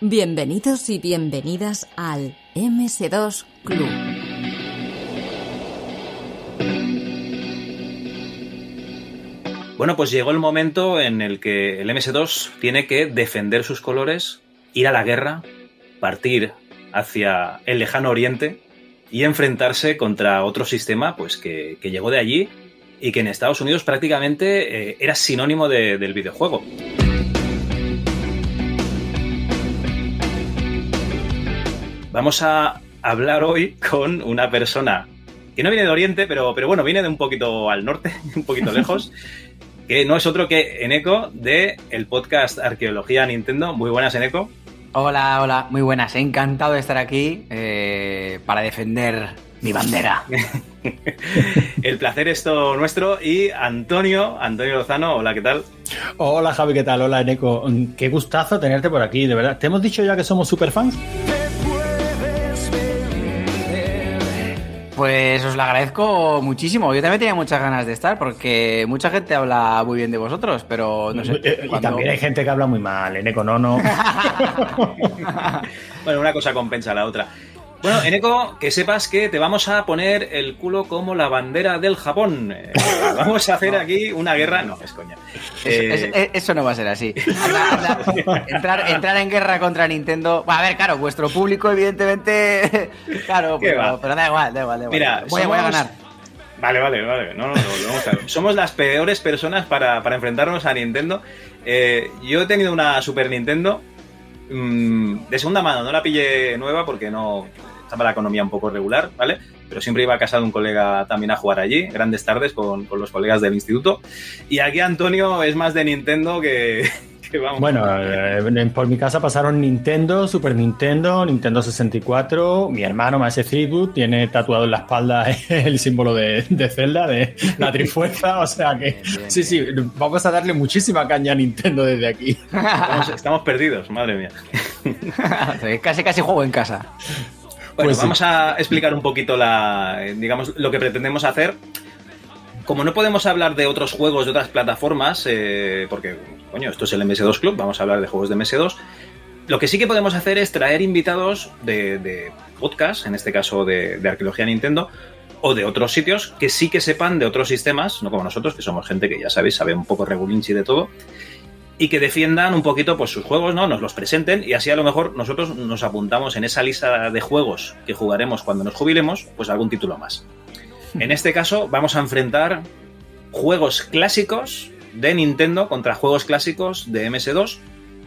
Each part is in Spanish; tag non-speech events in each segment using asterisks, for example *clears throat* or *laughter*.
Bienvenidos y bienvenidas al MS2 Club. Bueno, pues llegó el momento en el que el MS2 tiene que defender sus colores, ir a la guerra, partir hacia el lejano oriente y enfrentarse contra otro sistema pues que, que llegó de allí y que en Estados Unidos prácticamente eh, era sinónimo de- del videojuego. Vamos a hablar hoy con una persona que no viene de Oriente, pero, pero bueno, viene de un poquito al norte, *laughs* un poquito lejos, que no es otro que Eneco de el podcast Arqueología Nintendo. Muy buenas, Eneco. Hola, hola, muy buenas. Encantado de estar aquí eh, para defender mi bandera. *laughs* El placer es todo nuestro. Y Antonio, Antonio Lozano, hola, ¿qué tal? Hola Javi, ¿qué tal? Hola Eneco. Qué gustazo tenerte por aquí, de verdad. ¿Te hemos dicho ya que somos superfans? Pues os lo agradezco muchísimo. Yo también tenía muchas ganas de estar porque mucha gente habla muy bien de vosotros, pero no sé. Eh, Y cuando- también hay gente que habla muy mal, Eneco, no, no. *laughs* *laughs* *laughs* Bueno, una cosa compensa a la otra. Bueno, Eneco, que sepas que te vamos a poner el culo como la bandera del Japón. Eh, vamos a hacer aquí una guerra. No, es coña. Es- Eh, eso no va a ser así. Anda, anda. Entrar, entrar en guerra contra Nintendo. Bueno, a ver, claro, vuestro público, evidentemente. *laughs* Claro, ¿Qué pero, da igual, da igual, da igual. Mira, voy, a- voy a somos- ganar. Vale, vale, vale. No, no, no. Somos las peores personas para, para enfrentarnos a Nintendo. Eh, yo he tenido una Super Nintendo mm, de segunda mano, no la pillé nueva porque no estaba la economía un poco regular, ¿vale? Pero siempre iba a casa de un colega también a jugar allí, grandes tardes con, con los colegas del instituto. Y aquí Antonio es más de Nintendo que, *laughs* que vamos. Bueno, eh, por mi casa pasaron Nintendo, Super Nintendo, Nintendo 64. Mi hermano, Maese Freeboot, tiene tatuado en la espalda *laughs* el símbolo de, de Zelda, de la *laughs* Trifuerza. O sea que, bien, sí, sí, vamos a darle muchísima caña a Nintendo desde aquí. estamos, estamos perdidos, madre mía. casi, casi juego en casa. Bueno, Pues sí. vamos a explicar un poquito la, eh, digamos, lo que pretendemos hacer. Como no podemos hablar de otros juegos de otras plataformas, eh, porque, coño, esto es el MS2 Club, vamos a hablar de juegos de MS2. Lo que sí que podemos hacer es traer invitados de, de podcast, en este caso de, de Arqueología Nintendo, o de otros sitios que sí que sepan de otros sistemas, no como nosotros, que somos gente que ya sabéis, sabe un poco regulinchi de todo, y que defiendan un poquito pues, sus juegos, ¿no? Nos los presenten y así a lo mejor nosotros nos apuntamos en esa lista de juegos que jugaremos cuando nos jubilemos, pues algún título más. En este caso vamos a enfrentar juegos clásicos de Nintendo contra juegos clásicos de MS2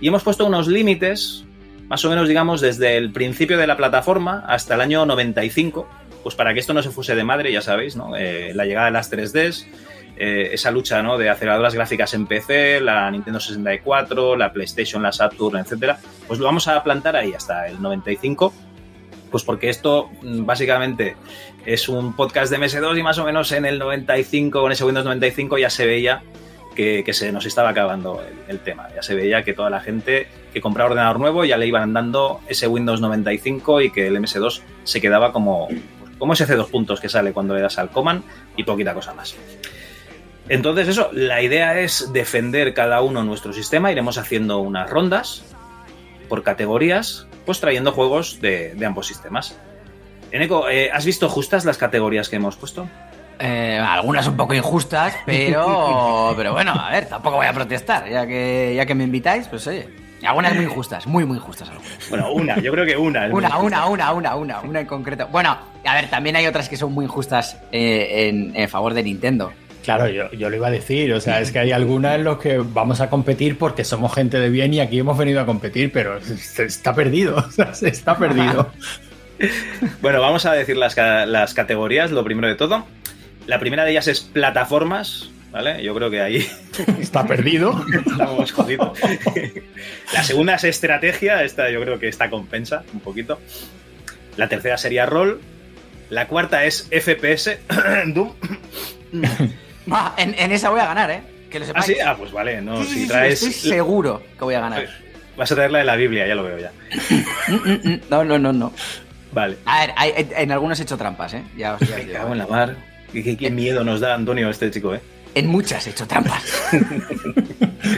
y hemos puesto unos límites, más o menos digamos desde el principio de la plataforma hasta el año 95, pues para que esto no se fuese de madre, ya sabéis, ¿no? Eh, la llegada de las 3Ds, eh, esa lucha ¿no? de aceleradoras gráficas en PC, la Nintendo 64, la PlayStation, la Saturn, etcétera, pues lo vamos a plantar ahí hasta el 95, pues porque esto mm, básicamente es un podcast de MS2 y más o menos en el 95, en ese Windows 95 ya se veía que, se nos estaba acabando el, el tema, ya se veía que toda la gente que compraba ordenador nuevo ya le iban dando ese Windows 95 y que el MS2 se quedaba como, como ese C2 puntos que sale cuando le das al command y poquita cosa más. Entonces eso, la idea es defender cada uno nuestro sistema, iremos haciendo unas rondas por categorías, pues trayendo juegos de, de ambos sistemas. Eneco, eh, ¿has visto justas las categorías que hemos puesto? Eh, algunas un poco injustas, pero, *laughs* pero bueno, a ver, tampoco voy a protestar, ya que, ya que me invitáis, pues oye, algunas muy injustas, muy, muy injustas algunas. Bueno, una, yo creo que una. Una, una, una, una, una, una en concreto. Bueno, a ver, también hay otras que son muy injustas eh, en, en favor de Nintendo. Claro, yo, yo lo iba a decir, o sea, es que hay algunas en las que vamos a competir porque somos gente de bien y aquí hemos venido a competir, pero *laughs* se- está perdido, *laughs* o sea, se está perdido. *laughs* Bueno, vamos a decir las, las categorías, lo primero de todo. La primera de ellas es plataformas, ¿vale? Yo creo que ahí *laughs* Está perdido. estamos jodidos. La segunda es estrategia, esta yo creo que está compensa un poquito. La tercera sería rol. La cuarta es FPS, *clears throat* Doom. Ah, en, en esa voy a ganar, ¿eh? Que lo Ah, sepáis. sí, ah, pues vale, no, Sí, si traes... Estoy seguro que voy a ganar. Vas a traer la de la Biblia, ya lo veo ya. *laughs* No, no, no, no. Vale. A ver, hay- en algunos he hecho trampas, ¿eh? Ya os, ya os Me digo. cago en la mar. Qué- qué miedo nos da Antonio este chico, ¿eh? En muchas he hecho trampas. *laughs*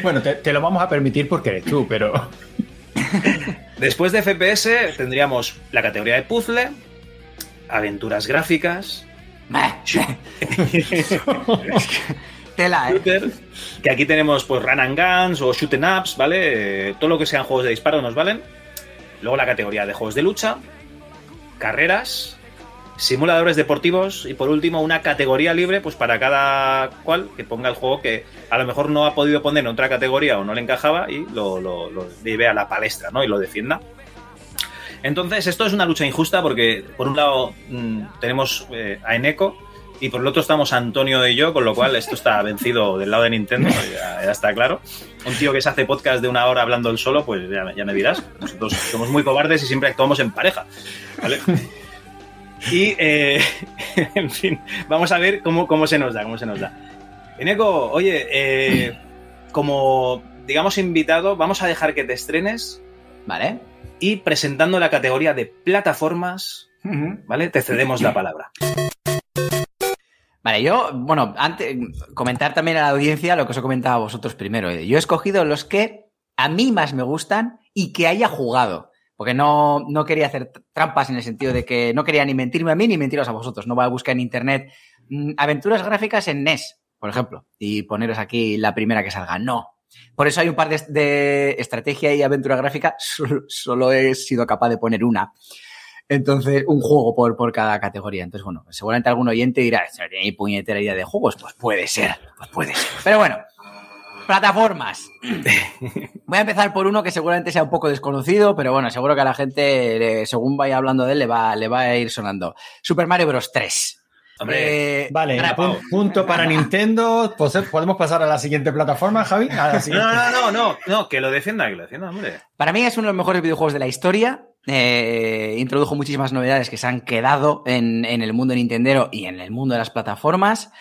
Bueno, te, te lo vamos a permitir porque eres tú, pero De *laughs* Después de FPS tendríamos la categoría de puzzle, aventuras gráficas, *laughs* Tela, ¿eh? shooter, que aquí tenemos pues run and guns o shoot 'em ups, ¿vale? Eh, todo lo que sean juegos de disparo nos valen. Luego la categoría de juegos de lucha, carreras, simuladores deportivos y por último una categoría libre pues para cada cual que ponga el juego que a lo mejor no ha podido poner en otra categoría o no le encajaba y lo, lleve a la palestra, ¿no? Y lo defienda. Entonces, esto es una lucha injusta porque, por un lado, mm, tenemos eh, a Eneco y por el otro estamos Antonio y yo, con lo cual esto está vencido del lado de Nintendo, *laughs* ya, está claro. Un tío que se hace podcast de una hora hablando solo, pues ya, me dirás. Nosotros somos muy cobardes y siempre actuamos en pareja. Y, eh, *laughs* en fin, vamos a ver cómo, cómo se nos da, cómo se nos da. Eneco, oye, eh, como, digamos, invitado, vamos a dejar que te estrenes Vale. y presentando la categoría de plataformas, ¿vale? Te cedemos la palabra. Vale, yo, bueno, antes, comentar también a la audiencia lo que os he comentado a vosotros primero. Yo he escogido los que a mí más me gustan y que haya jugado. Porque no, no quería hacer trampas en el sentido de que no quería ni mentirme a mí ni mentiros a vosotros. No voy a buscar en internet mm, aventuras gráficas en NES, por ejemplo, y poneros aquí la primera que salga. No. Por eso hay un par de, estrategia y aventura gráfica. *laughs* Solo, he sido capaz de poner una. Entonces, un juego por, por cada categoría. Entonces, bueno, seguramente algún oyente dirá, "¿No tiene puñetera idea de juegos? Pues puede ser, pues puede ser. Pero bueno, plataformas. *laughs* Voy a empezar por uno que seguramente sea un poco desconocido, pero bueno, seguro que a la gente, eh, según vaya hablando de él, le va, le va a ir sonando. Super Mario Bros. 3. Hombre, Eh, Vale, punto para Nintendo. Pues, ¿Podemos pasar a la siguiente plataforma, Javi? A la No, siguiente. no, no, no, no, que lo defienda, que lo defienda, hombre. Para mí es uno de los mejores videojuegos de la historia. Eh, introdujo muchísimas novedades que se han quedado en, en el mundo nintendero y en el mundo de las plataformas.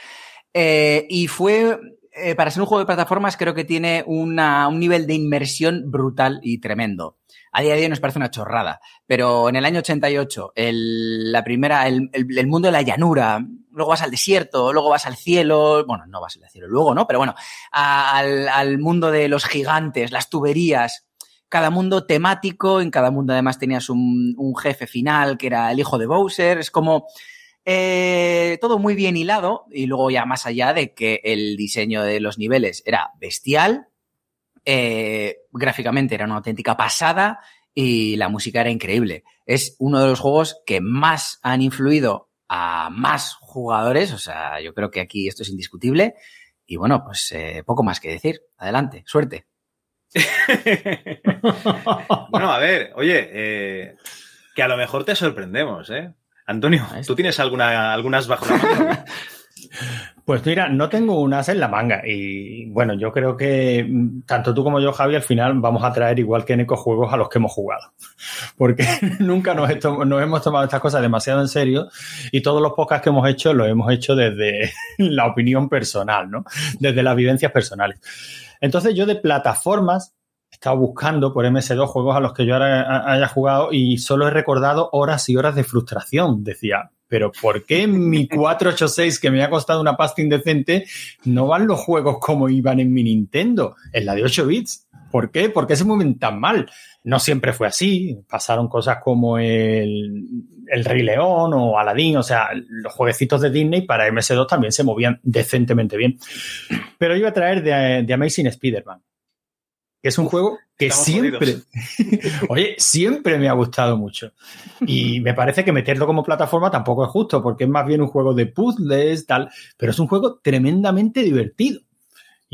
Eh, y fue, eh, para ser un juego de plataformas, creo que tiene una- un nivel de inmersión brutal y tremendo. A día de hoy nos parece una chorrada, pero en el año 88, el, la primera, el, el- mundo de la llanura, luego vas al desierto, luego vas al cielo, bueno, no vas al cielo luego, ¿no? Pero bueno, al, al mundo de los gigantes, las tuberías, cada mundo temático, en cada mundo además tenías un, un jefe final que era el hijo de Bowser, es como eh, todo muy bien hilado y luego ya más allá de que el diseño de los niveles era bestial, eh, gráficamente era una auténtica pasada y la música era increíble. Es uno de los juegos que más han influido a más jugadores, o sea, yo creo que aquí esto es indiscutible. Y bueno, pues eh, poco más que decir. Adelante, suerte. *laughs* Bueno, a ver, oye, eh, que a lo mejor te sorprendemos, ¿eh? Antonio, está. ¿tú tienes alguna, algunas bajo la manga? *laughs* Pues mira, no tengo un as en la manga y bueno, yo creo que mm, tanto tú como yo, Javi, al final vamos a traer igual que en juegos a los que hemos jugado. *laughs* Porque *laughs* nunca nos, nos hemos tomado estas cosas demasiado en serio y todos los podcasts que hemos hecho los hemos hecho desde la opinión personal, ¿no? Desde las vivencias personales. Entonces yo de plataformas estado buscando por MS2 juegos a los que yo ahora ha- haya jugado y solo he recordado horas y horas de frustración. Decía, pero ¿por qué en mi *laughs* 486 que me ha costado una pasta indecente no van los juegos como iban en mi Nintendo, en la de 8 bits? ¿Por qué? ¿Por qué se mueven tan mal? No siempre fue así. Pasaron cosas como el, el Rey León o Aladdin, o sea, los jueguecitos de Disney para MS2 también se movían decentemente bien. Pero yo iba a traer de, de Amazing Spider-Man, es un juego que estamos siempre, *laughs* oye, siempre me ha gustado mucho. Y *laughs* me parece que meterlo como plataforma tampoco es justo, porque es más bien un juego de puzzles, tal, pero es un juego tremendamente divertido.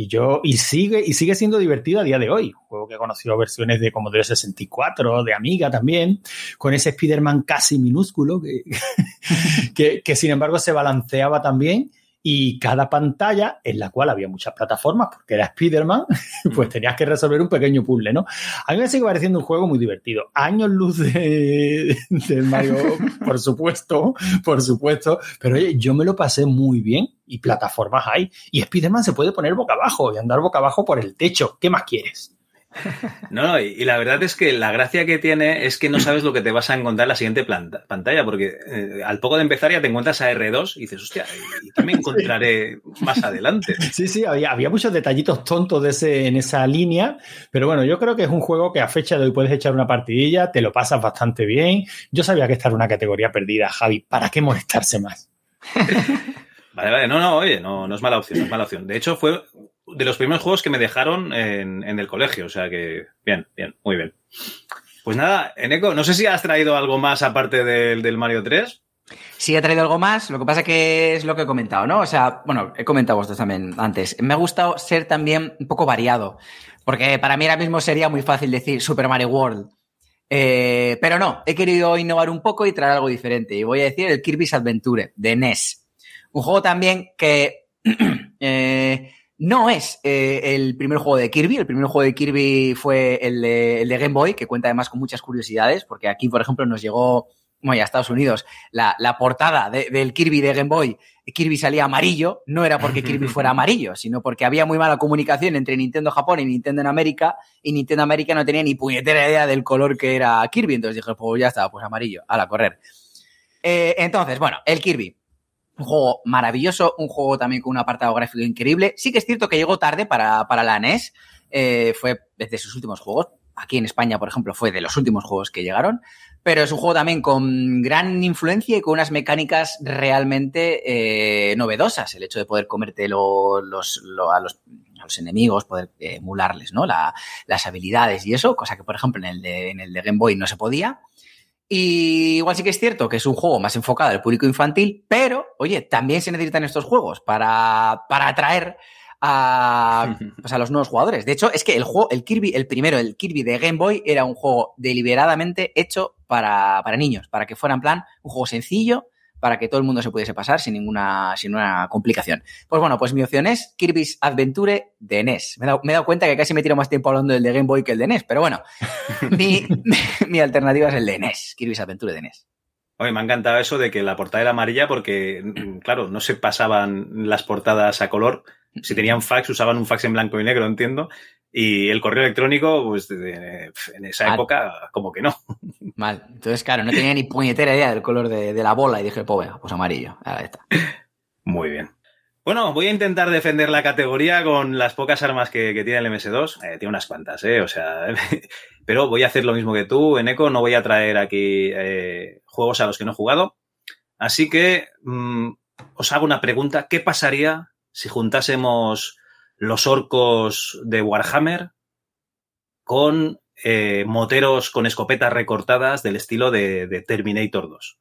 Y yo, y sigue, y sigue siendo divertido a día de hoy. Un juego que ha conocido versiones de Commodore 64, de Amiga también, con ese Spider-Man casi minúsculo, que, *laughs* que, que sin embargo se balanceaba también. Y cada pantalla, en la cual había muchas plataformas, porque era Spider-Man, *laughs* pues tenías que resolver un pequeño puzzle, ¿no? A mí me sigue pareciendo un juego muy divertido. Años luz de, *laughs* de Mario, por supuesto, por supuesto. Pero oye, yo me lo pasé muy bien y plataformas hay. Y Spider-Man se puede poner boca abajo y andar boca abajo por el techo. ¿Qué más quieres? No, no, y, la verdad es que la gracia que tiene es que no sabes lo que te vas a encontrar en la siguiente planta, pantalla, porque eh, al poco de empezar ya te encuentras a R2 y dices, hostia, ¿y qué *laughs* me encontraré más adelante? Sí, sí, había, había muchos detallitos tontos de ese, en esa línea, pero bueno, yo creo que es un juego que a fecha de hoy puedes echar una partidilla, te lo pasas bastante bien. Yo sabía que esta era una categoría perdida, Javi, ¿para qué molestarse más? *laughs* Vale, vale, no, no, oye, no, no es mala opción, no es mala opción. De hecho, fue de los primeros juegos que me dejaron en, el colegio, o sea que, bien, bien, muy bien. Pues nada, Eneco, no sé si has traído algo más aparte del, del Mario 3. Sí, he traído algo más. Lo que pasa que es lo que he comentado, ¿no? O sea, bueno, he comentado vosotros también antes. Me ha gustado ser también un poco variado. Porque para mí ahora mismo sería muy fácil decir Super Mario World. Eh, pero no, he querido innovar un poco y traer algo diferente. Y voy a decir el Kirby's Adventure de NES. Un juego también que *clears throat* eh, no es eh, el primer juego de Kirby. El primer juego de Kirby fue el de, Game Boy, que cuenta además con muchas curiosidades, porque aquí, por ejemplo, nos llegó, bueno, a Estados Unidos, la, portada del Kirby de Game Boy. Kirby salía amarillo, no era porque Kirby *laughs* fuera amarillo, sino porque había muy mala comunicación entre Nintendo Japón y Nintendo en América, y Nintendo América no tenía ni puñetera idea del color que era Kirby. Entonces dije, pues ya está, pues amarillo, a la correr. Eh, entonces, bueno, el Kirby un juego maravilloso, un juego también con un apartado gráfico increíble. Sí que es cierto que llegó tarde para, la NES, eh, fue desde sus últimos juegos. Aquí en España, por ejemplo, fue de los últimos juegos que llegaron, pero es un juego también con gran influencia y con unas mecánicas realmente eh, novedosas. El hecho de poder comerte los, a, los, enemigos, poder emularles ¿no? las habilidades y eso, cosa que, por ejemplo, en el, de, en el de Game Boy no se podía. Y igual sí que es cierto que es un juego más enfocado al público infantil, pero, oye, también se necesitan estos juegos para, para atraer a, *laughs* pues a los nuevos jugadores. De hecho, es que el juego, el Kirby, el primero, el Kirby de Game Boy, era un juego deliberadamente hecho para, para niños, para que fuera en plan un juego sencillo, para que todo el mundo se pudiese pasar sin ninguna, sin una complicación. Pues bueno, pues mi opción es Kirby's Adventure de NES. Me he, dado, cuenta que casi me tiro más tiempo hablando del de Game Boy que el de NES, pero bueno, *laughs* mi, alternativa es el de NES, Kirby's Adventure de NES. Oye, me ha encantado eso de que la portada era amarilla porque, mm, claro, no se pasaban las portadas a color. Si tenían fax, usaban un fax en blanco y negro, entiendo. Y el correo electrónico, pues en esa época, como que no. *laughs* Mal. Entonces, claro, no tenía ni puñetera idea del color de, la bola y dije, pues, pues amarillo. Está. *laughs* Muy bien. Bueno, voy a intentar defender la categoría con las pocas armas que, tiene el MS2. Eh, tiene unas cuantas, ¿eh? O sea, *laughs* pero voy a hacer lo mismo que tú. En Eco no voy a traer aquí eh, juegos a los que no he jugado. Así que mm, os hago una pregunta. ¿Qué pasaría si juntásemos los orcos de Warhammer con eh, moteros con escopetas recortadas del estilo de, Terminator 2.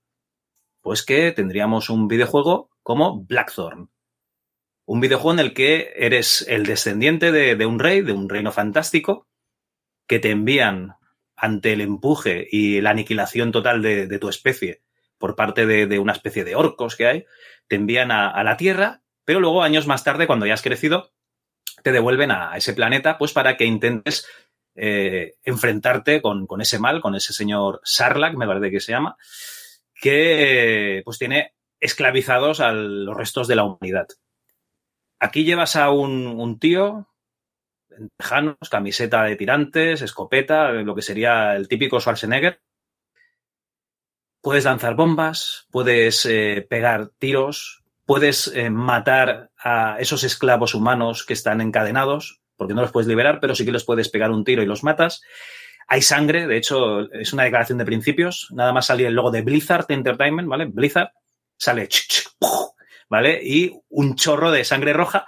Pues que tendríamos un videojuego como Blackthorn. Un videojuego en el que eres el descendiente de, un rey, de un reino fantástico, que te envían ante el empuje y la aniquilación total de, tu especie por parte de, una especie de orcos que hay, te envían a la Tierra, pero luego años más tarde, cuando ya has crecido, te devuelven a ese planeta, pues para que intentes eh, enfrentarte con, ese mal, con ese señor Sarlacc, me parece que se llama, que pues tiene esclavizados a los restos de la humanidad. Aquí llevas a un, tío en tejanos, camiseta de tirantes, escopeta, lo que sería el típico Schwarzenegger. Puedes lanzar bombas, puedes eh, pegar tiros, puedes eh, matar a esos esclavos humanos que están encadenados, porque no los puedes liberar, pero sí que les puedes pegar un tiro y los matas. Hay sangre, de hecho, es una declaración de principios. Nada más salía el logo de Blizzard Entertainment, ¿vale? Blizzard, sale, ¿vale? Y un chorro de sangre roja.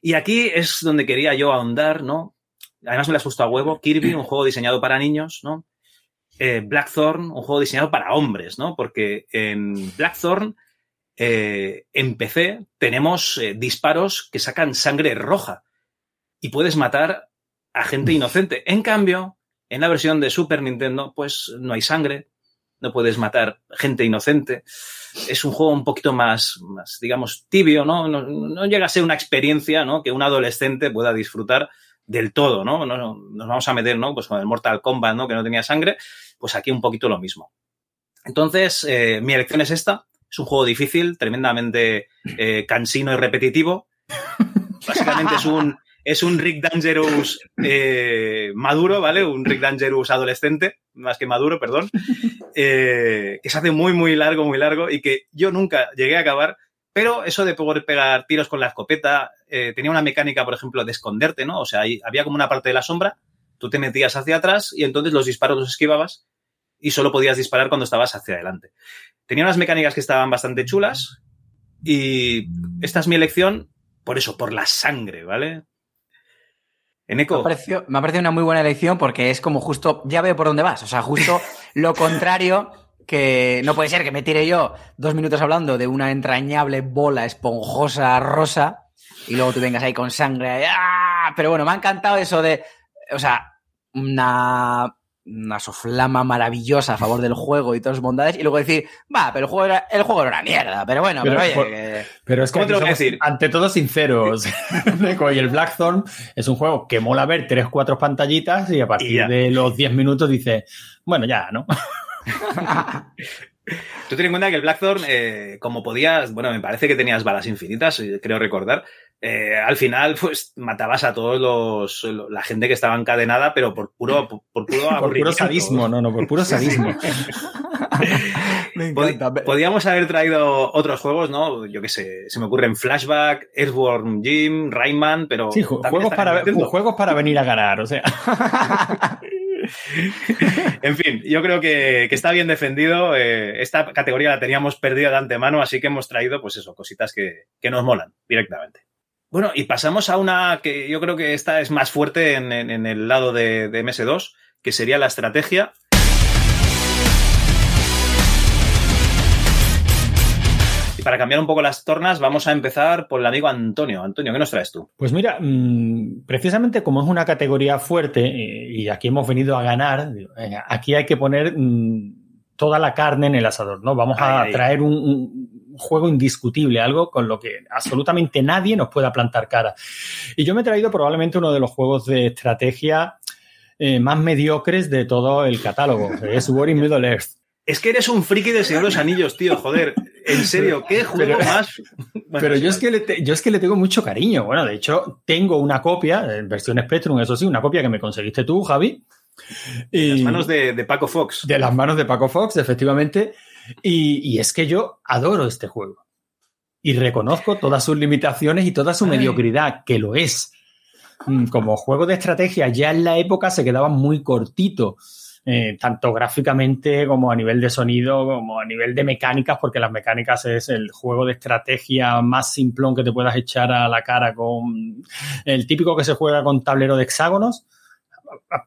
Y aquí es donde quería yo ahondar, ¿no? Además me lo has puesto a huevo. Kirby, un juego diseñado para niños, ¿no? Eh, Blackthorn, un juego diseñado para hombres, ¿no? Porque en Blackthorn eh, en PC tenemos eh, disparos que sacan sangre roja y puedes matar a gente inocente. En cambio, en la versión de Super Nintendo, pues no hay sangre, no puedes matar gente inocente. Es un juego un poquito más, más digamos, tibio, ¿no? ¿no? llega a ser una experiencia, ¿no? Que un adolescente pueda disfrutar del todo, ¿no? Nos vamos a meter, ¿no? Pues con el Mortal Kombat, ¿no? Que no tenía sangre, pues aquí un poquito lo mismo. Entonces, eh, mi elección es esta. Es un juego difícil, tremendamente eh, cansino y repetitivo. *laughs* Básicamente es un, es un Rick Dangerous eh, maduro, ¿vale? Un Rick Dangerous adolescente, más que maduro, perdón, eh, que se hace muy, muy largo, muy largo y que yo nunca llegué a acabar, pero eso de poder pegar tiros con la escopeta tenía una mecánica, por ejemplo, de esconderte, ¿no? O sea, ahí había como una parte de la sombra, tú te metías hacia atrás y entonces los disparos los esquivabas y solo podías disparar cuando estabas hacia adelante. Tenía unas mecánicas que estaban bastante chulas y esta es mi elección por eso, por la sangre, ¿vale? Me ha, parecido, me ha parecido una muy buena elección porque es como justo, ya veo por dónde vas, o sea, justo *laughs* lo contrario que no puede ser que me tire yo dos minutos hablando de una entrañable bola esponjosa rosa y luego tú vengas ahí con sangre. ¡ah! Pero bueno, me ha encantado eso de, o sea, una una soflama maravillosa a favor del juego y todas sus bondades y luego decir, va, pero el juego era, el juego era una mierda, pero bueno, pero, oye... Pero es que te decir? ante todo sinceros, *laughs* y el Blackthorn es un juego que mola ver tres, cuatro pantallitas y a partir de los 10 minutos dices, bueno, ya, ¿no? *laughs* Tú ten en cuenta que el Blackthorn, eh, como podías, bueno, me parece que tenías balas infinitas, eh, creo recordar, eh, al final, pues matabas a todos los la gente que estaba encadenada, pero por puro por, puro, por puro *laughs* sadismo, no, no, por puro sadismo. *laughs* Podíamos haber traído otros juegos, ¿no? Yo qué sé, se me ocurren Flashback, Earthworm Jim, Rayman, pero sí, juegos para juegos para venir a ganar, o sea. *laughs* en fin, yo creo que, está bien defendido. Eh, esta categoría la teníamos perdida de antemano, así que hemos traído, pues eso, cositas que, que nos molan directamente. Bueno, y pasamos a una que yo creo que esta es más fuerte en, el lado de, MS2, que sería la estrategia. Y para cambiar un poco las tornas, vamos a empezar por el amigo Antonio. Antonio, ¿qué nos traes tú? Pues mira, mm, precisamente como es una categoría fuerte eh, y aquí hemos venido a ganar, aquí hay que poner mm, toda la carne en el asador, ¿no? Vamos a traer un juego indiscutible, algo con lo que absolutamente nadie nos pueda plantar cara. Y yo me he traído probablemente uno de los juegos de estrategia eh, más mediocres de todo el catálogo, es War in Middle Earth. Es que eres un friki de Señor de los Anillos, tío, joder. En serio, ¿qué juego *laughs* más? pero yo es, que le yo es que le tengo mucho cariño. Bueno, de hecho, tengo una copia, en versión Spectrum, eso sí, una copia que me conseguiste tú, Javi. De las manos de, de Paco Fox. De las manos de Paco Fox, efectivamente. Y, es que yo adoro este juego. Y reconozco todas sus limitaciones y toda su mediocridad, que lo es. Mm, como juego de estrategia, ya en la época se quedaba muy cortito. Eh, tanto gráficamente como a nivel de sonido, como a nivel de mecánicas, porque las mecánicas es el juego de estrategia más simplón que te puedas echar a la cara con el típico que se juega con tablero de hexágonos,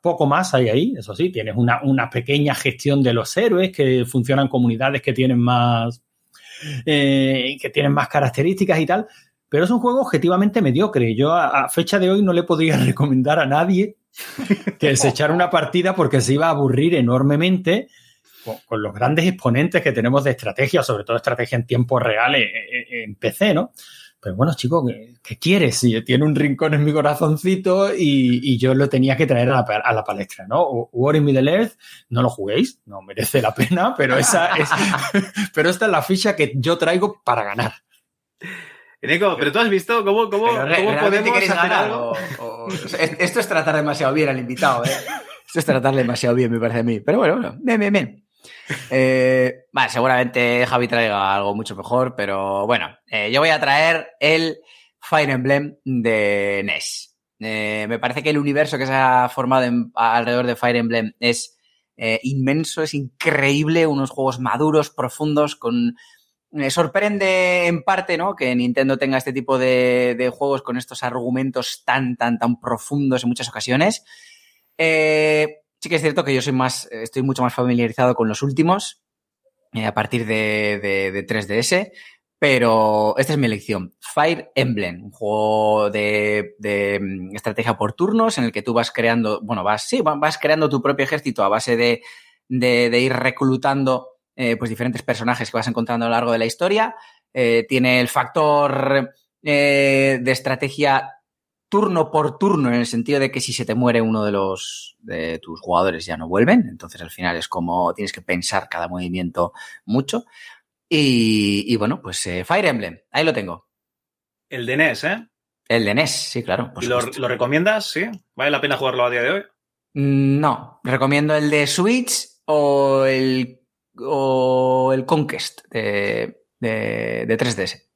poco más hay ahí, eso sí, tienes una, pequeña gestión de los héroes que funcionan comunidades que tienen más eh, que tienen más características y tal, pero es un juego objetivamente mediocre. Yo a, fecha de hoy no le podría *laughs* recomendar a nadie que se echara una partida porque se iba a aburrir enormemente con, los grandes exponentes que tenemos de estrategia, sobre todo estrategia en tiempo real en, en PC, ¿no? Pero bueno, chico, ¿qué, quieres? tiene un rincón en mi corazoncito y, yo lo tenía que traer a la, palestra, ¿no? War in Middle Earth, no lo juguéis, no merece la pena, pero esa es, *laughs* pero esta es la ficha que yo traigo para ganar. Eneco, pero tú has visto cómo, cómo, cómo podemos hacer algo. esto es tratar demasiado bien al invitado, ¿eh? Esto es tratarle demasiado bien, me parece a mí. Pero bueno, bueno, bien, bien, bien. Eh, seguramente Javi traiga algo mucho mejor, pero bueno, eh, yo voy a traer el Fire Emblem de NES. Eh, me parece que el universo que se ha formado alrededor de Fire Emblem es inmenso, es increíble, unos juegos maduros, profundos, con... Me sorprende en parte, ¿no? Que Nintendo tenga este tipo de, de juegos con estos argumentos tan, tan, tan profundos en muchas ocasiones. Eh, Sí que es cierto que yo soy más, estoy mucho más familiarizado con los últimos, eh, a partir de, 3DS, pero esta es mi elección. Fire Emblem, un juego de, mm, estrategia por turnos en el que tú vas creando, bueno, vas, sí, vas creando tu propio ejército a base de, ir reclutando eh, pues diferentes personajes que vas encontrando a lo largo de la historia. Eh, tiene el factor de estrategia turno por turno, en el sentido de que si se te muere uno de los de tus jugadores ya no vuelven. Entonces al final es como tienes que pensar cada movimiento mucho. Y, bueno, pues eh, Fire Emblem, ahí lo tengo. El de NES, ¿eh? El de NES, sí, claro. ¿Y lo, lo recomiendas? ¿Sí? ¿Vale la pena jugarlo a día de hoy? Mm, No, recomiendo el de Switch o el, o el Conquest de, de, de 3DS.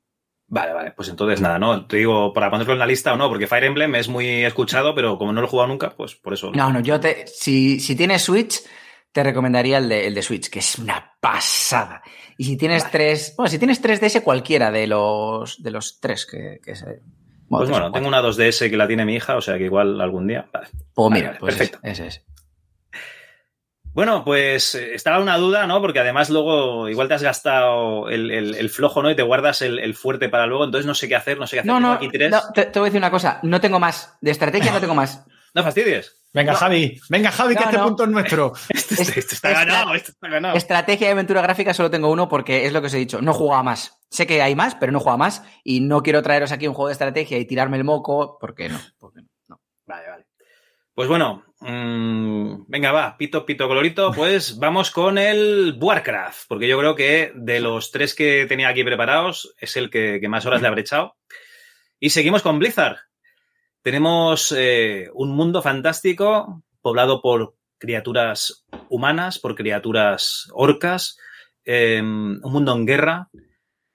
Vale, vale, pues entonces nada, ¿no? Te digo, para ponerlo en la lista o no, porque Fire Emblem es muy escuchado, pero como no lo he jugado nunca, pues por eso. No, no, yo te. Si, si tienes Switch, te recomendaría el de, el de Switch, que es una pasada. Y si tienes tres. Bueno, si tienes 3DS, cualquiera de los, de los tres que, que se. Pues tres bueno, tengo una 2DS que la tiene mi hija, o sea que igual algún día. Vale. Pues mira, vale, pues perfecto. ese, ese es. Bueno, pues eh, estaba una duda, ¿no? Porque además luego igual te has gastado el, el- el flojo, ¿no? Y te guardas el, el fuerte para luego, entonces no sé qué hacer, no sé qué hacer. No, Tengo no, aquí tres. no te, te voy a decir una cosa. No tengo más. De estrategia no tengo más. *laughs* No fastidies. Venga, No. Javi, venga, Javi, que este no. punto es nuestro. Esto, Es- esto está es- ganado, esto está ganado. Estrategia y aventura gráfica solo tengo uno porque es lo que os he dicho. No jugaba más. Sé que hay más, pero no jugaba más. Y no quiero traeros aquí un juego de estrategia y tirarme el moco. porque no? Porque no. Vale, vale. Pues bueno, mm, venga, va, pito, pito, colorito. Pues *laughs* vamos con el Warcraft, porque yo creo que de los tres que tenía aquí preparados es el que, que más horas le habré echado. Y seguimos con Blizzard. Tenemos eh, un mundo fantástico poblado por criaturas humanas, por criaturas orcas, eh, un mundo en guerra,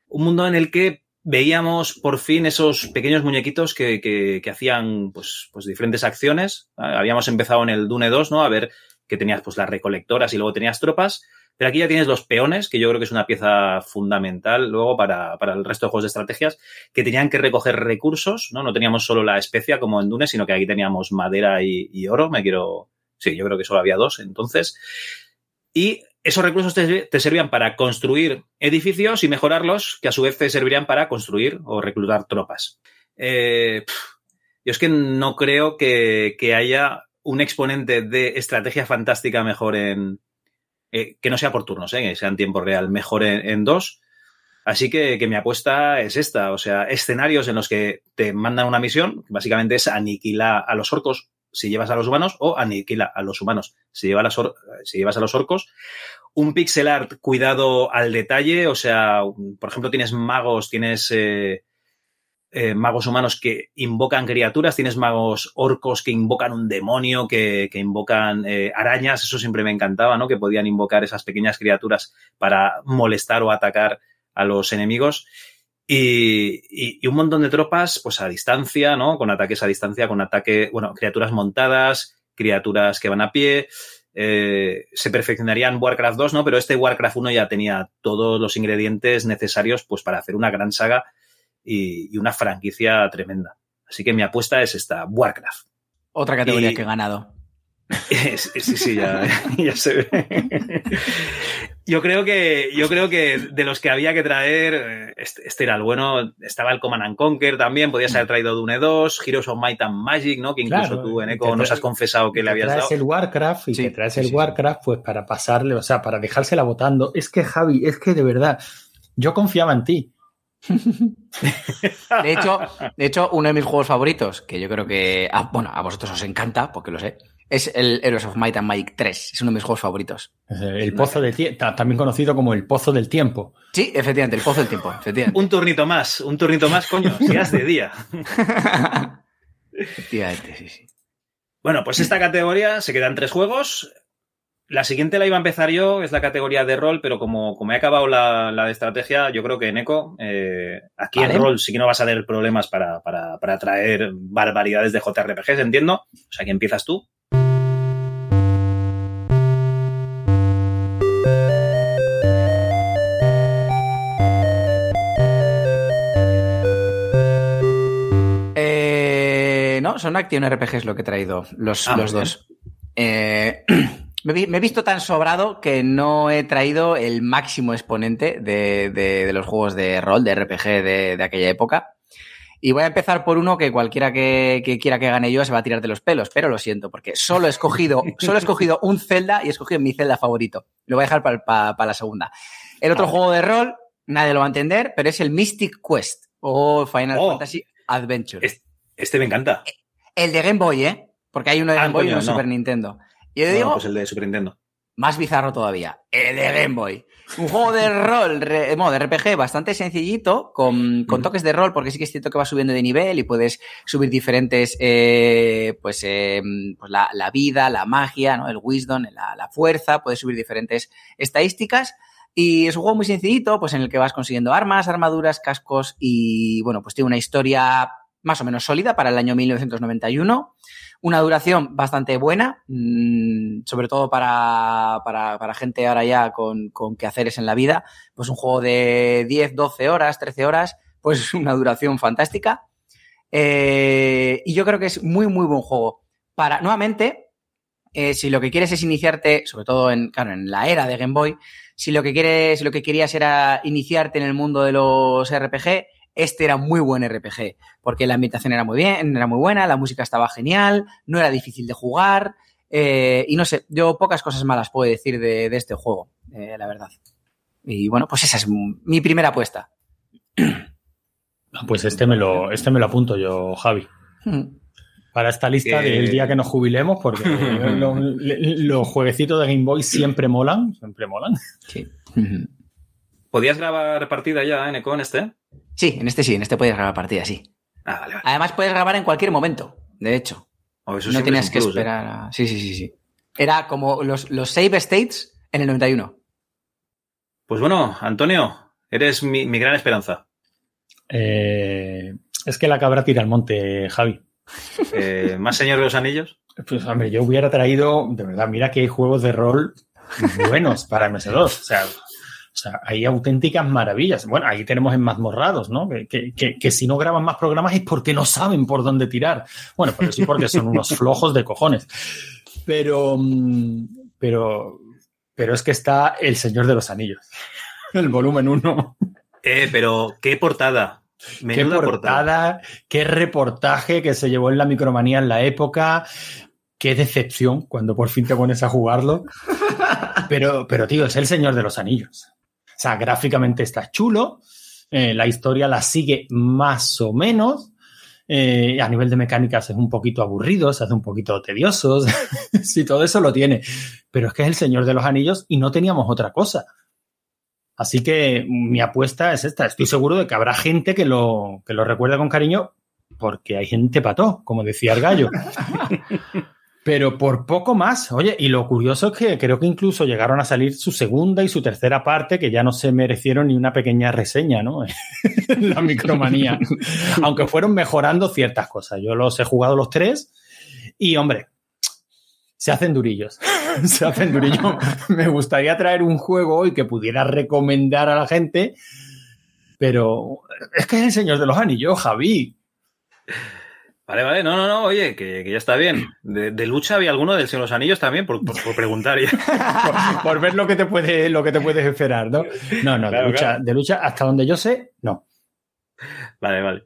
un mundo en el que veíamos por fin esos pequeños muñequitos que, que- hacían pues, pues diferentes acciones. Ah, Habíamos empezado en el Dune 2, ¿no? A ver que tenías pues las recolectoras y luego tenías tropas. Pero aquí ya tienes los peones, que yo creo que es una pieza fundamental luego para, para el resto de juegos de estrategias, que tenían que recoger recursos, ¿no? No teníamos solo la especia como en Dune, sino que aquí teníamos madera y, y oro. Me quiero. Sí, yo creo que solo había dos entonces. Y esos recursos te, servían para construir edificios y mejorarlos, que a su vez te servirían para construir o reclutar tropas. Eh, yo es que no creo que, que haya un exponente de estrategia fantástica mejor en. eh, que no sea por turnos, eh, que sea en tiempo real, mejor en, dos. Así que, que mi apuesta es esta, o sea, escenarios en los que te mandan una misión, básicamente es aniquilar a los orcos si llevas a los humanos o aniquila a los humanos si llevas a los orcos. Un pixel art cuidado al detalle, o sea, por ejemplo, tienes magos, tienes eh, eh, magos humanos que invocan criaturas, tienes magos orcos que invocan un demonio, que, que invocan eh, arañas, eso siempre me encantaba, ¿no? Que podían invocar esas pequeñas criaturas para molestar o atacar a los enemigos. Y, y- y un montón de tropas, pues a distancia, ¿no? Con ataques a distancia, con ataque, bueno, criaturas montadas, criaturas que van a pie. Eh, se perfeccionaría en Warcraft 2, ¿no? Pero este Warcraft 1 ya tenía todos los ingredientes necesarios, pues, para hacer una gran saga y, y una franquicia tremenda. Así que mi apuesta es esta, Warcraft. Otra categoría Y- que he ganado. *laughs* Sí, sí, sí, ya, *laughs* ya se ve. Yo creo que, yo creo que de los que había que traer, eh, este, este era el bueno. Estaba el Command and Conquer también, podías haber traído Dune 2, Heroes of Might and Magic, ¿no? Que incluso Claro, tú en te nos has confesado que le habías traes dado. el Warcraft y Sí, te traes sí, el sí, Warcraft pues para pasarle, o sea, para dejársela votando. Es que Javi, es que de verdad, yo confiaba en ti. *laughs* De hecho, de hecho, uno de mis juegos favoritos, que yo creo que, bueno, a vosotros os encanta, porque lo sé, es el Heroes of Might and Magic 3. Es uno de mis juegos favoritos. El pozo del tiempo, también conocido como el pozo del tiempo. Sí, efectivamente, el pozo del tiempo, efectivamente. Un turnito más, un turnito más, coño, si has de día. *laughs* efectivamente, sí, sí. Bueno, pues esta categoría se quedan tres juegos. La siguiente la iba a empezar yo, es la categoría de rol, pero como, como he acabado la, la de estrategia, yo creo que en Eco, eh, aquí en rol sí que no vas a tener problemas para, para, para traer barbaridades de JRPGs, entiendo. O sea, que empiezas tú. No, son Action RPGs lo que he traído, los, Ah, los dos. Eh, *clears throat* me, he visto tan sobrado que no he traído el máximo exponente de, de- de los juegos de rol, de RPG de, de aquella época. Y voy a empezar por uno que cualquiera que, que quiera que gane yo se va a tirar de los pelos, pero lo siento, porque solo he escogido, *laughs* solo he escogido un Zelda y he escogido mi Zelda favorito. Lo voy a dejar para, la segunda. El otro Vale. juego de rol, nadie lo va a entender, pero es el Mystic Quest o Final Oh. Fantasy Adventure. Es- Este me encanta. El de Game Boy, ¿eh? Porque hay uno de Ah, Game Boy y uno de no. Super Nintendo. Y yo No, digo, pues el de Super Nintendo. más bizarro todavía, el de Game Boy. Un juego de rol, de RPG bastante sencillito, con, con, toques de rol, porque sí que es cierto que va subiendo de nivel y puedes subir diferentes, eh, pues, eh, pues la, la, vida, la magia, ¿no? el wisdom, la, la, fuerza, puedes subir diferentes estadísticas. Y es un juego muy sencillito, pues en el que vas consiguiendo armas, armaduras, cascos y, bueno, pues tiene una historia más o menos sólida para el año 1991. Una duración bastante buena, mmm, sobre todo para, para, para, gente ahora ya con, con quehaceres en la vida. Pues un juego de 10, 12 horas, 13 horas, pues *laughs* una duración fantástica. Eh, y yo creo que es muy, muy buen juego. Para, nuevamente, eh, si lo que quieres es iniciarte, sobre todo en, claro, en la era de Game Boy, si lo que quieres, si lo que querías era iniciarte en el mundo de los RPG, este era muy buen RPG, porque la ambientación era muy bien, era muy buena, la música estaba genial, no era difícil de jugar, eh, y no sé, yo pocas cosas malas puedo decir de, de este juego, eh, la verdad. Y bueno, pues esa es mi primera apuesta. Pues este me lo, este me lo apunto yo, Javi. Para esta lista eh... del día que nos jubilemos, porque *laughs* los, los jueguecitos de Game Boy siempre molan, siempre molan. Sí. *laughs* ¿Podías grabar partida ya, Eneco, en este? Sí, en este sí, en este puedes grabar partida, sí. Ah, vale, vale. Además puedes grabar en cualquier momento, de hecho. Oh, eso no tenías que plus, esperar. ¿eh? A... Sí, sí, sí, sí. Era como los, los save states en el 91. Pues bueno, Antonio, eres mi, mi gran esperanza. Eh, es que la cabra tira al monte, Javi. Eh, ¿Más Señor de los Anillos? Pues hombre, yo hubiera traído, de verdad, mira que hay juegos de rol buenos para MS2. O sea, o sea, hay auténticas maravillas. Bueno, ahí tenemos en mazmorrados, ¿no? Que, que, que, que, si no graban más programas es porque no saben por dónde tirar. Bueno, pero sí porque son unos *laughs* flojos de cojones. Pero, mm, pero, pero es que está El Señor de los Anillos, el volumen 1. Eh, pero qué portada. Menuda qué portada, portada, qué reportaje que se llevó en la micromanía en la época. Qué decepción cuando por fin te pones a jugarlo. *laughs* Pero, pero tío, es el Señor de los Anillos. O sea, gráficamente está chulo, eh, la historia la sigue más o menos, eh, a nivel de mecánicas es un poquito aburrido, se hace un poquito tedioso, *laughs* sí, todo eso lo tiene, pero es que es el Señor de los Anillos y no teníamos otra cosa. Así que mi apuesta es esta, estoy seguro de que habrá gente que lo, que lo recuerda con cariño porque hay gente pató, como decía el gallo. *laughs* pero por poco más. Oye, y lo curioso es que creo que incluso llegaron a salir su segunda y su tercera parte, que ya no se merecieron ni una pequeña reseña, ¿no? *laughs* la micromanía. *laughs* Aunque fueron mejorando ciertas cosas. Yo los he jugado los tres y, hombre, se hacen durillos. *laughs* se hacen durillos. Me gustaría traer un juego hoy que pudiera recomendar a la gente, pero es que es el Señor de los Anillos, Javi. Vale, vale, no, no, no, oye, que, que ya está bien. De, de, lucha había alguno del Señor de los Anillos también, por, por, por preguntar ya. *laughs* por, por, ver lo que te puede, lo que te puedes esperar, ¿no? No, no, claro, de, lucha, claro. de lucha, hasta donde yo sé, no. Vale, vale.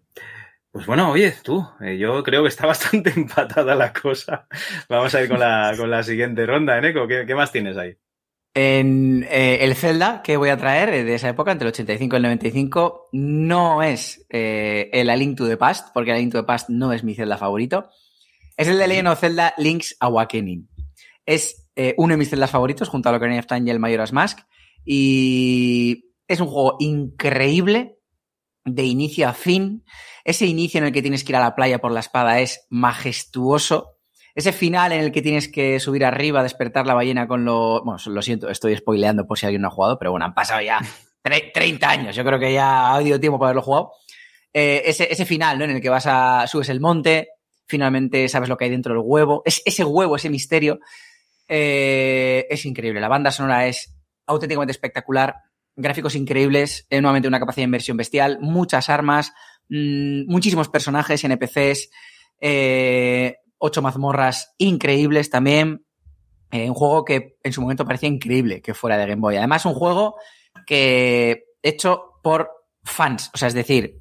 Pues bueno, oye, tú, eh, yo creo que está *laughs* bastante empatada la cosa. Vamos a ir con la, con la siguiente ronda, Eneco. ¿Qué, ¿Qué más tienes ahí? En eh, el Zelda que voy a traer de esa época, entre el 85 y el 95, no es eh, el A Link to the Past, porque el A Link to the Past no es mi Zelda favorito. Es el de Legend Zelda Link's Awakening. Es eh, uno de mis Zeldas favoritos, junto a Ocarina of Time y el Majora's Mask. Y es un juego increíble, de inicio a fin. Ese inicio en el que tienes que ir a la playa por la espada es majestuoso ese final en el que tienes que subir arriba, despertar la ballena con lo. Bueno, lo siento, estoy spoileando por si alguien no ha jugado, pero bueno, han pasado ya 30 años. Yo creo que ya ha habido tiempo para haberlo jugado. Eh, ese, ese, final, ¿no? En el que vas a. subes el monte, finalmente sabes lo que hay dentro del huevo. Es, ese huevo, ese misterio, eh, es increíble. La banda sonora es auténticamente espectacular. Gráficos increíbles, eh, nuevamente una capacidad de inversión bestial, muchas armas, mmm, muchísimos personajes, NPCs, eh, ocho mazmorras increíbles también. Eh, un juego que en su momento parecía increíble que fuera de Game Boy. Además, un juego que hecho por fans. O sea, es decir,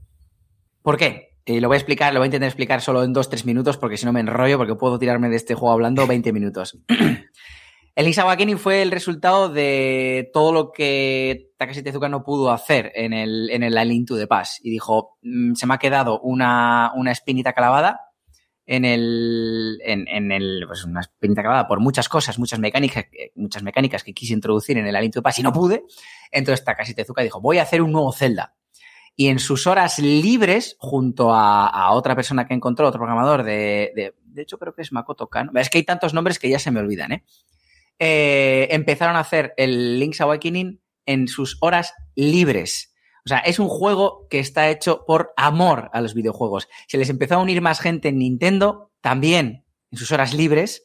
¿por qué? Y lo voy a explicar, lo voy a intentar explicar solo en dos, tres minutos, porque si no me enrollo, porque puedo tirarme de este juego hablando 20 minutos. *clears throat* el Link's fue el resultado de todo lo que Takashi Tezuka no pudo hacer en el, en el to the Past. Y dijo, mmm, se me ha quedado una, una espinita clavada en el, en, el, pues una experiencia acabada por muchas cosas, muchas mecánicas, muchas mecánicas que quise introducir en el Aliento Pass y no pude. Entonces Takashi Tezuka dijo, voy a hacer un nuevo Zelda. Y en sus horas libres, junto a, otra persona que encontró, otro programador de, de, de hecho creo que es Makoto Kano. Es que hay tantos nombres que ya se me olvidan, ¿eh? eh empezaron a hacer el Link's Awakening en sus horas libres. O sea, es un juego que está hecho por amor a los videojuegos. Se les empezó a unir más gente en Nintendo, también en sus horas libres,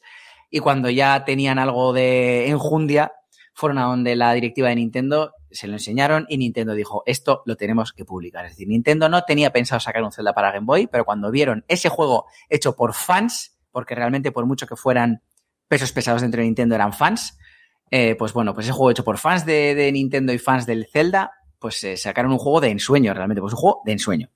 y cuando ya tenían algo de enjundia, fueron a donde la directiva de Nintendo se lo enseñaron y Nintendo dijo, esto lo tenemos que publicar. Es decir, Nintendo no tenía pensado sacar un Zelda para Game Boy, pero cuando vieron ese juego hecho por fans, porque realmente por mucho que fueran pesos pesados dentro de Nintendo eran fans, eh, pues bueno, pues ese juego hecho por fans de Nintendo y fans del Zelda pues eh, sacaron un juego de ensueño realmente, pues un juego de ensueño.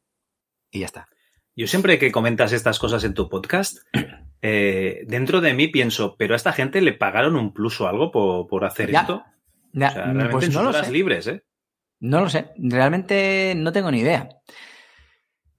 Y ya está. Yo siempre que comentas estas cosas en tu podcast, *clears throat* eh, dentro de mí pienso, pero a esta gente le pagaron un plus o algo por, hacer esto. Ya, realmente pues no lo sé. libres, ¿eh? No lo sé, realmente no tengo ni idea.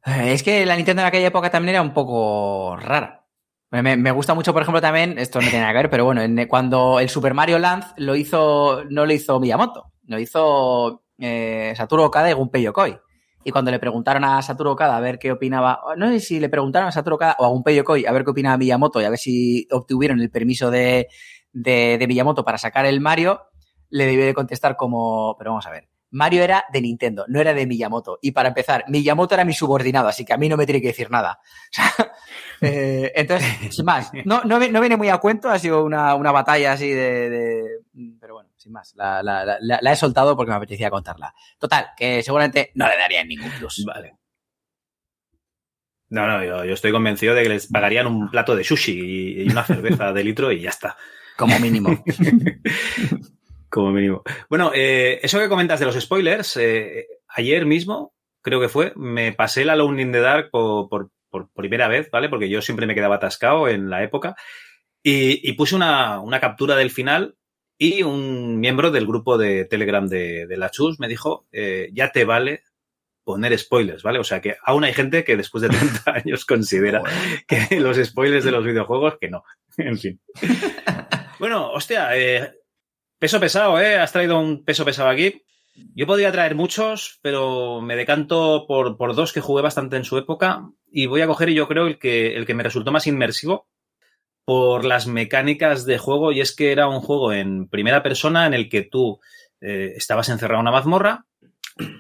Es que la Nintendo en aquella época también era un poco rara. Me, me, gusta mucho, por ejemplo, también, esto no tiene nada que ver, pero bueno, cuando el Super Mario Land lo hizo, no lo hizo Miyamoto, lo hizo eh, Satoru Okada y Gunpei Yokoi. Y cuando le preguntaron a Satoru Okada a ver qué opinaba, no sé si le preguntaron a Satoru Okada o a Gunpei Yokoi a ver qué opinaba Miyamoto y a ver si obtuvieron el permiso de, de, de Miyamoto para sacar el Mario, le debió de contestar como, pero vamos a ver, Mario era de Nintendo, no era de Miyamoto. Y para empezar, Miyamoto era mi subordinado, así que a mí no me tiene que decir nada. *laughs* eh, entonces, sin más, no, no, no, viene muy a cuento, ha sido una, una batalla así de, de, sin más, la, la, la, la, he soltado porque me apetecía contarla. Total, que seguramente no le darían ningún plus. Vale. No, no, yo, yo estoy convencido de que les pagarían un plato de sushi y una cerveza de litro y ya está. Como mínimo. *laughs* Como mínimo. Bueno, eh, eso que comentas de los spoilers, eh, ayer mismo, creo que fue, me pasé la Alone in the Dark por, por, por, primera vez, ¿vale? Porque yo siempre me quedaba atascado en la época. Y, y puse una, una, captura del final y un miembro del grupo de Telegram de, de la Chus me dijo, eh, ya te vale poner spoilers, ¿vale? O sea que aún hay gente que después de 30 *laughs* años considera que los spoilers de los videojuegos, que no. En fin. *laughs* Bueno, hostia, eh, Peso pesado, ¿eh? Has traído un peso pesado aquí. Yo podría traer muchos, pero me decanto por, por dos que jugué bastante en su época y voy a coger, yo creo, el que, el que me resultó más inmersivo por las mecánicas de juego y es que era un juego en primera persona en el que tú eh, estabas encerrado en una mazmorra,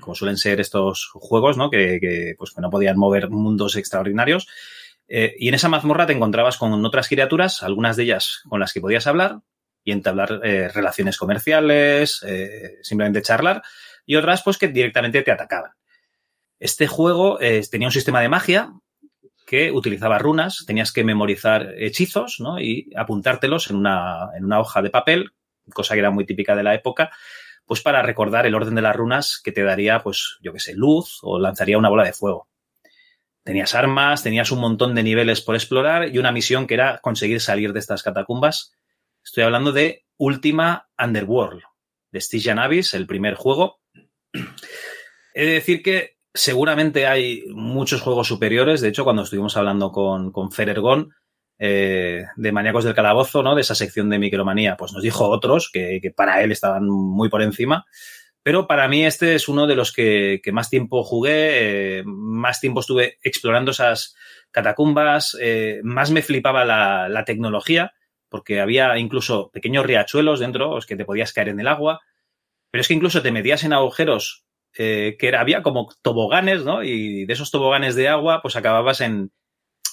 como suelen ser estos juegos, ¿no? Que, pues, no podían mover mundos extraordinarios. Eh, y en esa mazmorra te encontrabas con otras criaturas, algunas de ellas con las que podías hablar, y entablar eh, relaciones comerciales, simplemente charlar, y otras pues que directamente te atacaban. Este juego tenía un sistema de magia que utilizaba runas, tenías que memorizar hechizos ¿no? y apuntártelos en una, en una hoja de papel, cosa que era muy típica de la época, pues para recordar el orden de las runas que te daría, pues, yo qué sé, luz o lanzaría una bola de fuego. Tenías armas, tenías un montón de niveles por explorar y una misión que era conseguir salir de estas catacumbas Estoy hablando de Ultima Underworld, de Stygian Abyss, el primer juego. He de decir que seguramente hay muchos juegos superiores. De hecho, cuando estuvimos hablando con, Ferergon, eh, de Maníacos del Calabozo, ¿no? De esa sección de micromanía, pues nos dijo otros que, para él estaban muy por encima. Pero para mí este es uno de los que, que más tiempo jugué, eh, más tiempo estuve explorando esas catacumbas, eh, más me flipaba la, la tecnología porque había incluso pequeños riachuelos dentro, los que te podías caer en el agua, pero es que incluso te metías en agujeros eh, que era, había como toboganes, ¿no? Y de esos toboganes de agua, pues acababas en,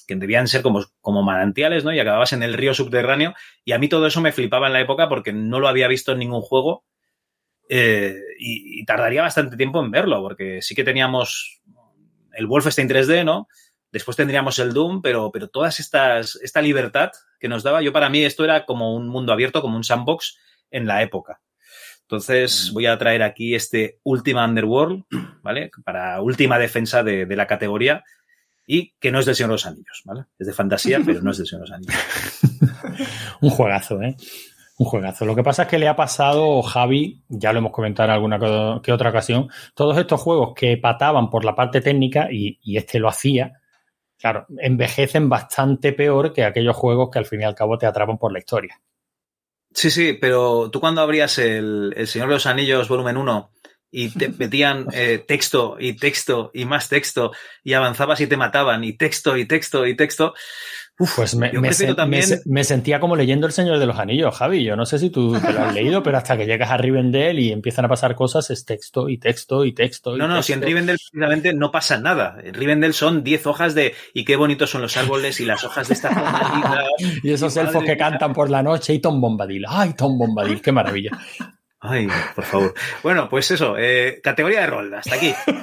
que debían ser como, como manantiales, ¿no? Y acababas en el río subterráneo. Y a mí todo eso me flipaba en la época porque no lo había visto en ningún juego. Eh, y, y, tardaría bastante tiempo en verlo, porque sí que teníamos el Wolfenstein 3D, ¿no? Después tendríamos el Doom, pero, pero todas estas, esta libertad que nos daba, yo para mí esto era como un mundo abierto, como un sandbox en la época. Entonces voy a traer aquí este Ultima Underworld, *clears throat* ¿vale? Para última defensa de, de la categoría y que no es del Señor de los Anillos, ¿vale? Es de fantasía, *laughs* pero no es del Señor de los Anillos. *laughs* un juegazo, ¿eh? Un juegazo. Lo que pasa es que le ha pasado, Javi, ya lo hemos comentado en alguna que otra ocasión, todos estos juegos que pataban por la parte técnica y, y este lo hacía, claro, envejecen bastante peor que aquellos juegos que al fin y al cabo te atrapan por la historia. Sí, sí, pero tú cuando abrías el, el Señor de los Anillos volumen 1 y te *laughs* metían eh, texto y texto y más texto y avanzabas y te mataban y texto y texto y texto. Uf, pues me, me, sen, también... me, me, sentía como leyendo El Señor de los Anillos, Javi. Yo no sé si tú te lo has leído, pero hasta que llegas a Rivendell y empiezan a pasar cosas es texto y texto y texto. Y no, no, texto. si en Rivendell precisamente no pasa nada. En Rivendell son 10 hojas de y qué bonitos son los árboles y las hojas de esta forma. *laughs* y esos elfos que cantan por la noche y Tom Bombadil. ¡Ay, Tom Bombadil! ¡Qué maravilla! Ay, por favor. Bueno, pues eso, eh, categoría de rol, hasta aquí. *laughs*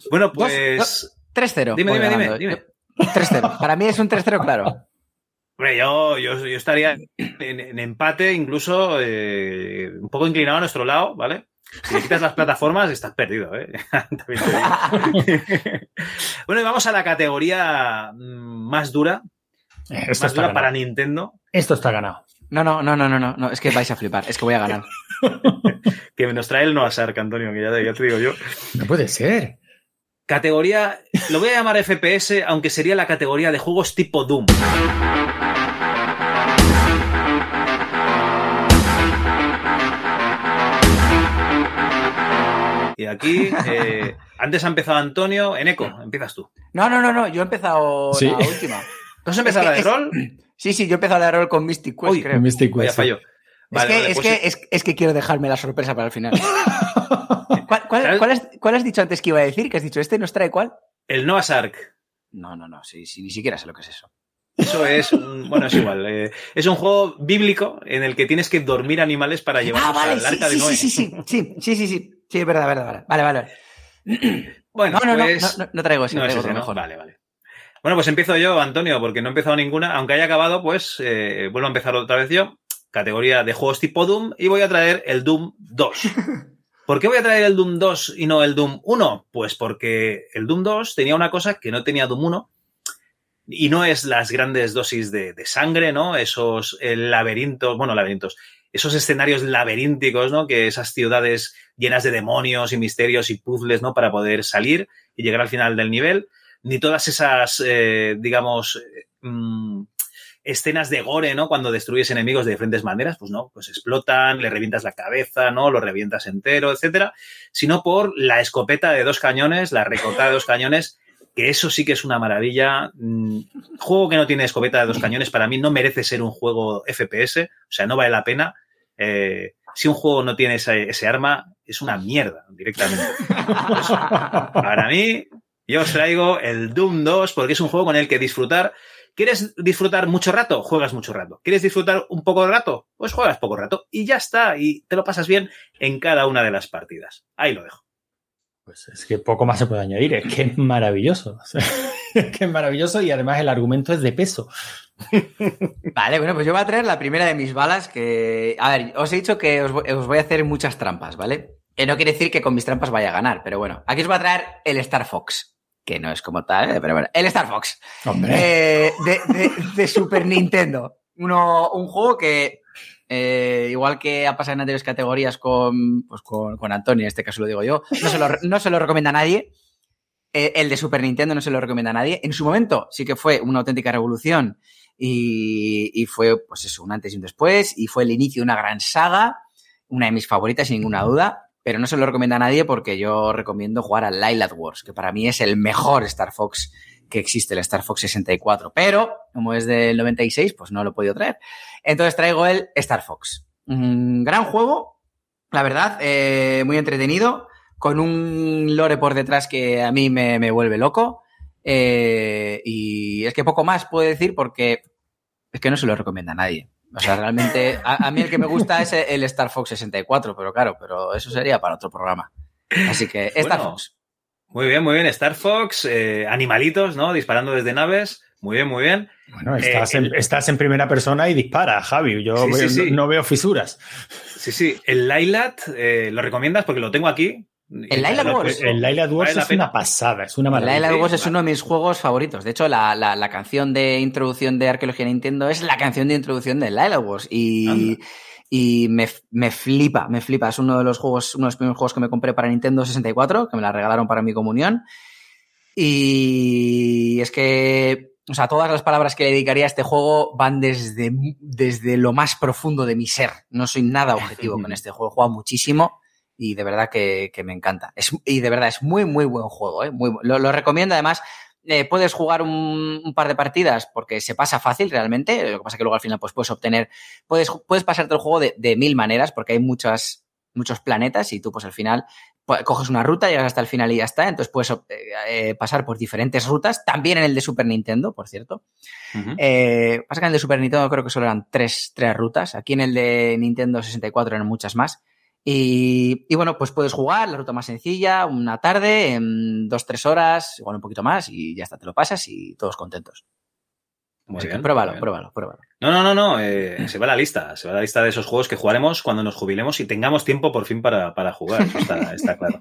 *laughs* bueno, pues. 3-0. Dime, dime, dime, dime. 3-0. Para mí es un 3-0 claro. Hombre, yo, yo, yo estaría en, en, empate, incluso eh, un poco inclinado a nuestro lado, ¿vale? Si le quitas las plataformas, estás perdido, ¿eh? *laughs* bueno, y vamos a la categoría más dura. Esto más dura para Nintendo. Esto está ganado. No, no, no, no, no, no, es que vais a flipar, es que voy a ganar. *laughs* que nos trae el Noah Sark, Antonio, que ya te digo yo. No puede ser. Categoría, lo voy a llamar FPS, aunque sería la categoría de juegos tipo Doom. Y aquí, eh, antes ha empezado Antonio, Eneco, empiezas tú. No, no, no, no, yo he empezado Sí. la última. ¿Tú has empezado Es la de es- rol? Sí, sí, yo he empezado la de rol con Mystic Quest, Uy, creo. Mystic Quest. fallo. Es, que, pues que, quiero dejarme la sorpresa para el final. *laughs* ¿Cuál, has, dicho antes que iba a decir? ¿Que has dicho este? ¿Nos trae cuál? El Noah Sark. No, no, no, sí, sí, ni siquiera sé lo que es eso. Eso es, bueno, es igual. Eh, es un juego bíblico en el que tienes que dormir animales para llevarlos ah, vale, al sí, arca sí, de Noé. Sí, sí, sí, sí, sí, sí, sí, es verdad, verdad, vale, vale, vale. *clears throat* Bueno, no, no, pues... no, no, no, traigo eso, no es ese, mejor. Vale, vale. Bueno, pues empiezo yo, Antonio, porque no he empezado ninguna. Aunque haya acabado, pues eh, vuelvo a empezar otra vez yo. Categoría de juegos tipo Doom y voy a traer el Doom 2. *laughs* ¿Por qué voy a traer el Doom 2 y no el Doom 1? Pues porque el Doom 2 tenía una cosa que no tenía Doom 1 y no es las grandes dosis de, de sangre, ¿no? Esos eh, laberintos, bueno, laberintos, esos escenarios laberínticos, ¿no? Que esas ciudades llenas de demonios y misterios y puzzles, ¿no? Para poder salir y llegar al final del nivel, ni todas esas, eh, digamos, eh, mm, escenas de gore, ¿no? Cuando destruyes enemigos de diferentes maneras, pues no, pues explotan, le revientas la cabeza, ¿no? Lo revientas entero, etcétera, sino por la escopeta de dos cañones, la recortada de dos cañones, que eso sí que es una maravilla. Mm, Juego que no tiene escopeta de dos cañones, para mí no merece ser un juego FPS, o sea, no vale la pena. Eh, si un juego no tiene ese, arma, es una mierda, directamente. Entonces, para mí, yo os traigo el Doom 2 porque es un juego con el que disfrutar. ¿Quieres disfrutar mucho rato? Juegas mucho rato. ¿Quieres disfrutar un poco de rato? Pues juegas poco rato. Y ya está. Y te lo pasas bien en cada una de las partidas. Ahí lo dejo. Pues es que poco más se puede añadir. Es que es maravilloso. *laughs* Es que es maravilloso y además el argumento es de peso. *laughs* Vale, bueno, pues yo voy a traer la primera de mis balas que... A ver, os he dicho que os, voy- os voy a hacer muchas trampas, ¿vale? Que no quiere decir que con mis trampas vaya a ganar, pero bueno, aquí os voy a traer el Star Fox, que no es como tal, pero bueno, el Star Fox. Hombre. Eh, de, de- de Super Nintendo. Uno, un juego que, eh, igual que ha pasado en anteriores categorías con, pues con, con Antonio, en este caso lo digo yo, no se lo, no se lo recomienda a nadie. Eh, el de Super Nintendo no se lo recomienda a nadie. En su momento sí que fue una auténtica revolución y, y fue, pues eso, un antes y un después, y fue el inicio de una gran saga, una de mis favoritas sin ninguna duda, pero no se lo recomienda a nadie porque yo recomiendo jugar al Lylat Wars, que para mí es el mejor Star Fox que existe, el Star Fox 64, pero como es del 96, pues no lo he podido traer. Entonces traigo el Star Fox. Un gran juego, la verdad, eh, muy entretenido, con un lore por detrás que a mí me, me vuelve loco. Eh, y es que poco más puedo decir porque es que no se lo recomienda a nadie. O sea, realmente, a, a mí el que me gusta es el Star Fox 64, pero claro, pero eso sería para otro programa. Así que Star Bueno. Fox. Muy bien, muy bien. Star Fox, eh, animalitos, ¿no? Disparando desde naves. Muy bien, muy bien. Bueno, estás, Eh, en, el- estás en primera persona y dispara, Javi. Yo Sí, sí, veo- sí. No, no veo fisuras. Sí, sí. El Lylat, eh, ¿lo recomiendas? Porque lo tengo aquí. El Lo- Wars. El Lylat Wars es una pasada, es una La maravilla. Isla sí, Wars es uno de mis juegos favoritos. De hecho, la, la, la canción de introducción de Arqueología Nintendo es la canción de introducción de Lila Wars. Y, Anda. y me, me flipa, me flipa. Es uno de los juegos, uno de los primeros juegos que me compré para Nintendo 64, que me la regalaron para mi comunión. Y es que, o sea, todas las palabras que le dedicaría a este juego van desde, desde lo más profundo de mi ser. No soy nada objetivo con *laughs* este juego. He jugado muchísimo y de verdad que, que me encanta. Es, y de verdad es muy, muy buen juego. ¿eh? Muy, lo, lo recomiendo además. Eh, puedes jugar un, un, par de partidas porque se pasa fácil realmente. Lo que pasa es que luego al final pues puedes obtener, puedes, puedes pasarte el juego de, de mil maneras porque hay muchas, muchos planetas y tú pues al final coges una ruta, llegas hasta el final y ya está. Entonces puedes eh, pasar por diferentes rutas, también en el de Super Nintendo, por cierto. Uh -huh. eh, pasa que en el de Super Nintendo creo que solo eran tres, tres rutas. Aquí en el de Nintendo 64 eran muchas más. Y, y, bueno, pues puedes jugar la ruta más sencilla, una tarde, en dos, tres horas, igual un poquito más, y ya está, te lo pasas y todos contentos. Muy Así bien, que pruébalo, muy bien. pruébalo, pruébalo. No, no, no, no. Eh, se va a la lista. Se va a la lista de esos juegos que jugaremos cuando nos jubilemos y tengamos tiempo por fin para, para jugar. Eso está, está claro.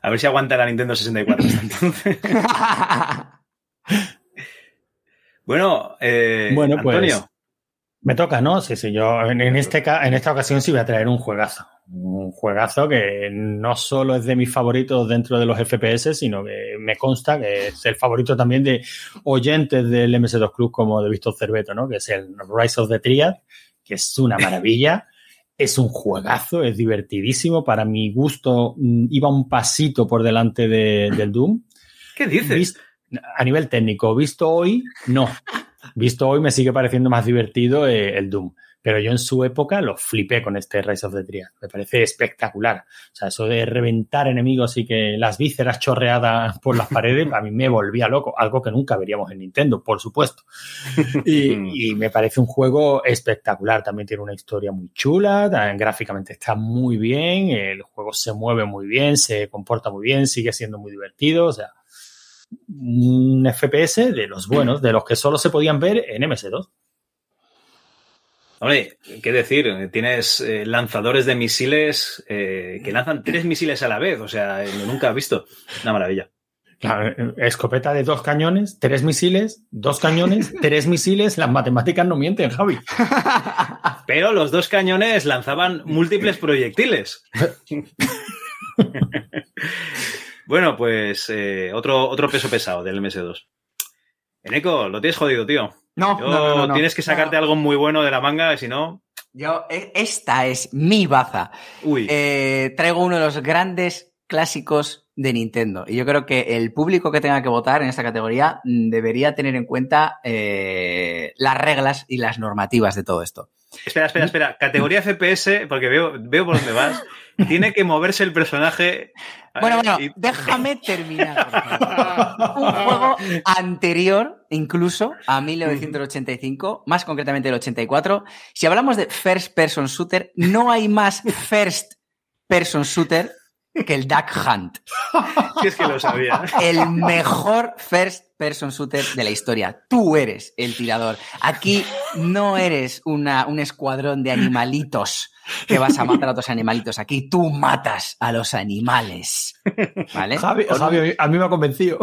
A ver si aguanta la Nintendo 64 hasta entonces. *laughs* bueno, eh, bueno, pues, Antonio. Me toca, ¿no? Sí, sí, yo en, este, en esta ocasión sí voy a traer un juegazo. Un juegazo que no solo es de mis favoritos dentro de los FPS, sino que me consta que es el favorito también de oyentes del MS2 Club como de Víctor Cerveto, ¿no? Que es el Rise of the Triad, que es una *laughs* maravilla. es un juegazo, es divertidísimo. Para mi gusto, mm, iba un pasito por delante de, del Doom. ¿Qué dices? Vist, a nivel técnico, visto hoy, no. *laughs* Visto hoy me sigue pareciendo más divertido eh, el Doom. Pero yo en su época lo flipé con este Rise of the Triad. Me parece espectacular. O sea, eso de reventar enemigos y que las vísceras chorreadas por las paredes, a mí me volvía loco. Algo que nunca veríamos en Nintendo, por supuesto. Y, *laughs* y me parece un juego espectacular. También tiene una historia muy chula. También gráficamente está muy bien. El juego se mueve muy bien, se comporta muy bien, sigue siendo muy divertido. O sea, un FPS de los buenos, de los que solo se podían ver en MS2. Hombre, ¿qué decir? Tienes eh, lanzadores de misiles eh, que lanzan tres misiles a la vez. O sea, nunca he visto. Una maravilla. Claro, escopeta de dos cañones, tres misiles, dos cañones, *laughs* tres misiles. Las matemáticas no mienten, Javi. *laughs* Pero los dos cañones lanzaban múltiples proyectiles. *laughs* bueno, pues eh, otro, otro peso pesado del MS2. Eneco, lo tienes jodido, tío. No, Yo, no, no, no, Tienes que sacarte algo muy bueno de la manga, si no. Yo, e, esta es mi baza. Uy. Eh, traigo uno de los grandes clásicos de Nintendo. Y yo creo que el público que tenga que votar en esta categoría mm, debería tener en cuenta eh, las reglas y las normativas de todo esto. Espera, espera, espera. Categoría FPS, porque veo, veo por dónde vas. Tiene que moverse el personaje. Bueno, bueno, y... déjame terminar. *laughs* Un juego anterior, incluso, a 1985, más concretamente el 84. Si hablamos de First Person Shooter, no hay más First Person Shooter que el Duck Hunt. *laughs* Si es que lo sabía. El mejor first person shooter de la historia. Tú eres el tirador. Aquí no eres una, un escuadrón de animalitos que vas a matar a otros animalitos. Aquí tú matas a los animales. ¿Vale? Javi, Javi a mí me ha convencido.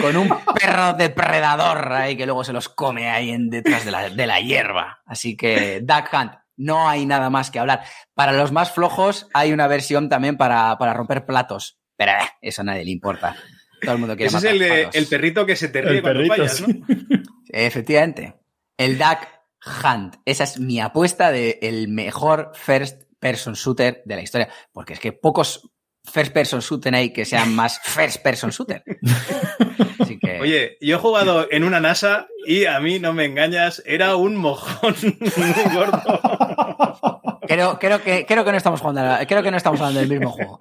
Con un perro depredador ahí que luego se los come ahí en detrás de la, de la hierba. Así que Duck Hunt, no hay nada más que hablar. Para los más flojos hay una versión también para, para romper platos. Pero eh, eso a nadie le importa. Todo el mundo quiere Ese matar es el, perrito que se te ríe el cuando perrito, fallas, ¿no? *laughs* Efectivamente. El Duck Hunt. Esa es mi apuesta de el mejor first person shooter de la historia. Porque es que pocos first person shooter hay que sean más *laughs* first person shooter. Así que... Oye, yo he jugado en una NASA y a mí no me engañas, era un mojón *laughs* muy gordo. Creo, creo, que, creo que no estamos jugando, creo que no estamos hablando del mismo juego.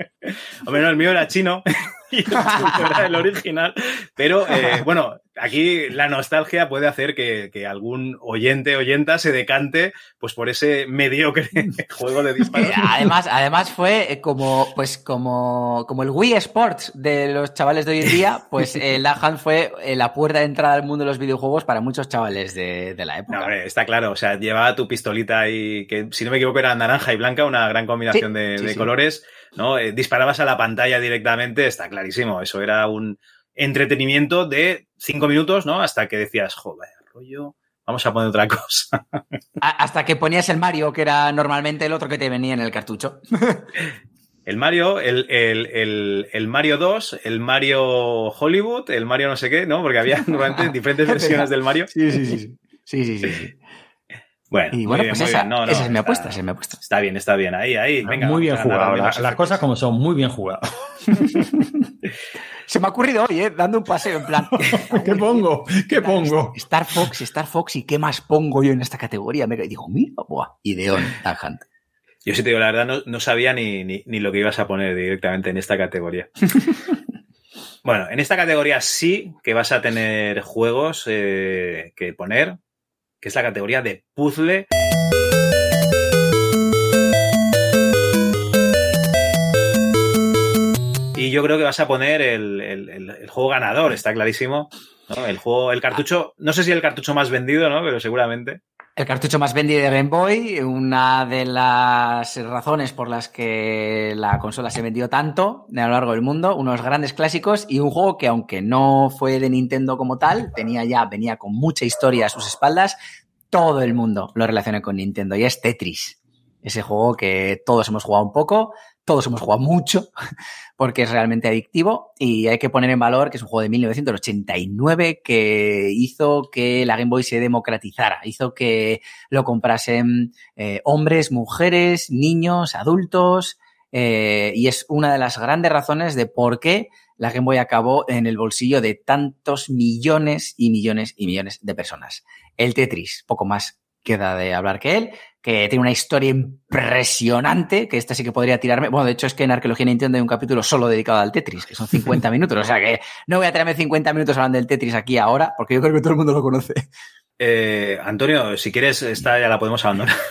Hombre, no, el mío era chino *laughs* y el original. Pero eh, *laughs* bueno, aquí la nostalgia puede hacer que, que, algún oyente, oyenta se decante pues por ese mediocre *laughs* juego de disparos. Además, además fue como, pues como, como el Wii Sports de los chavales de hoy en día, pues el Hunt fue la puerta de entrada al mundo de los videojuegos para muchos chavales de, de la época. No, hombre, está claro. O sea, llevaba tu pistolita y que, si no me equivoco, era naranja y blanca, una gran combinación sí, de, sí, de sí. colores. ¿No? Eh, disparabas a la pantalla directamente, está clarísimo. Eso era un entretenimiento de cinco minutos, ¿no? Hasta que decías, joder, rollo, vamos a poner otra cosa. Hasta que ponías el Mario, que era normalmente el otro que te venía en el cartucho. *laughs* El Mario, el, el, el, el, Mario 2, el Mario Hollywood, el Mario no sé qué, ¿no? Porque había *laughs* durante diferentes *laughs* versiones del Mario. Sí, sí, sí. Sí, sí, sí. sí. Bueno, y bueno, bien, pues esa. No, no, esa es mi está- apuesta, esa es mi apuesta. Está bien, está bien. Ahí, ahí. Venga, muy bien jugado. la- las cosas como son, muy bien jugado. Se me ha ocurrido hoy, ¿eh? Dando un paseo en plan. *laughs* ¿Qué pongo? ¿Qué pongo? Star Fox, Star Fox, ¿y qué más pongo yo en esta categoría? Me digo, mira, buah, ideón, Hunt. Yo sí te digo, la verdad, no, no sabía ni, ni, ni lo que ibas a poner directamente en esta categoría. *laughs* bueno, en esta categoría sí que vas a tener juegos eh, que poner, que es la categoría de puzzle. Y yo creo que vas a poner el, el- el- juego ganador, está clarísimo. El juego, el cartucho, no sé si el cartucho más vendido, ¿no? Pero seguramente. El cartucho más vendido de Game Boy, una de las razones por las que la consola se vendió tanto a lo largo del mundo, unos grandes clásicos y un juego que aunque no fue de Nintendo como tal, tenía ya, venía con mucha historia a sus espaldas, todo el mundo lo relaciona con Nintendo y es Tetris. Ese juego que todos hemos jugado un poco, todos hemos jugado mucho, *laughs* porque es realmente adictivo y hay que poner en valor que es un juego de 1989 que hizo que la Game Boy se democratizara, hizo que lo comprasen eh, hombres, mujeres, niños, adultos eh, y es una de las grandes razones de por qué la Game Boy acabó en el bolsillo de tantos millones y millones y millones de personas. El Tetris, poco más queda de hablar que él, que tiene una historia impresionante, que esta sí que podría tirarme. Bueno, de hecho es que en Arqueología Nintendo hay un capítulo solo dedicado al Tetris, que son 50 *laughs* minutos, o sea que no voy a tirarme 50 minutos hablando del Tetris aquí ahora, porque yo creo que todo el mundo lo conoce. Eh, Antonio, si quieres, esta ya la podemos abandonar. *laughs*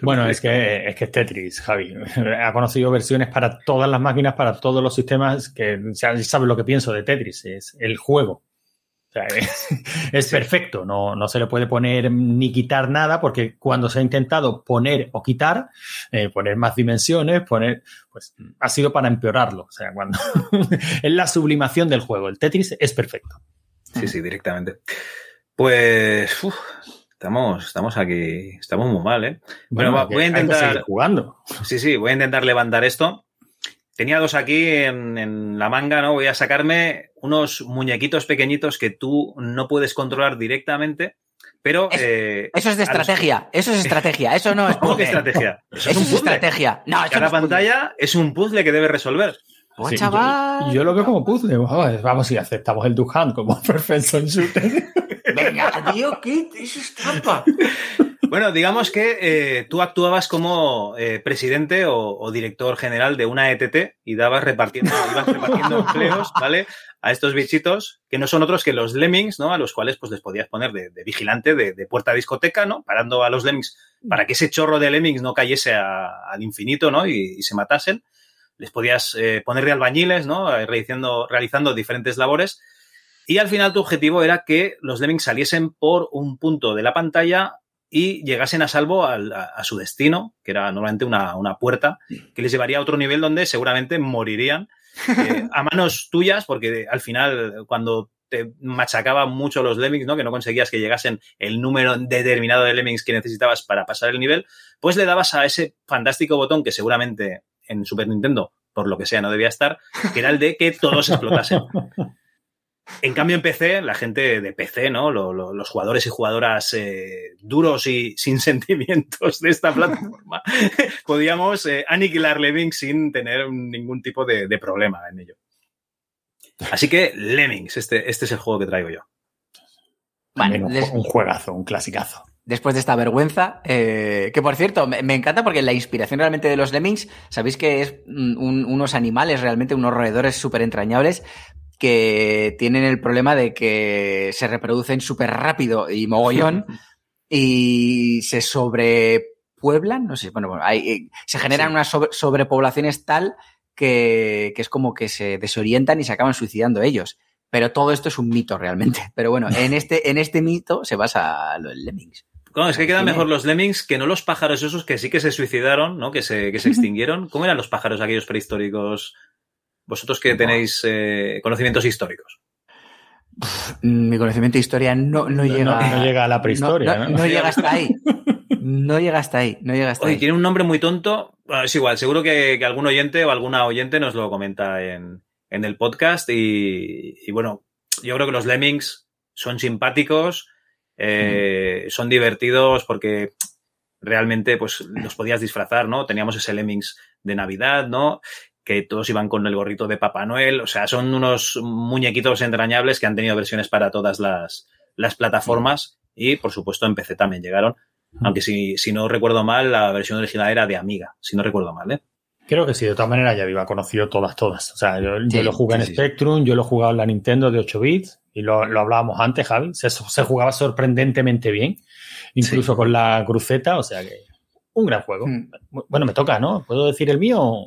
Bueno, es que, es que es Tetris, Javi. Ha conocido versiones para todas las máquinas, para todos los sistemas, que ya sabes lo que pienso de Tetris, es el juego. Sea, es, *laughs* es perfecto, no, no se le puede poner ni quitar nada, porque cuando se ha intentado poner o quitar, eh, poner más dimensiones, poner, pues ha sido para empeorarlo. O sea, cuando *laughs* es la sublimación del juego. El Tetris es perfecto. Sí, sí, directamente. Pues uf, estamos, estamos aquí, estamos muy mal, ¿eh? Bueno, va- voy a hay que intentar- seguir jugando. Sí, sí, voy a intentar levantar esto. Tenía dos aquí en, en la manga, ¿no? Voy a sacarme unos muñequitos pequeñitos que tú no puedes controlar directamente, pero... Es- eh, Eso es de los- estrategia, eso es estrategia, eso no es *laughs* ¿Cómo que puzzle. estrategia? Eso, Eso es un estrategia. No, eso no Cada es pantalla es un puzzle que debes resolver. Buah, Sí, chaval. Yo, yo lo veo como puzzle. Vamos, vamos si aceptamos el Duck Hunt como *laughs* Perfection Shooter. Venga, tío, ¿qué? Eso es trampa. *laughs* Bueno, digamos que eh, tú actuabas como eh, presidente o, o director general de una ETT y dabas repartiendo, *laughs* ibas repartiendo empleos, ¿vale? A estos bichitos que no son otros que los lemmings, ¿no? A los cuales pues les podías poner de, de vigilante de, de puerta a discoteca, ¿no? Parando a los lemmings para que ese chorro de lemmings no cayese a- al infinito, ¿no? Y, y se matasen. Les podías eh, poner de albañiles, ¿no? Eh, Realizando, realizando diferentes labores. Y al final tu objetivo era que los lemmings saliesen por un punto de la pantalla y llegasen a salvo al- a, a su destino, que era normalmente una, una puerta, que les llevaría a otro nivel donde seguramente morirían eh, *laughs* a manos tuyas, porque al final, cuando te machacaban mucho los lemmings, ¿no? Que no conseguías que llegasen el número determinado de lemmings que necesitabas para pasar el nivel, pues le dabas a ese fantástico botón que seguramente en Super Nintendo, por lo que sea, no debía estar, que era el de que todos explotasen. *laughs* En cambio, en PC, la gente de PC, ¿no? Lo- lo- los jugadores y jugadoras eh, duros y *laughs* sin sentimientos de esta plataforma, *laughs* podíamos eh, aniquilar Lemmings sin tener ningún tipo de, de problema en ello. Así que Lemmings, este, este es el juego que traigo yo. Vale, un, juegazo, un clasicazo. después de esta vergüenza, eh, que por cierto, me, me encanta porque la inspiración realmente de los lemmings, sabéis que es mm, un- unos animales, realmente unos roedores súper entrañables, que tienen el problema de que se reproducen súper rápido y mogollón *laughs* y se sobrepueblan, no sé, bueno, hay, eh, se generan Sí. unas sobre- sobrepoblaciones tal que, que es como que se desorientan y se acaban suicidando ellos. Pero todo esto es un mito realmente. *laughs* Pero bueno, en este, en este mito se basa los lemmings. No, es que quedan mejor los Lemmings que no los pájaros esos que sí que se suicidaron, ¿no? Que se, que se extinguieron. ¿Cómo eran los pájaros aquellos prehistóricos? Vosotros que tenéis eh, conocimientos históricos. Mm, Mi conocimiento de historia no, no llega. no llega a la prehistoria, no, ¿no? no llega hasta ahí. No llega hasta ahí. No llega hasta Oye, ahí. tiene un nombre muy tonto, Bueno, es igual, seguro que, que algún oyente o alguna oyente nos lo comenta en, en el podcast y, y, bueno, yo creo que los Lemmings son simpáticos, eh, mm. son divertidos porque realmente pues los podías disfrazar, ¿no? Teníamos ese Lemmings de Navidad, ¿no? Que todos iban con el gorrito de Papá Noel, o sea, son unos muñequitos entrañables que han tenido versiones para todas las, las plataformas y por supuesto en PC también llegaron. Aunque si, si no recuerdo mal, la versión original era de Amiga, si no recuerdo mal, ¿eh? Creo que sí, de todas maneras ya iba conocido todas, todas. O sea, yo, yo lo jugué en Spectrum, yo lo he jugado en la Nintendo de 8 bits y lo, lo hablábamos antes, Javi. Se, se, jugaba sorprendentemente bien, incluso con la cruceta, o sea que un gran juego. Mm. Bueno, me toca, ¿no? ¿Puedo decir el mío?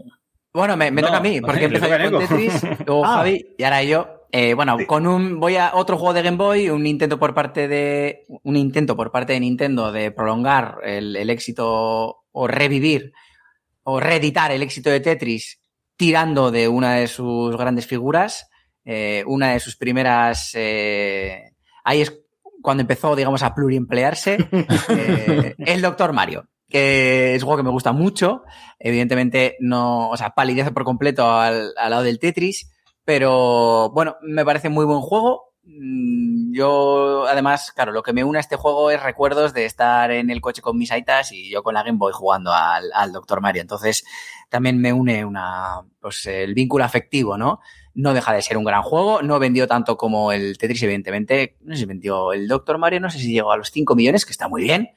Bueno, me, me no, toca a mí, porque empezó con Tetris, luego *laughs* ah. Javi y ahora yo. Eh, bueno, con un voy a otro juego de Game Boy, un intento por parte de un intento por parte de Nintendo de prolongar el, el éxito o revivir o reeditar el éxito de Tetris tirando de una de sus grandes figuras, eh, una de sus primeras... Eh, ahí es cuando empezó, digamos, a pluriemplearse, *laughs* eh, el Doctor Mario, que es un juego que me gusta mucho, evidentemente no, o sea, palidece por completo al, al lado del Tetris, pero bueno, me parece muy buen juego, Mm, yo, además, claro, lo que me une a este juego es recuerdos de estar en el coche con mis aitas y yo con la Game Boy jugando al, al Doctor Mario. Entonces, también me une una, pues, el vínculo afectivo, ¿no? No deja de ser un gran juego, no vendió tanto como el Tetris, evidentemente. No sé si vendió el Doctor Mario, no sé si llegó a los 5 millones, que está muy bien.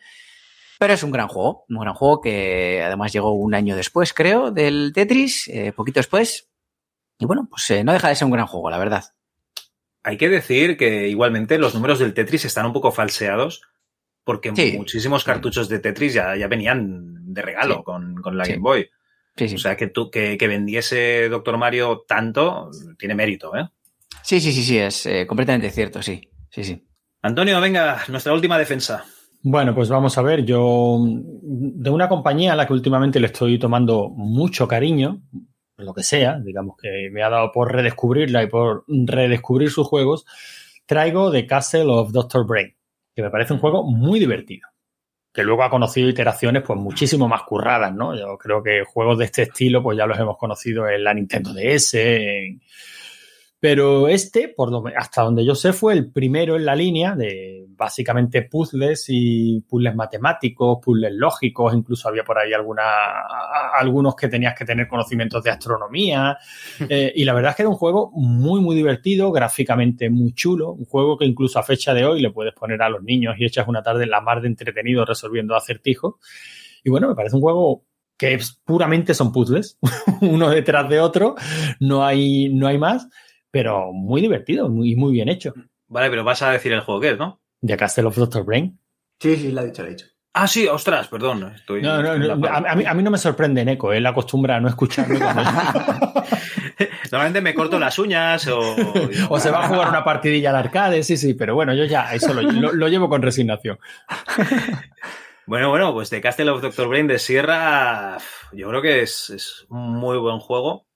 Pero es un gran juego, un gran juego que además llegó un año después, creo, del Tetris, eh, poquito después. Y bueno, pues eh, no deja de ser un gran juego, la verdad. Hay que decir que igualmente los números del Tetris están un poco falseados porque sí. muchísimos cartuchos de Tetris ya, ya venían de regalo sí. con, con, la sí. Game Boy. O sea, que, tú, que, que, vendiese Doctor Mario tanto tiene mérito, ¿eh? Sí, sí, sí, sí, es eh, completamente cierto, sí. Sí, sí. Antonio, venga, nuestra última defensa. Bueno, pues vamos a ver, yo de una compañía a la que últimamente le estoy tomando mucho cariño, lo que sea, digamos que me ha dado por redescubrirla y por redescubrir sus juegos, traigo The Castle of Dr. Brain, que me parece un juego muy divertido. Que luego ha conocido iteraciones pues muchísimo más curradas, ¿no? Yo creo que juegos de este estilo pues ya los hemos conocido en la Nintendo DS, en, pero este, por lo, hasta donde yo sé, fue el primero en la línea de básicamente puzzles y puzzles matemáticos, puzzles lógicos, incluso había por ahí alguna, algunos que tenías que tener conocimientos de astronomía. *laughs* Eh, y la verdad es que era un juego muy, muy divertido, gráficamente muy chulo, un juego que incluso a fecha de hoy le puedes poner a los niños y echas una tarde en la mar de entretenido resolviendo acertijos. Y bueno, me parece un juego que es, puramente son puzzles, *laughs* uno detrás de otro, no hay, no hay más pero muy divertido y muy, muy bien hecho. Vale, pero vas a decir el juego que es, ¿no? De Castle of Dr. Brain. Sí, sí, lo ha dicho, lo ha dicho. Ah, sí, ostras, perdón. Estoy no, no, no a, a, mí, a, mí, no me sorprende Neko, él acostumbra a no escucharme. *laughs* Normalmente me corto las uñas o... o se va a jugar una partidilla al arcade, sí, sí, pero bueno, yo ya eso lo, lo, lo llevo con resignación. Bueno, bueno, pues de Castle of Dr. Brain de Sierra, yo creo que es, es un muy buen juego.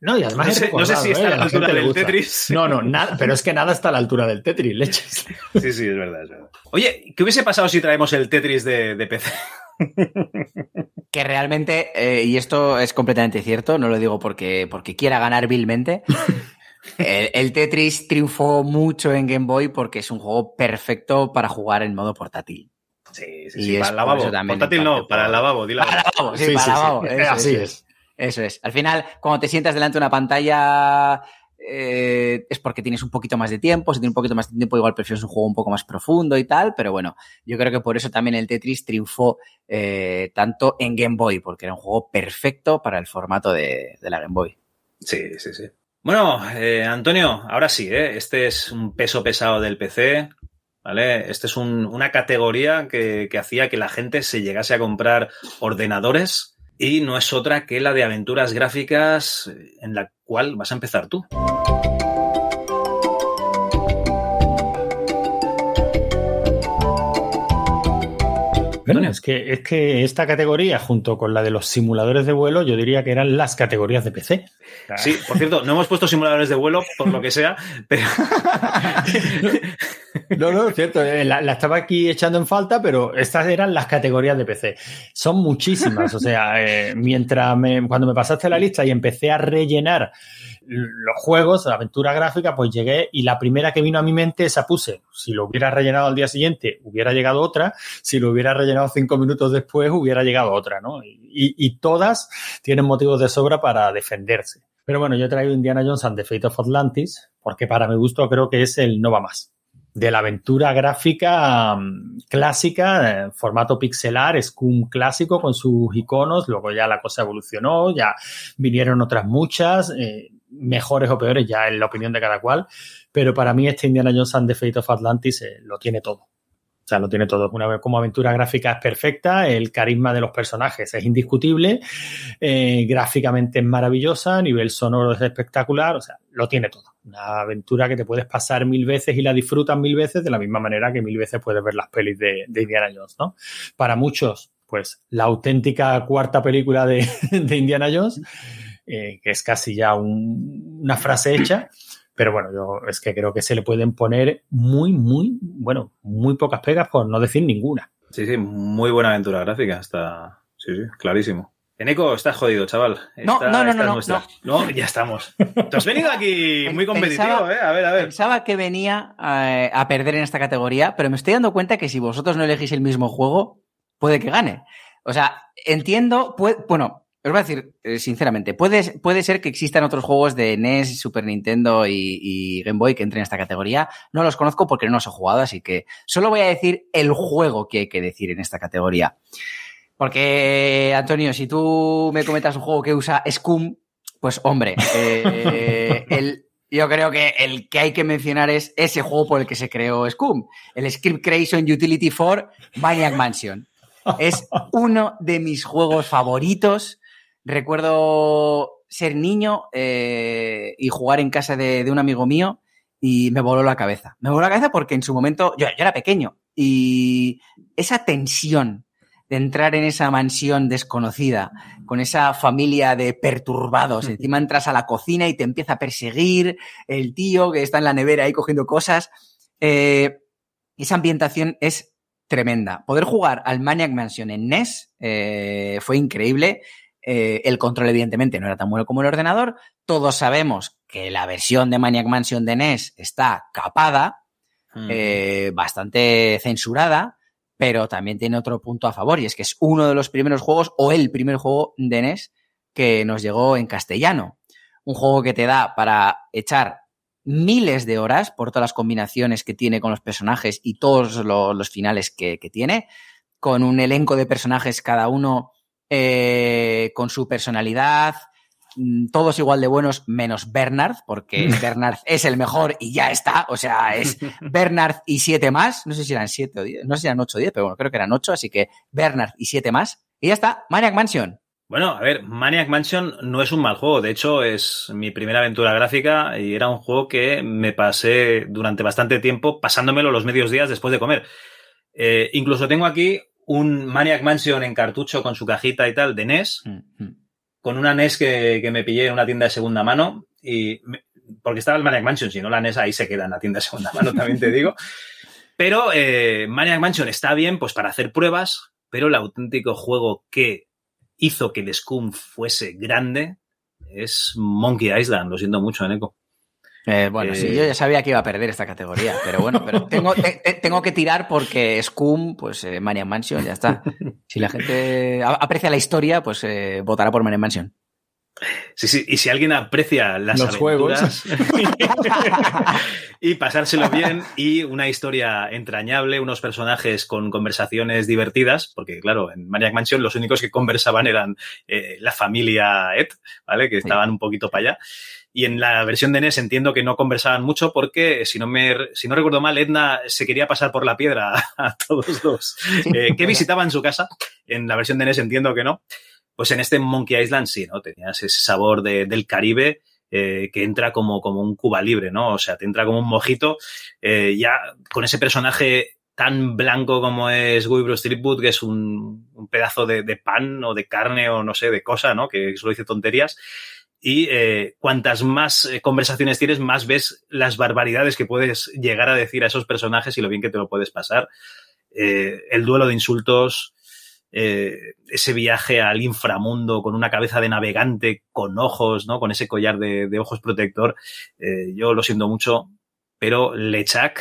No, y además no sé, no sé si está ¿eh? a la altura del Tetris. No, no, nada, pero es que nada está a la altura del Tetris, leches. *laughs* Sí, sí, es verdad, es verdad. Oye, ¿qué hubiese pasado si traemos el Tetris de, de PC? *laughs* que realmente, eh, y esto es completamente cierto, no lo digo porque, porque quiera ganar vilmente. *laughs* el, el, Tetris triunfó mucho en Game Boy porque es un juego perfecto para jugar en modo portátil. Sí, sí, sí, para el lavabo. Portátil no, para el lavabo, dilo. Para el lavabo, sí, sí para el lavabo. Sí, Así es. Es. Eso es. Al final, cuando te sientas delante de una pantalla, eh, es porque tienes un poquito más de tiempo. Si tienes un poquito más de tiempo, igual prefieres un juego un poco más profundo y tal. Pero bueno, yo creo que por eso también el Tetris triunfó eh, tanto en Game Boy, porque era un juego perfecto para el formato de, la Game Boy. Sí, sí, sí. Bueno, eh, Antonio, ahora sí, este es un peso pesado del PC. ¿Vale? Este es un, una categoría que hacía que la gente se llegase a comprar ordenadores y no es otra que la de aventuras gráficas en la cual vas a empezar tú. Es que, es que esta categoría, junto con la de los simuladores de vuelo, yo diría que eran las categorías de PC. Sí, por cierto, no hemos puesto simuladores de vuelo, por lo que sea, pero. *laughs* No, no, es cierto. Eh, la, la, estaba aquí echando en falta, pero estas eran las categorías de PC. Son muchísimas. O sea, eh, mientras me, cuando me pasaste la lista y empecé a rellenar los juegos, la aventura gráfica, pues llegué y la primera que vino a mi mente esa puse. Si lo hubiera rellenado al día siguiente, hubiera llegado otra. Si lo hubiera rellenado cinco minutos después, hubiera llegado otra, ¿no? Y, y todas tienen motivos de sobra para defenderse. Pero bueno, yo he traído Indiana Jones and the Fate of Atlantis, porque para mi gusto creo que es el no va más de la aventura gráfica um, clásica, en formato pixelar, Scum clásico con sus iconos, luego ya la cosa evolucionó, ya vinieron otras muchas, eh, mejores o peores, ya en la opinión de cada cual, pero para mí este Indiana Jones and the Fate of Atlantis eh, lo tiene todo. O sea, lo tiene todo. Una, como aventura gráfica es perfecta, el carisma de los personajes es indiscutible, eh, gráficamente es maravillosa, nivel sonoro es espectacular, o sea, lo tiene todo. Una aventura que te puedes pasar mil veces y la disfrutas mil veces de la misma manera que mil veces puedes ver las pelis de, de Indiana Jones, ¿no? Para muchos, pues la auténtica cuarta película de, *laughs* de Indiana Jones, eh, que es casi ya un, una frase hecha. Pero bueno, yo es que creo que se le pueden poner muy, muy, bueno, muy pocas pegas, por no decir ninguna. Sí, sí, muy buena aventura gráfica, está, sí, sí, clarísimo. Eneco, estás jodido, chaval. No, Esta- no, no, esta no, es no, ya estamos. Te has venido aquí *laughs* muy competitivo, Pensaba- ¿eh? A ver, a ver. Pensaba que venía eh, a perder en esta categoría, pero me estoy dando cuenta que si vosotros no elegís el mismo juego, puede que gane. O sea, entiendo, puede- bueno, os voy a decir eh, sinceramente, puede, puede ser que existan otros juegos de NES, Super Nintendo y, Game Boy que entren en esta categoría. No los conozco porque no los he jugado, así que solo voy a decir el juego que hay que decir en esta categoría. Porque, Antonio, si tú me comentas un juego que usa Scum, pues hombre, eh, el, yo creo que el que hay que mencionar es ese juego por el que se creó Scum, el Script Creation Utility for Maniac Mansion. Es uno de mis juegos favoritos. Recuerdo ser niño eh, y jugar en casa de, de un amigo mío y me voló la cabeza. Me voló la cabeza porque en su momento yo, yo era pequeño y esa tensión de entrar en esa mansión desconocida con esa familia de perturbados. Encima entras a la cocina y te empieza a perseguir el tío que está en la nevera ahí cogiendo cosas. Eh, esa ambientación es tremenda. Poder jugar al Maniac Mansion en NES eh, fue increíble. Eh, el control, evidentemente, no era tan bueno como el ordenador. Todos sabemos que la versión de Maniac Mansion de NES está capada, Mm. eh, bastante censurada, pero también tiene otro punto a favor, y es que es uno de los primeros juegos, o el primer juego de NES que nos llegó en castellano. Un juego que te da para echar miles de horas por todas las combinaciones que tiene con los personajes y todos lo- los finales que, que tiene, con un elenco de personajes cada uno eh, con su personalidad, mm, todos igual de buenos menos Bernard, porque *laughs* Bernard es el mejor y ya está, o sea, es *laughs* Bernard y siete más, no sé si eran siete o diez, no sé si eran ocho o diez, pero bueno, creo que eran ocho, así que Bernard y siete más, y ya está, Maniac Mansion. Bueno, a ver, Maniac Mansion no es un mal juego. De hecho, es mi primera aventura gráfica y era un juego que me pasé durante bastante tiempo pasándomelo los medios días después de comer. Eh, incluso tengo aquí un Maniac Mansion en cartucho con su cajita y tal de NES, con una NES que, que me pillé en una tienda de segunda mano y me- porque estaba el Maniac Mansion, si no la NES ahí se queda en la tienda de segunda mano, también te digo. Pero eh, Maniac Mansion está bien pues para hacer pruebas, pero el auténtico juego que hizo que el Scum fuese grande es Monkey Island, lo siento mucho, Eneco. Eh, bueno, Eh, sí, yo ya sabía que iba a perder esta categoría, pero bueno, pero *laughs* tengo, te- te- tengo que tirar porque Scum, pues eh, Maniac Mansion, ya está. *laughs* Si la gente aprecia la historia, pues eh, votará por Maniac Mansion. Sí, sí, y si alguien aprecia las Los aventuras *laughs* y pasárselo bien y una historia entrañable, unos personajes con conversaciones divertidas, porque claro, en Maniac Mansion los únicos que conversaban eran eh, la familia Ed, ¿vale? Que estaban un poquito para allá. Y en la versión de NES entiendo que no conversaban mucho porque, si no, me, si no recuerdo mal, Edna se quería pasar por la piedra *laughs* a todos los eh, que visitaban su casa. En la versión de NES entiendo que no. Pues en este Monkey Island sí, ¿no? Tenías ese sabor de- del Caribe eh, que entra como, como un Cuba libre, ¿no? O sea, te entra como un mojito, eh, ya con ese personaje tan blanco como es Guybrush Street que es un, un pedazo de, de, pan o de carne o no sé, de cosa, ¿no? Que solo dice tonterías. Y eh, cuantas más eh, conversaciones tienes, más ves las barbaridades que puedes llegar a decir a esos personajes y lo bien que te lo puedes pasar. Eh, el duelo de insultos, eh, ese viaje al inframundo con una cabeza de navegante, con ojos, ¿no? Con ese collar de, de ojos protector. Eh, yo lo siento mucho, pero Lechak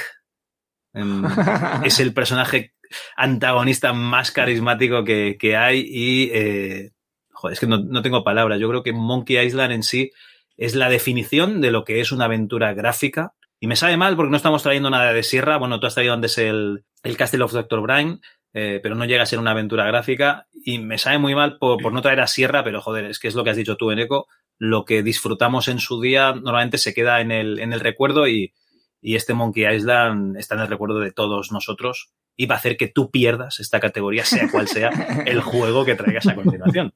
em, *laughs* es el personaje antagonista más carismático que, que hay y eh, joder, es que no, no, tengo palabras. Yo creo que Monkey Island en sí es la definición de lo que es una aventura gráfica. Y me sabe mal porque no estamos trayendo nada de Sierra. Bueno, tú has traído antes el, el Castle of Dr. Brian, eh, pero no llega a ser una aventura gráfica. Y me sabe muy mal por, por, no traer a Sierra, pero joder, es que es lo que has dicho tú, Eneco. Lo que disfrutamos en su día normalmente se queda en el, en el recuerdo y, y este Monkey Island está en el recuerdo de todos nosotros y va a hacer que tú pierdas esta categoría, sea cual sea el *laughs* juego que traigas a continuación.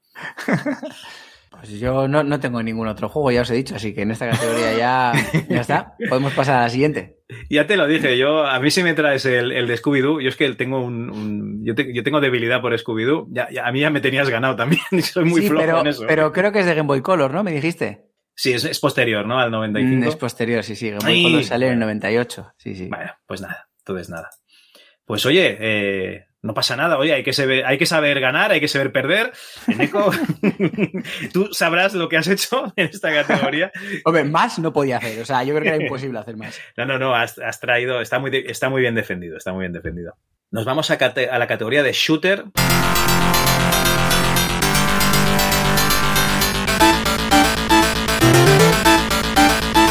Pues yo no, no, tengo ningún otro juego, ya os he dicho, así que en esta categoría ya, ya está. Podemos pasar a la siguiente. Ya te lo dije, yo a mí si me traes el, el de Scooby-Doo, yo es que tengo un, un yo, te, yo, tengo debilidad por Scooby-Doo, ya, ya, a mí ya me tenías ganado también, *laughs* soy muy sí, flojo pero, en eso. Pero creo que es de Game Boy Color, ¿no? Me dijiste. Sí, es, es posterior, ¿no? Al 95. Mm, es posterior, sí, sí. Game Boy Color sale en el 98. Sí, sí. Bueno, pues nada, entonces nada. Pues oye, eh, no pasa nada, oye, hay que, saber, hay que saber ganar, hay que saber perder. Eneco, *laughs* *laughs* tú sabrás lo que has hecho *laughs* en esta categoría. Hombre, más no podía hacer, o sea, yo creo que era imposible hacer más. No, no, no, has, has traído, está muy, está muy bien defendido, está muy bien defendido. Nos vamos a, a la categoría de shooter.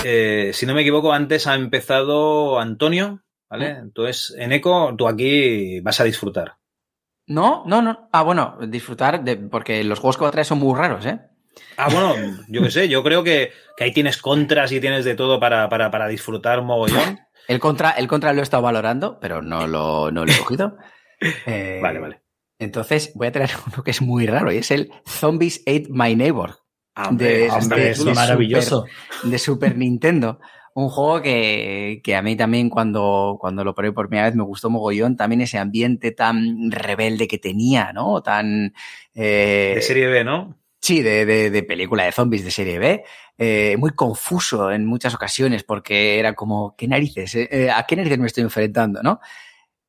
Eh, si no me equivoco, antes ha empezado Antonio, ¿vale? Entonces, en Eco, tú aquí vas a disfrutar. No, no, no. Ah, bueno, disfrutar de, porque los juegos que va a traer son muy raros, ¿eh? Ah, bueno, yo qué sé, yo creo que, que, ahí tienes contras y tienes de todo para, para, para disfrutar mogollón. El contra, el contra lo he estado valorando, pero no lo, no lo he cogido. eh, *laughs* vale, vale. Entonces voy a traer *laughs* uno que es muy raro y es el Zombies Ate My Neighbor. Hombre, de, hombre, de, es de maravilloso. Super, de Super Nintendo. Un juego que, que, a mí también cuando, cuando lo probé por primera vez me gustó mogollón. También ese ambiente tan rebelde que tenía, ¿no? Tan... Eh, de serie B, ¿no? Sí, de, de, de, película de zombies de serie B. Eh, muy confuso en muchas ocasiones porque era como, ¿qué narices? Eh, ¿A qué narices me estoy enfrentando, no?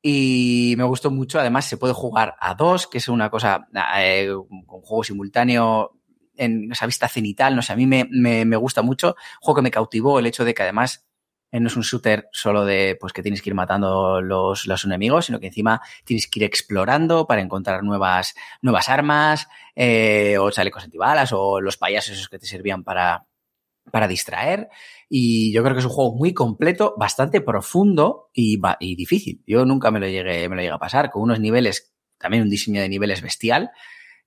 Y me gustó mucho. Además, se puede jugar a dos, que es una cosa, eh, un juego simultáneo en esa vista cenital, no sé, a mí me, me, me, gusta mucho. Un juego que me cautivó el hecho de que además eh, no es un shooter solo de pues que tienes que ir matando los, los enemigos, sino que encima tienes que ir explorando para encontrar nuevas, nuevas armas, eh, o chalecos antibalas, o los payasos esos que te servían para, para distraer. Y yo creo que es un juego muy completo, bastante profundo y, y difícil. Yo nunca me lo llegué, me lo llegué a pasar, con unos niveles, también un diseño de niveles bestial.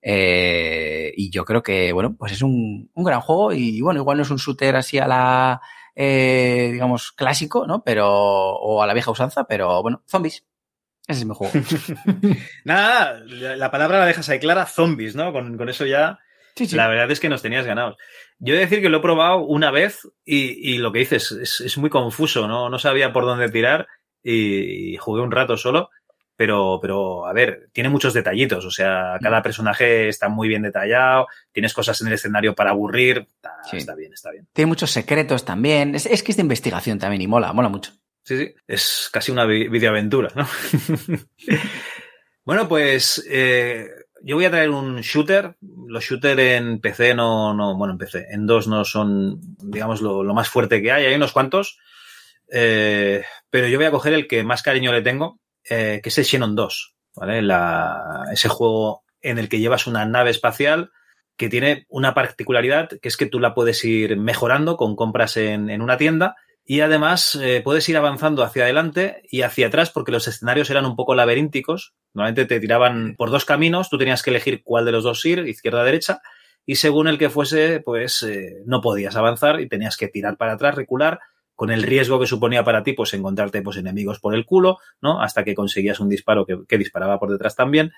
Eh, y yo creo que, bueno, pues es un, un, gran juego y, bueno, igual no es un shooter así a la, eh, digamos, clásico, ¿no? Pero, o a la vieja usanza, pero bueno, zombies. Ese es mi juego. *laughs* Nada, la palabra la dejas ahí clara, zombies, ¿no? Con, con eso ya, sí, sí. la verdad es que nos tenías ganados. Yo he de decir que lo he probado una vez y, y lo que dices es, es, muy confuso, ¿no? No sabía por dónde tirar y, y jugué un rato solo pero, pero, a ver, tiene muchos detallitos, o sea, cada personaje está muy bien detallado, tienes cosas en el escenario para aburrir, está, sí. está bien, está bien. Tiene muchos secretos también, es, es, que es de investigación también y mola, mola mucho. Sí, sí, es casi una videoaventura, ¿no? *laughs* bueno, pues eh, yo voy a traer un shooter, los shooters en PC no, no, bueno, en PC, en dos no son, digamos, lo, lo más fuerte que hay, hay unos cuantos, eh, pero yo voy a coger el que más cariño le tengo, eh, que es el Xenon 2, ¿vale? La, ese juego en el que llevas una nave espacial que tiene una particularidad que es que tú la puedes ir mejorando con compras en, en una tienda y además eh, puedes ir avanzando hacia adelante y hacia atrás porque los escenarios eran un poco laberínticos. Normalmente te tiraban por dos caminos, tú tenías que elegir cuál de los dos ir, izquierda o derecha, y según el que fuese, pues eh, no podías avanzar y tenías que tirar para atrás, recular con el riesgo que suponía para ti, pues encontrarte pues enemigos por el culo, ¿no? Hasta que conseguías un disparo que, que disparaba por detrás también,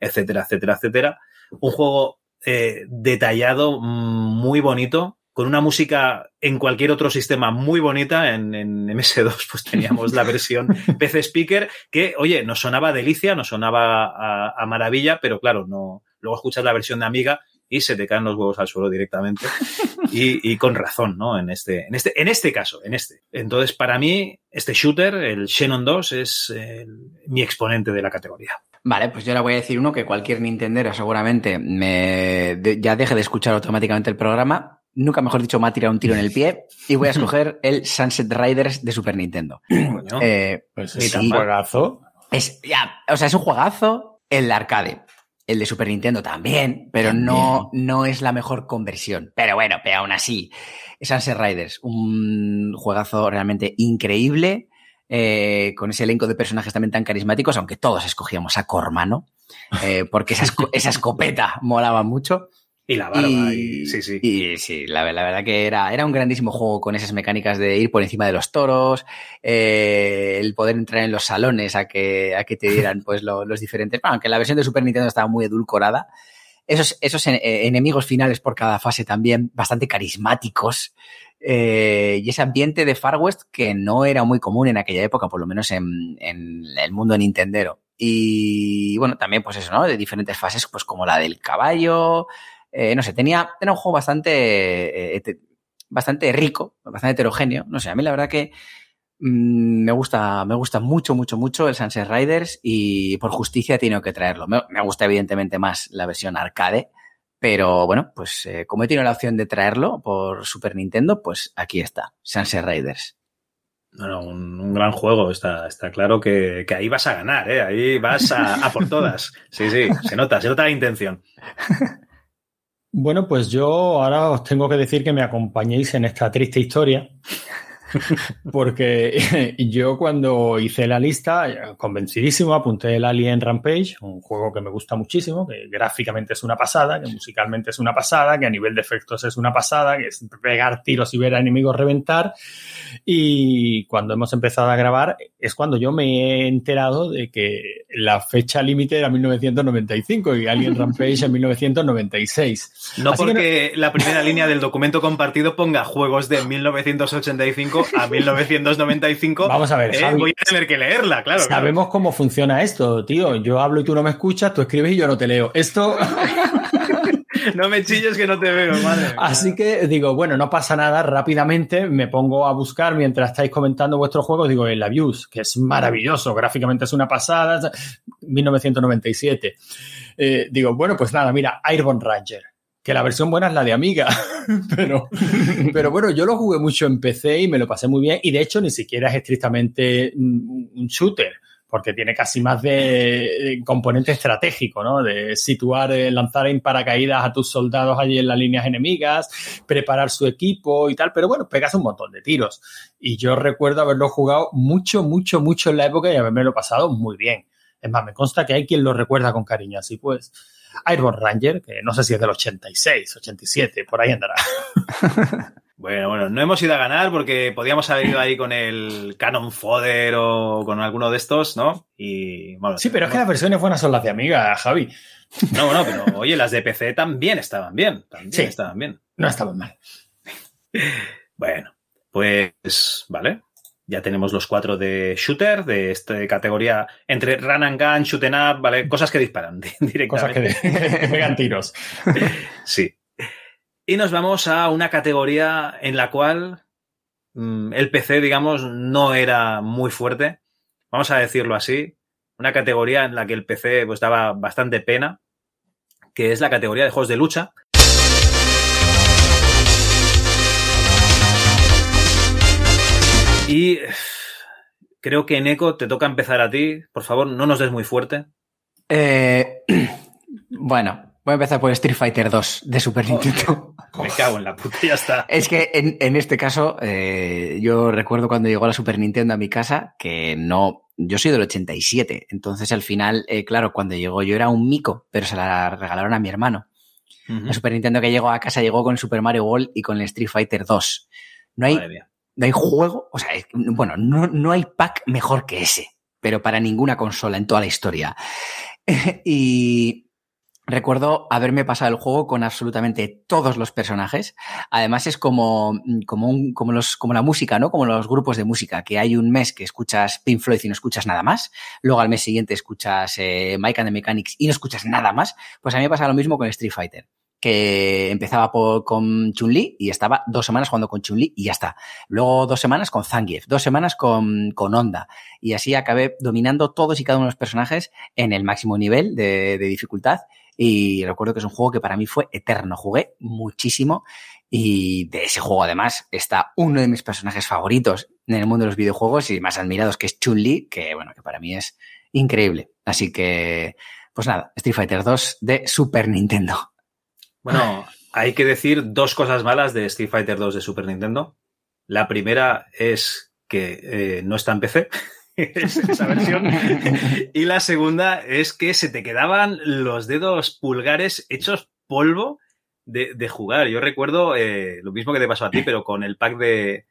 etcétera, etcétera, etcétera. Un juego eh, detallado, muy bonito, con una música en cualquier otro sistema muy bonita. En, en MS2 *laughs* pues teníamos la versión *laughs* PC Speaker que, oye, nos sonaba delicia, nos sonaba a, a, maravilla, pero claro, no. Luego escuchas la versión de Amiga y se te caen los huevos al suelo directamente. *laughs* Y, y, con razón, ¿no? En este, en este, en este caso, en este. Entonces, para mí, este shooter, el Xenon 2, es el, mi exponente de la categoría. Vale, pues yo ahora voy a decir uno que cualquier Nintendero seguramente me de, ya deje de escuchar automáticamente el programa. Nunca mejor dicho, me ha tirado un tiro en el pie y voy a escoger *laughs* el Sunset Riders de Super Nintendo. Bueno, eh, pues es un juegazo. Es, ya, o sea, es un juegazo el arcade. El de Super Nintendo también, pero no, no es la mejor conversión. Pero bueno, pero aún así, Sunset Riders, un juegazo realmente increíble, eh, con ese elenco de personajes también tan carismáticos, aunque todos escogíamos a Cormano, eh, porque esa, esco esa, escopeta molaba mucho. Y la barba, y, y sí, sí. Y sí, la, la, verdad que era, era un grandísimo juego con esas mecánicas de ir por encima de los toros, eh, el poder entrar en los salones a que, a que te *laughs* dieran pues lo, los diferentes. Bueno, aunque la versión de Super Nintendo estaba muy edulcorada. Esos, esos en, eh, enemigos finales por cada fase también bastante carismáticos. Eh, y ese ambiente de Far West que no era muy común en aquella época, por lo menos en, en el mundo nintendero. Y bueno, también pues eso, ¿no? De diferentes fases, pues como la del caballo, eh, no sé, tenía, era un juego bastante, eh, bastante rico, bastante heterogéneo. No sé, a mí la verdad que mmm, me gusta, me gusta mucho, mucho, mucho el Sunset Riders y por justicia he tenido que traerlo. Me, me gusta evidentemente más la versión arcade, pero bueno, pues eh, como he tenido la opción de traerlo por Super Nintendo, pues aquí está, Sunset Riders. No, no, un, un, gran juego. Está, está claro que, que, ahí vas a ganar, ¿eh? Ahí vas a, a por todas. *laughs* Sí, sí, se nota, se nota la intención. *laughs* Bueno, pues yo ahora os tengo que decir que me acompañéis en esta triste historia. *laughs* Porque *laughs* yo cuando hice la lista, convencidísimo, apunté el Alien Rampage, un juego que me gusta muchísimo, que gráficamente es una pasada, que musicalmente es una pasada, que a nivel de efectos es una pasada, que es pegar tiros y ver a enemigos reventar. Y cuando hemos empezado a grabar es cuando yo me he enterado de que la fecha límite era 1995 y Alien Rampage en *laughs* 1996. No Así porque no... la primera línea del documento compartido ponga juegos de 1985 *laughs* a 1995. Vamos a ver, eh, Javi, voy a tener que leerla, claro. Sabemos claro. cómo funciona esto, tío. Yo hablo y tú no me escuchas, tú escribes y yo no te leo. Esto. *laughs* no me chilles que no te veo, madre. Así que digo, bueno, no pasa nada, rápidamente me pongo a buscar mientras estáis comentando vuestros juegos, digo, el Abuse, que es maravilloso, gráficamente es una pasada, 1997. Eh, digo, bueno, pues nada, mira, Airborne Ranger que la versión buena es la de Amiga, *laughs* pero, pero bueno, yo lo jugué mucho en PC y me lo pasé muy bien y de hecho ni siquiera es estrictamente un shooter, porque tiene casi más de componente estratégico, ¿no? De situar, eh, lanzar en paracaídas a tus soldados allí en las líneas enemigas, preparar su equipo y tal, pero bueno, pegas un montón de tiros. Y yo recuerdo haberlo jugado mucho, mucho, mucho en la época y haberme lo pasado muy bien. Es más, me consta que hay quien lo recuerda con cariño, así pues. Airborne Ranger, que no sé si es del 86, 87, por ahí andará. *laughs* Bueno, bueno, no hemos ido a ganar porque podíamos haber ido ahí con el Canon Fodder o con alguno de estos, ¿no? Y bueno. Sí, pero es que las versiones buenas son las de Amiga, Javi. No, bueno, pero oye, las de PC también estaban bien. También sí, estaban bien. No estaban mal. *laughs* Bueno, pues vale. Ya tenemos los cuatro de shooter, de esta categoría entre run and gun, shoot and up, ¿vale? Cosas que disparan *laughs* directamente. Cosas que, *laughs* que pegan tiros. *laughs* Sí. Y nos vamos a una categoría en la cual mmm, el PC, digamos, no era muy fuerte. Vamos a decirlo así. Una categoría en la que el PC pues daba bastante pena, que es la categoría de juegos de lucha. Y creo que en Eco te toca empezar a ti. Por favor, no nos des muy fuerte. Eh, *clears throat* bueno, Voy a empezar por Street Fighter 2 de Super Nintendo. Me cago en la puta, ya está. *laughs* Es que en, en este caso, eh, yo recuerdo cuando llegó la Super Nintendo a mi casa que no. Yo soy del 87, entonces al final, eh, claro, cuando llegó yo era un mico, pero se la regalaron a mi hermano. Uh -huh. La Super Nintendo que llegó a casa llegó con Super Mario World y con el Street Fighter 2. No hay, no hay juego, o sea, bueno, no, no hay pack mejor que ese, pero para ninguna consola en toda la historia. *laughs* y Recuerdo haberme pasado el juego con absolutamente todos los personajes. Además es como, como, un, como, los, como la música, ¿no? Como los grupos de música, que hay un mes que escuchas Pink Floyd y no escuchas nada más. Luego al mes siguiente escuchas eh, Mike and the Mechanics y no escuchas nada más. Pues a mí me pasa lo mismo con Street Fighter que empezaba por, con Chun-Li y estaba dos semanas jugando con Chun-Li y ya está. Luego dos semanas con Zangief, dos semanas con, con Honda. Y así acabé dominando todos y cada uno de los personajes en el máximo nivel de, de dificultad. Y recuerdo que es un juego que para mí fue eterno. Jugué muchísimo y de ese juego además está uno de mis personajes favoritos en el mundo de los videojuegos y más admirados que es Chun-Li, que bueno, que para mí es increíble. Así que, pues nada, Street Fighter 2 de Super Nintendo. Bueno, *laughs* hay que decir dos cosas malas de Street Fighter 2 de Super Nintendo. La primera es que eh, no está en PC. *laughs* esa versión. *laughs* y la segunda es que se te quedaban los dedos pulgares hechos polvo de, de jugar. Yo recuerdo eh, lo mismo que te pasó a ti, pero con el pack de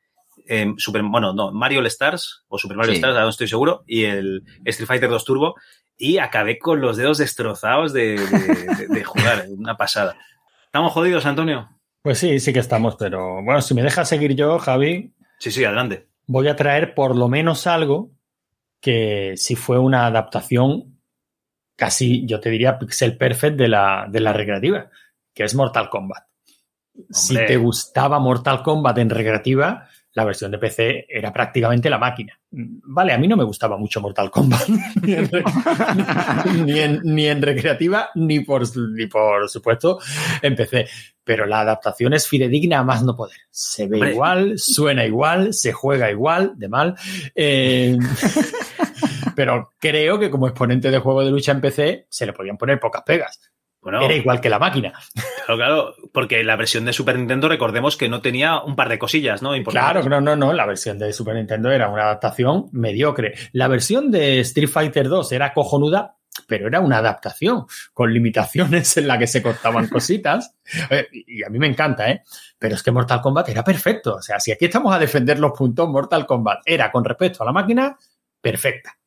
eh, Super, bueno, no, Mario All Stars o Super Mario Sí. Stars, ahora no estoy seguro, y el Street Fighter 2 Turbo. Y acabé con los dedos destrozados de, de- de- de jugar. Una pasada. ¿Estamos jodidos, Antonio? Pues sí, sí que estamos, pero bueno, si me dejas seguir yo, Javi, Sí, sí, adelante. voy a traer por lo menos algo que si fue una adaptación casi, yo te diría, pixel perfect de la, de la recreativa, que es Mortal Kombat. Si te gustaba Mortal Kombat en recreativa, la versión de PC era prácticamente la máquina. Vale, a mí no me gustaba mucho Mortal Kombat, *laughs* ni, en, *laughs* ni en- ni en recreativa, ni por, ni por supuesto en PC. Pero la adaptación es fidedigna a más no poder. Se ve Hombre. igual, suena igual, se juega igual, de mal. Eh, *laughs* pero creo que como exponente de juego de lucha en PC se le podían poner pocas pegas. Bueno, Era igual que la máquina. claro, claro, porque la versión de Super Nintendo, recordemos que no tenía un par de cosillas, ¿no? Importantes. Claro, no, no, no. La versión de Super Nintendo era una adaptación mediocre. La versión de Street Fighter 2 era cojonuda, pero era una adaptación con limitaciones en la que se cortaban cositas. *laughs* Eh, Y a mí me encanta, ¿eh? Pero es que Mortal Kombat era perfecto. O sea, si aquí estamos a defender los puntos, Mortal Kombat era con respecto a la máquina perfecta,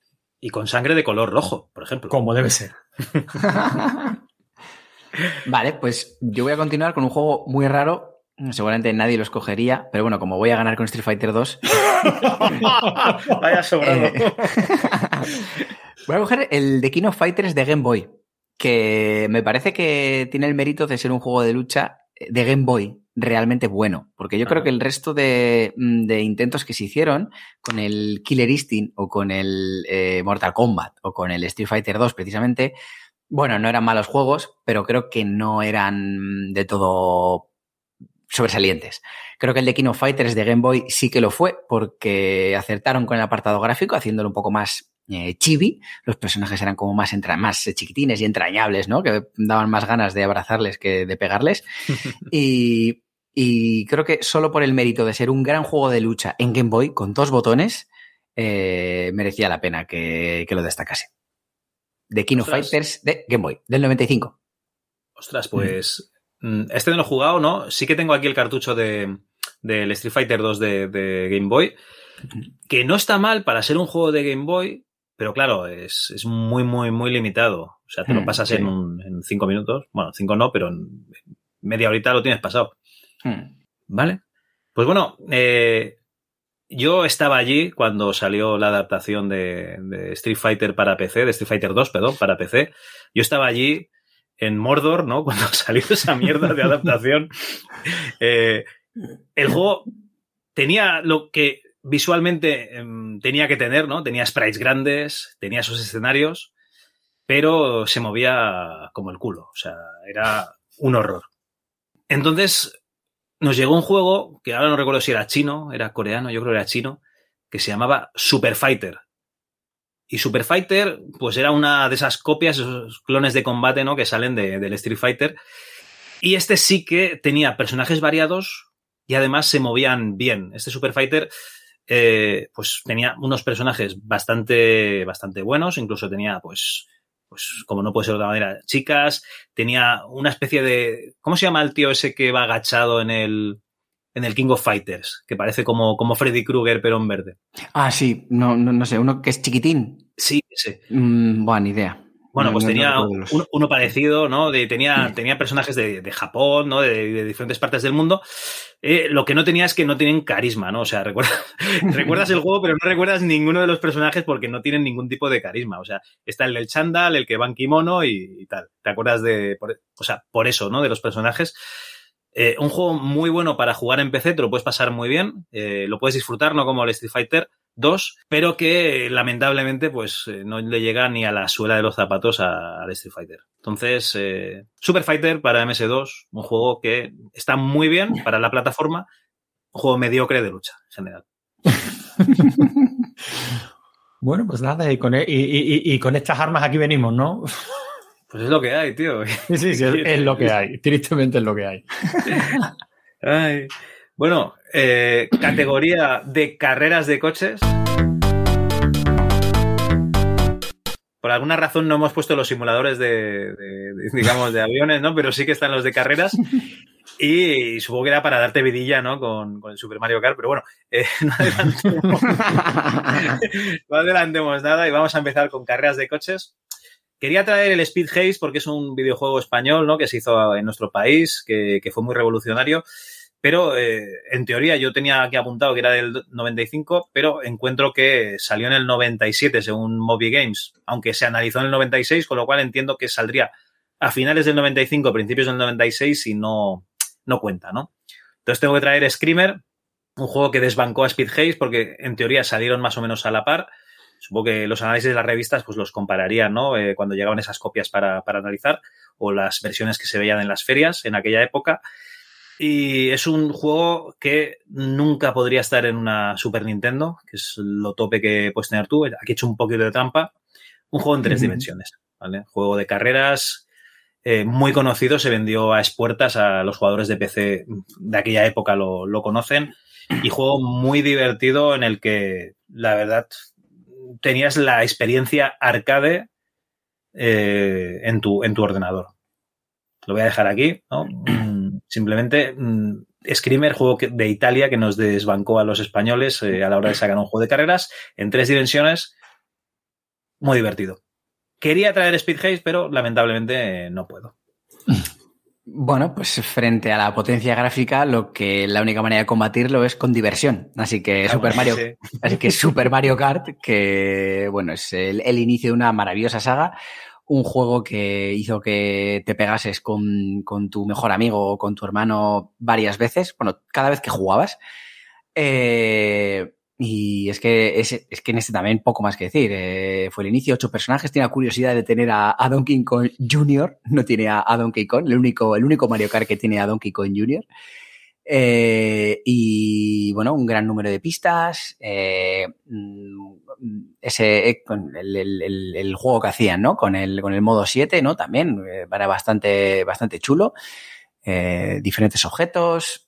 Y con sangre de color rojo, por ejemplo. como debe ser. *laughs* Vale, pues yo voy a continuar con un juego muy raro. Seguramente nadie lo escogería, pero bueno, como voy a ganar con Street Fighter 2, *laughs* Vaya sobrado. Eh, *laughs* Voy a coger el de King of Fighters de Game Boy, que me parece que tiene el mérito de ser un juego de lucha de Game Boy realmente bueno, porque yo creo que el resto de, mm, de intentos que se hicieron con el Killer Instinct o con el eh, Mortal Kombat o con el Street Fighter 2 precisamente, bueno, no eran malos juegos, pero creo que no eran de todo sobresalientes. Creo que el de King of Fighters de Game Boy sí que lo fue, porque acertaron con el apartado gráfico, haciéndolo un poco más eh, chibi. Los personajes eran como más, entra más chiquitines y entrañables, ¿no? Que daban más ganas de abrazarles que de pegarles. *laughs* y, y creo que solo por el mérito de ser un gran juego de lucha en Game Boy, con dos botones, eh, merecía la pena que, que lo destacase. De King of Ostras. Fighters de Game Boy, del 95. Ostras, pues. mm, Este no lo he jugado, ¿no? Sí que tengo aquí el cartucho de del Street Fighter 2 de, de Game Boy. Que no está mal para ser un juego de Game Boy, pero claro, es, es muy, muy, muy limitado. O sea, te lo Hmm, pasas sí. en, un- en cinco minutos. Bueno, cinco no, pero en media horita lo tienes pasado. Hmm. Vale. Pues bueno, eh, yo estaba allí cuando salió la adaptación de, de Street Fighter para PC, de Street Fighter 2, perdón, para PC. Yo estaba allí en Mordor, ¿no? *laughs* Cuando salió esa mierda de adaptación. *laughs* Eh, el juego tenía lo que visualmente em, tenía que tener, ¿no? Tenía sprites grandes, tenía esos escenarios, pero se movía como el culo. O sea, era un horror. Entonces, nos llegó un juego que ahora no recuerdo si era chino, era coreano, yo creo que era chino, que se llamaba Super Fighter. Y Super Fighter, pues era una de esas copias, esos clones de combate, ¿no? Que salen de- del Street Fighter. Y este sí que tenía personajes variados y además se movían bien. Este Super Fighter, eh, pues tenía unos personajes bastante, bastante buenos, incluso tenía, pues, pues, como no puede ser de otra manera, chicas, tenía una especie de. ¿Cómo se llama el tío ese que va agachado en el. En el King of Fighters, que parece como, como Freddy Krueger, pero en verde. Ah, sí, no, no, no sé, uno que es chiquitín. Sí, ese. Mm, buena idea. Bueno, No, pues tenía un- uno parecido, ¿no? De, tenía, tenía personajes de, de Japón, ¿no? De, de diferentes partes del mundo. Eh, lo que no tenía es que no tienen carisma, ¿no? O sea, recuerdas, *laughs* recuerdas el juego, pero no recuerdas ninguno de los personajes porque no tienen ningún tipo de carisma. O sea, está el del chándal, el que va en kimono y, y tal. ¿Te acuerdas de, por- o sea, por eso, ¿no? De los personajes. Eh, un juego muy bueno para jugar en PC, te lo puedes pasar muy bien, eh, lo puedes disfrutar, no como el Street Fighter 2, pero que eh, lamentablemente pues no le llega ni a la suela de los zapatos al Street Fighter. Entonces, Super Fighter para MS2, un juego que está muy bien para la plataforma, un juego mediocre de lucha en general. *laughs* Bueno, pues nada, y con, e- y con estas armas aquí venimos, ¿no? Pues es lo que hay, tío. *laughs* Sí, sí, sí, es, es lo que hay. Tristemente es lo que hay. *laughs* Ay. Bueno, eh, categoría de carreras de coches. Por alguna razón no hemos puesto los simuladores de, de- de, digamos, de aviones, ¿no? Pero sí que están los de carreras. Y supongo que era para darte vidilla, ¿no? Con, con el Super Mario Kart. Pero bueno, eh, *laughs* no, adelantemos, no adelantemos nada y vamos a empezar con carreras de coches. Quería traer el Speed Haze porque es un videojuego español, ¿no? Que se hizo en nuestro país, que, fue muy revolucionario. Pero eh, en teoría yo tenía aquí apuntado que era del 95, pero encuentro que salió en el 97 según Moby Games, aunque se analizó en el 96, con lo cual entiendo que saldría a finales del 95, principios del 96 y no, no cuenta, ¿no? Entonces tengo que traer Screamer, un juego que desbancó a Speed Haze porque en teoría salieron más o menos a la par. Supongo que los análisis de las revistas pues los compararían, ¿no? Eh, cuando llegaban esas copias para, para analizar o las versiones que se veían en las ferias en aquella época. Y es un juego que nunca podría estar en una Super Nintendo, que es lo tope que puedes tener tú. Aquí he hecho un poquito de trampa. Un juego en tres dimensiones, ¿vale? Juego de carreras eh, muy conocido, se vendió a expuertas a los jugadores de PC de aquella época lo, lo conocen. Y juego muy divertido en el que, la verdad, tenías la experiencia arcade eh, en, tu, en tu ordenador. Lo voy a dejar aquí, ¿no? *clears throat* Simplemente mm, Screamer, juego de Italia que nos desbancó a los españoles eh, a la hora de sacar un juego de carreras en tres dimensiones. Muy divertido. Quería traer Speed Haze, pero lamentablemente eh, no puedo. Bueno, pues frente a la potencia gráfica, lo que la única manera de combatirlo es con diversión. Así que Super Mario, Sí. *laughs* así que Super Mario Kart, que bueno, es el, el inicio de una maravillosa saga, un juego que hizo que te pegases con, con tu mejor amigo o con tu hermano varias veces, bueno, cada vez que jugabas. Eh, y es que, es, es que en este también poco más que decir. Eh, fue el inicio, ocho personajes. Tenía curiosidad de tener a, Donkey Kong Jr., no tiene a, Donkey Kong, el único, el único Mario Kart que tiene a Donkey Kong Jr. Eh, y bueno, un gran número de pistas. eh, mm, ese, el, el- juego que hacían, ¿no? Con el, con el modo 7, ¿no? También era bastante, bastante chulo. Diferentes objetos.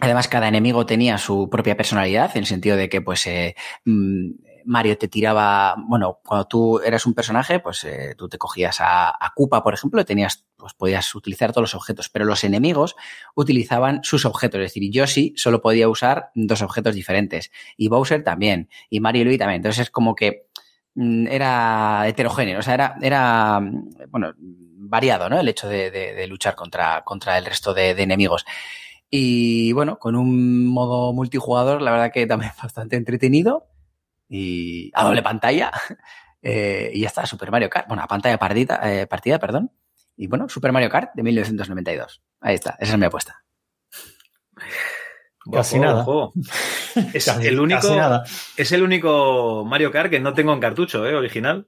Además, cada enemigo tenía su propia personalidad, en el sentido de que, pues, eh, mm, Mario te tiraba, bueno, cuando tú eras un personaje, pues eh, tú te cogías a, a por ejemplo, y tenías, pues podías utilizar todos los objetos, pero los enemigos utilizaban sus objetos, es decir, Yoshi solo podía usar dos objetos diferentes, y Bowser también, y Mario y Luigi también. Entonces es como que mm, era heterogéneo, o sea, era, era mm, bueno, variado, ¿no? El hecho de, de- de luchar contra, contra el resto de, de enemigos. Y bueno, con un modo multijugador, la verdad que también bastante entretenido y a doble pantalla. *laughs* Eh, y ya está, Super Mario Kart. Bueno, a pantalla partida, eh, partida, perdón. Y bueno, Super Mario Kart de 1992. Ahí está, esa es mi apuesta. Casi nada. *laughs* Es Casi- el único, casi nada. es el único Mario Kart que no tengo en cartucho, ¿eh? Original.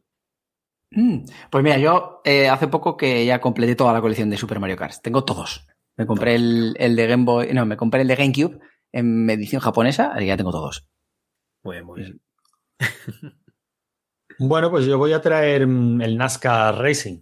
Mm, Pues mira, yo eh, hace poco que ya completé toda la colección de Super Mario Kart. Tengo todos. Me compré el, el de Game Boy, no, me compré el de GameCube en edición japonesa, y ya tengo todos. Muy bien, muy bien. *laughs* Bueno, pues yo voy a traer mm, el NASCAR Racing,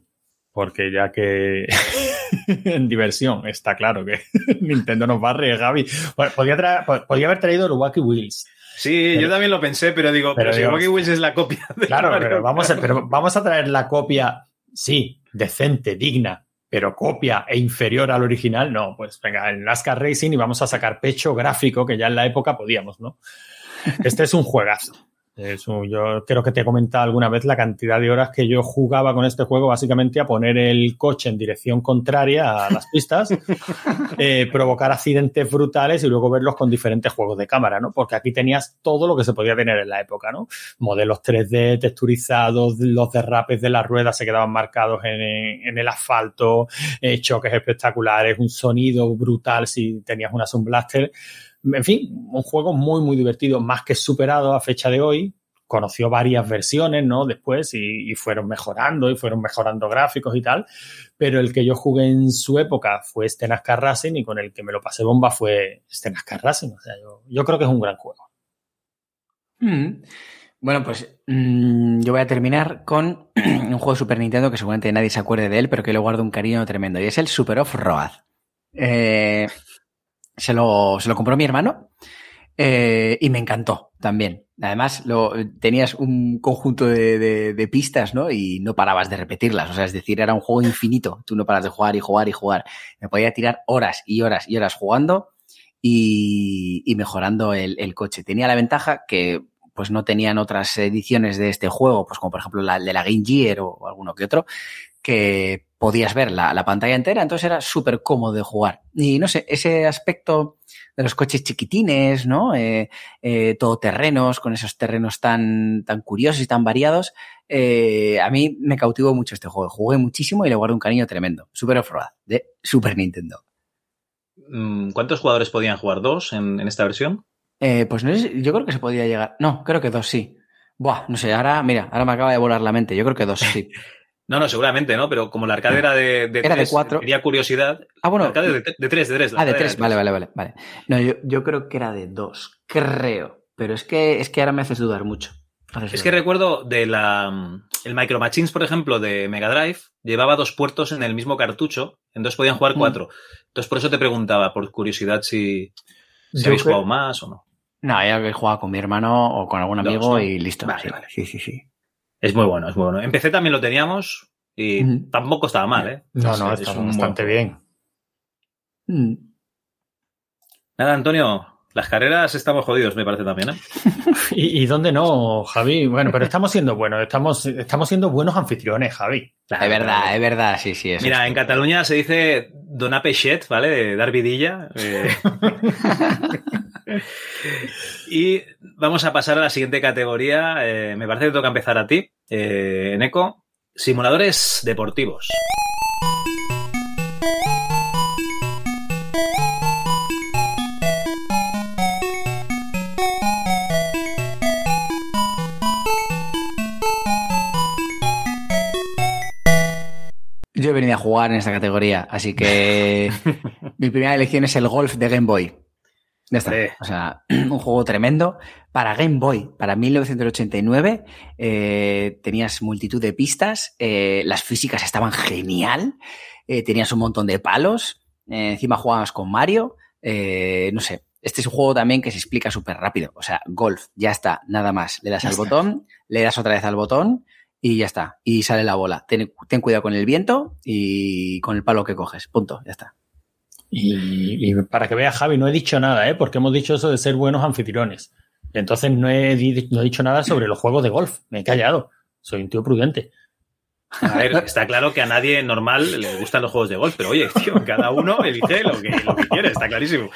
porque ya que *laughs* en diversión está claro que *laughs* Nintendo nos barre, Gaby. Bueno, podía, traer- po- podía haber traído el Wacky Wheels. Sí, Pero- yo también lo pensé, pero digo, pero, pero si digo- Rocky Wheels es la copia de Claro, Mario pero vamos, a, pero vamos a traer la copia, sí, decente, digna, pero copia e inferior al original, no, pues venga, el NASCAR Racing y vamos a sacar pecho gráfico, que ya en la época podíamos, ¿no? Este es un juegazo. Eso, yo creo que te he comentado alguna vez la cantidad de horas que yo jugaba con este juego, básicamente a poner el coche en dirección contraria a las pistas, *laughs* eh, provocar accidentes brutales y luego verlos con diferentes juegos de cámara, ¿no? Porque aquí tenías todo lo que se podía tener en la época, ¿no? Modelos 3D, texturizados, los derrapes de las ruedas se quedaban marcados en, en el asfalto, eh, choques espectaculares, un sonido brutal si tenías una Sun Blaster en fin, un juego muy, muy divertido, más que superado a fecha de hoy. Conoció varias versiones, ¿no? Después y, fueron mejorando y fueron mejorando gráficos y tal. Pero el que yo jugué en su época fue NASCAR Racing y con el que me lo pasé bomba fue NASCAR Racing. O sea, yo, creo que es un gran juego. Mm. Bueno, pues mm, yo voy a terminar con *clears throat* un juego de Super Nintendo que seguramente nadie se acuerde de él, pero que le guardo un cariño tremendo. Y es el Super Off-Road. Eh, se lo, se lo compró mi hermano eh, y me encantó también. Además, lo, tenías un conjunto de, de, pistas, ¿no? Y no parabas de repetirlas. O sea, es decir, era un juego infinito. Tú no paras de jugar y jugar y jugar. Me podía tirar horas y horas y horas jugando y, y mejorando el, el, coche. Tenía la ventaja que pues no tenían otras ediciones de este juego, pues como por ejemplo la de la Game Gear o alguno que otro, que podías ver la, la pantalla entera, entonces era súper cómodo de jugar. Y no sé, ese aspecto de los coches chiquitines, ¿no? Eh, eh, todoterrenos, con esos terrenos tan, tan curiosos y tan variados, eh, a mí me cautivó mucho este juego. Jugué muchísimo y le guardé un cariño tremendo. Super Off-Road, de Super Nintendo. Mm, ¿Cuántos jugadores podían jugar? ¿Dos en, esta versión? Eh, pues no sé, yo creo que se podía llegar. No, creo que dos sí. Buah, no sé, ahora, mira, ahora me acaba de volar la mente. Yo creo que dos sí. *laughs* No, no, seguramente, ¿no? Pero como la arcade era de, de era de cuatro. Quería curiosidad. Ah, bueno. La arcade de, de, tres, de tres. Ah, de tres. Vale, vale, vale, vale. No, yo, yo, creo que era de dos. Creo. Pero es que, es que ahora me haces dudar mucho. Haces es que recuerdo de la. El Micro Machines, por ejemplo, de Mega Drive, llevaba dos puertos en el mismo cartucho. Entonces podían jugar mm. cuatro. Entonces por eso te preguntaba, por curiosidad, si, si habéis jugado más o no. No, ya habéis jugado con mi hermano o con algún amigo dos, ¿no? y listo. Vale, sí, vale. Sí, sí, sí. Es muy bueno, es muy bueno. En PC también lo teníamos, y mm. tampoco estaba mal, ¿eh? No, no, está bastante bien. Mm. Nada, Antonio, las carreras estamos jodidos, me parece también, ¿eh? *laughs* ¿Y, ¿Y, dónde no, Javi? Bueno, pero estamos siendo buenos, estamos, estamos siendo buenos anfitriones, Javi. Claro, es verdad, claro. es verdad, sí, sí. Mira, en Cataluña se dice Dona Peixet, ¿vale? De dar vidilla. Eh... *laughs* y vamos a pasar a la siguiente categoría. Eh, me parece que toca empezar a ti, eh, Eco. Simuladores deportivos. Yo he venido a jugar en esta categoría, así que *laughs* mi primera elección es el golf de Game Boy. Ya está. Sí. O sea, *clears throat* un juego tremendo. Para Game Boy, para 1989, eh, tenías multitud de pistas, eh, las físicas estaban genial, eh, tenías un montón de palos, eh, encima jugabas con Mario, no sé. Este es un juego también que se explica súper rápido. O sea, golf, ya está, nada más. Le das ya al está. botón, le das otra vez al botón y ya está. Y sale la bola. Ten, ten cuidado con el viento y con el palo que coges. Punto, ya está. Y, y, para que veas, Javi, no he dicho nada, ¿eh? porque hemos dicho eso de ser buenos anfitriones. Entonces no he, no he dicho nada sobre los juegos de golf. Me he callado. Soy un tío prudente. A ver, está claro que a nadie normal le gustan los juegos de golf, pero oye, tío, cada uno elige lo que, lo que quiere, está clarísimo.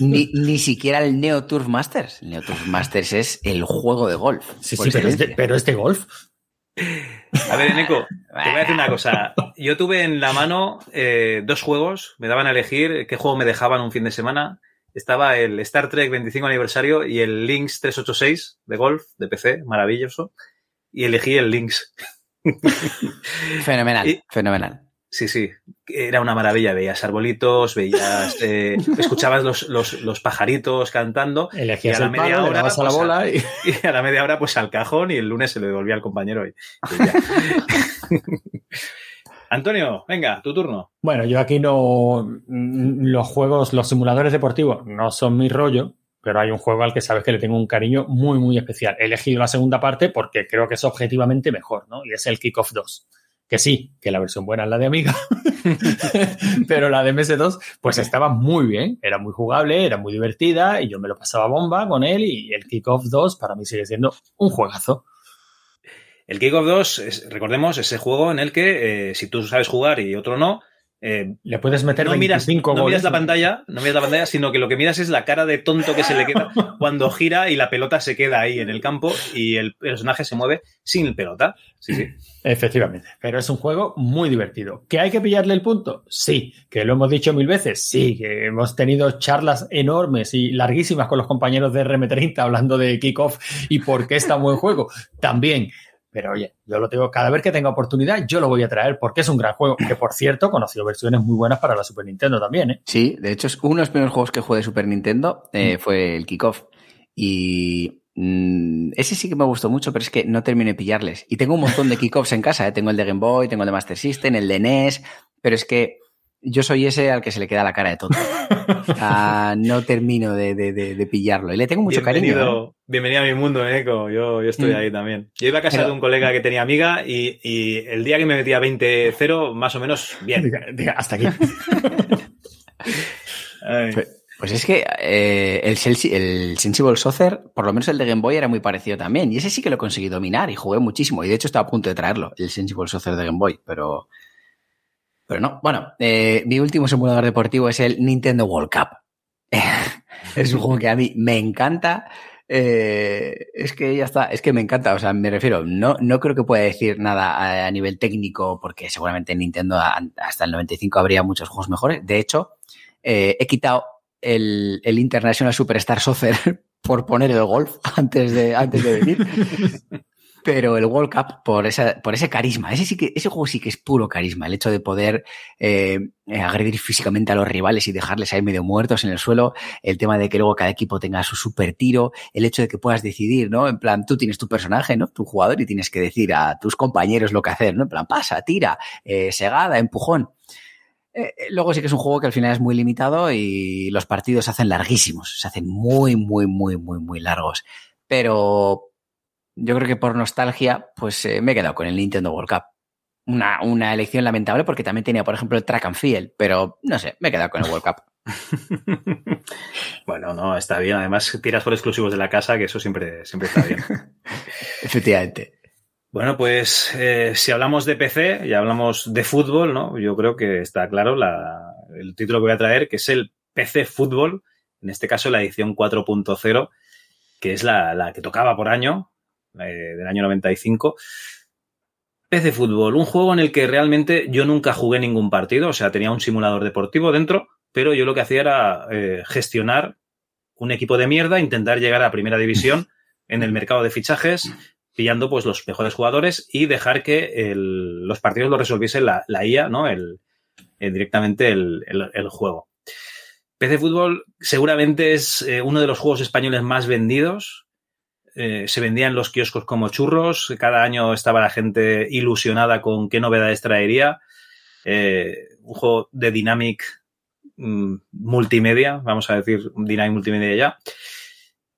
Ni, ni, siquiera el Neo Turf Masters. El Neo Turf Masters es el juego de golf. Sí, sí, pero es, de, pero es de golf. A ver, Nico, te voy a decir una cosa. Yo tuve en la mano eh, dos juegos, me daban a elegir qué juego me dejaban un fin de semana. Estaba el Star Trek 25 aniversario y el Lynx 386 de golf, de PC, maravilloso. Y elegí el Lynx. fenomenal, *laughs* y, fenomenal. Sí, sí, era una maravilla. Veías arbolitos, veías, eh, *laughs* escuchabas los, los, los, pajaritos cantando. Elegías y a la el media palo, hora, a la pues, bola y... *laughs* y... a la media hora, pues al cajón y el lunes se le devolvía al compañero. Y, y *laughs* Antonio, venga, tu turno. Bueno, yo aquí no. Los juegos, los simuladores deportivos no son mi rollo, pero hay un juego al que sabes que le tengo un cariño muy, muy especial. He elegido la segunda parte porque creo que es objetivamente mejor, ¿no? Y es el Kickoff 2 que sí, que la versión buena es la de Amiga, *laughs* *laughs* pero la de MS2 pues estaba muy bien, era muy jugable, era muy divertida y yo me lo pasaba bomba con él y el Kickoff 2 para mí sigue siendo un juegazo. El Kickoff 2, recordemos, ese juego en el que eh, si tú sabes jugar y otro no, eh, le puedes meter no 25 miras, no miras la pantalla, no miras la pantalla, sino que lo que miras es la cara de tonto que se le queda *laughs* cuando gira y la pelota se queda ahí en el campo y el personaje se mueve sin pelota. Sí, sí. Efectivamente, pero es un juego muy divertido. ¿Que hay que pillarle el punto? Sí, que lo hemos dicho mil veces, sí, que hemos tenido charlas enormes y larguísimas con los compañeros de RM30 hablando de kickoff y por qué es tan buen juego. También, pero oye, yo lo tengo, cada vez que tenga oportunidad, yo lo voy a traer porque es un gran juego. Que por cierto, conocido versiones muy buenas para la Super Nintendo también, ¿eh? Sí, de hecho, es uno de los primeros juegos que jugué de Super Nintendo eh, mm. fue el Kickoff. Y mm, ese sí que me gustó mucho, pero es que no terminé de pillarles. Y tengo un montón de Kickoffs en casa, ¿eh? Tengo el de Game Boy, tengo el de Master System, el de NES, pero es que yo soy ese al que se le queda la cara de todo. *laughs* no termino de, pillarlo. Y le tengo mucho cariño. ¿eh? Bienvenido a mi mundo, Eco. Yo, yo estoy mm. ahí también. Yo iba a casa de un colega que tenía amiga y, el día que me metía 20-0, más o menos bien. hasta aquí. *laughs* Pues, pues, es que eh, el, el, Sensible Saucer, por lo menos el de Game Boy, era muy parecido también. Y ese sí que lo conseguí dominar y jugué muchísimo. Y de hecho estaba a punto de traerlo, el Sensible Saucer de Game Boy. Pero, pero no, bueno, eh, mi último simulador deportivo es el Nintendo World Cup. *laughs* es un juego que a mí me encanta. Eh, es que ya está, es que me encanta, o sea, me refiero, no, no creo que pueda decir nada a, nivel técnico, porque seguramente en Nintendo hasta el 95 habría muchos juegos mejores. De hecho, eh, he quitado el, el, International Superstar Soccer *laughs* por poner el golf antes de, antes de venir. *laughs* pero el World Cup por, esa, por ese carisma. Ese, sí que, ese juego sí que es puro carisma. El hecho de poder eh, eh, agredir físicamente a los rivales y dejarles ahí medio muertos en el suelo. El tema de que luego cada equipo tenga su super tiro. El hecho de que puedas decidir, ¿no? En plan, tú tienes tu personaje, ¿no? Tu jugador y tienes que decir a tus compañeros lo que hacer, ¿no? En plan, pasa, tira, eh, segada, empujón. luego sí que es un juego que al final es muy limitado y los partidos se hacen larguísimos, se hacen muy, muy, muy, muy, muy largos. Pero, yo creo que por nostalgia, pues eh, me he quedado con el Nintendo World Cup. Una, una, elección lamentable porque también tenía, por ejemplo, el Track and Field, pero no sé, me he quedado con el World Cup. *laughs* bueno, no, está bien. Además, tiras por exclusivos de la casa, que eso siempre, siempre está bien. *laughs* Efectivamente. Bueno, pues eh, si hablamos de PC y hablamos de fútbol, ¿no? Yo creo que está claro la, el título que voy a traer, que es el PC Fútbol, en este caso la edición 4.0, que es la, la que tocaba por año, eh, del año 95. PC Fútbol, un juego en el que realmente yo nunca jugué ningún partido, o sea, tenía un simulador deportivo dentro, pero yo lo que hacía era eh, gestionar un equipo de mierda, intentar llegar a primera división en el mercado de fichajes, pillando pues los mejores jugadores y dejar que los partidos lo resolviese la, IA, ¿no? El, directamente el, juego. PC Fútbol seguramente es eh, uno de los juegos españoles más vendidos. Eh, se vendían los kioscos como churros, cada año estaba la gente ilusionada con qué novedades traería. Eh, un juego de Dynamic mm, multimedia, vamos a decir Dynamic multimedia ya.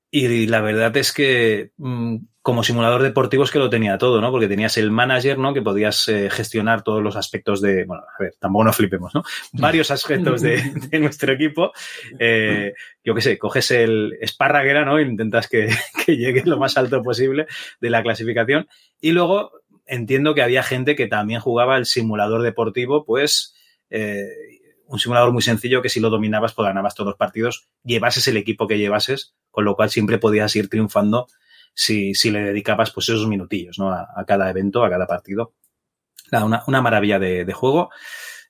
Y la verdad es que mm, como simulador deportivo es que lo tenía todo, ¿no? Porque tenías el manager, ¿no? Que podías eh, gestionar todos los aspectos de, bueno, a ver, tampoco nos flipemos, ¿no? *laughs* Varios aspectos *laughs* de, nuestro equipo. Eh, yo qué sé, coges el Esparraguera, ¿no? E intentas que, *laughs* que llegue lo más alto posible de la clasificación. Y luego entiendo que había gente que también jugaba el simulador deportivo, pues, eh, un simulador muy sencillo que si lo dominabas, pues ganabas todos los partidos, llevases el equipo que llevases, con lo cual siempre podías ir triunfando si, si le dedicabas pues esos minutillos ¿no? a, cada evento, a cada partido. una, una, maravilla de, de juego.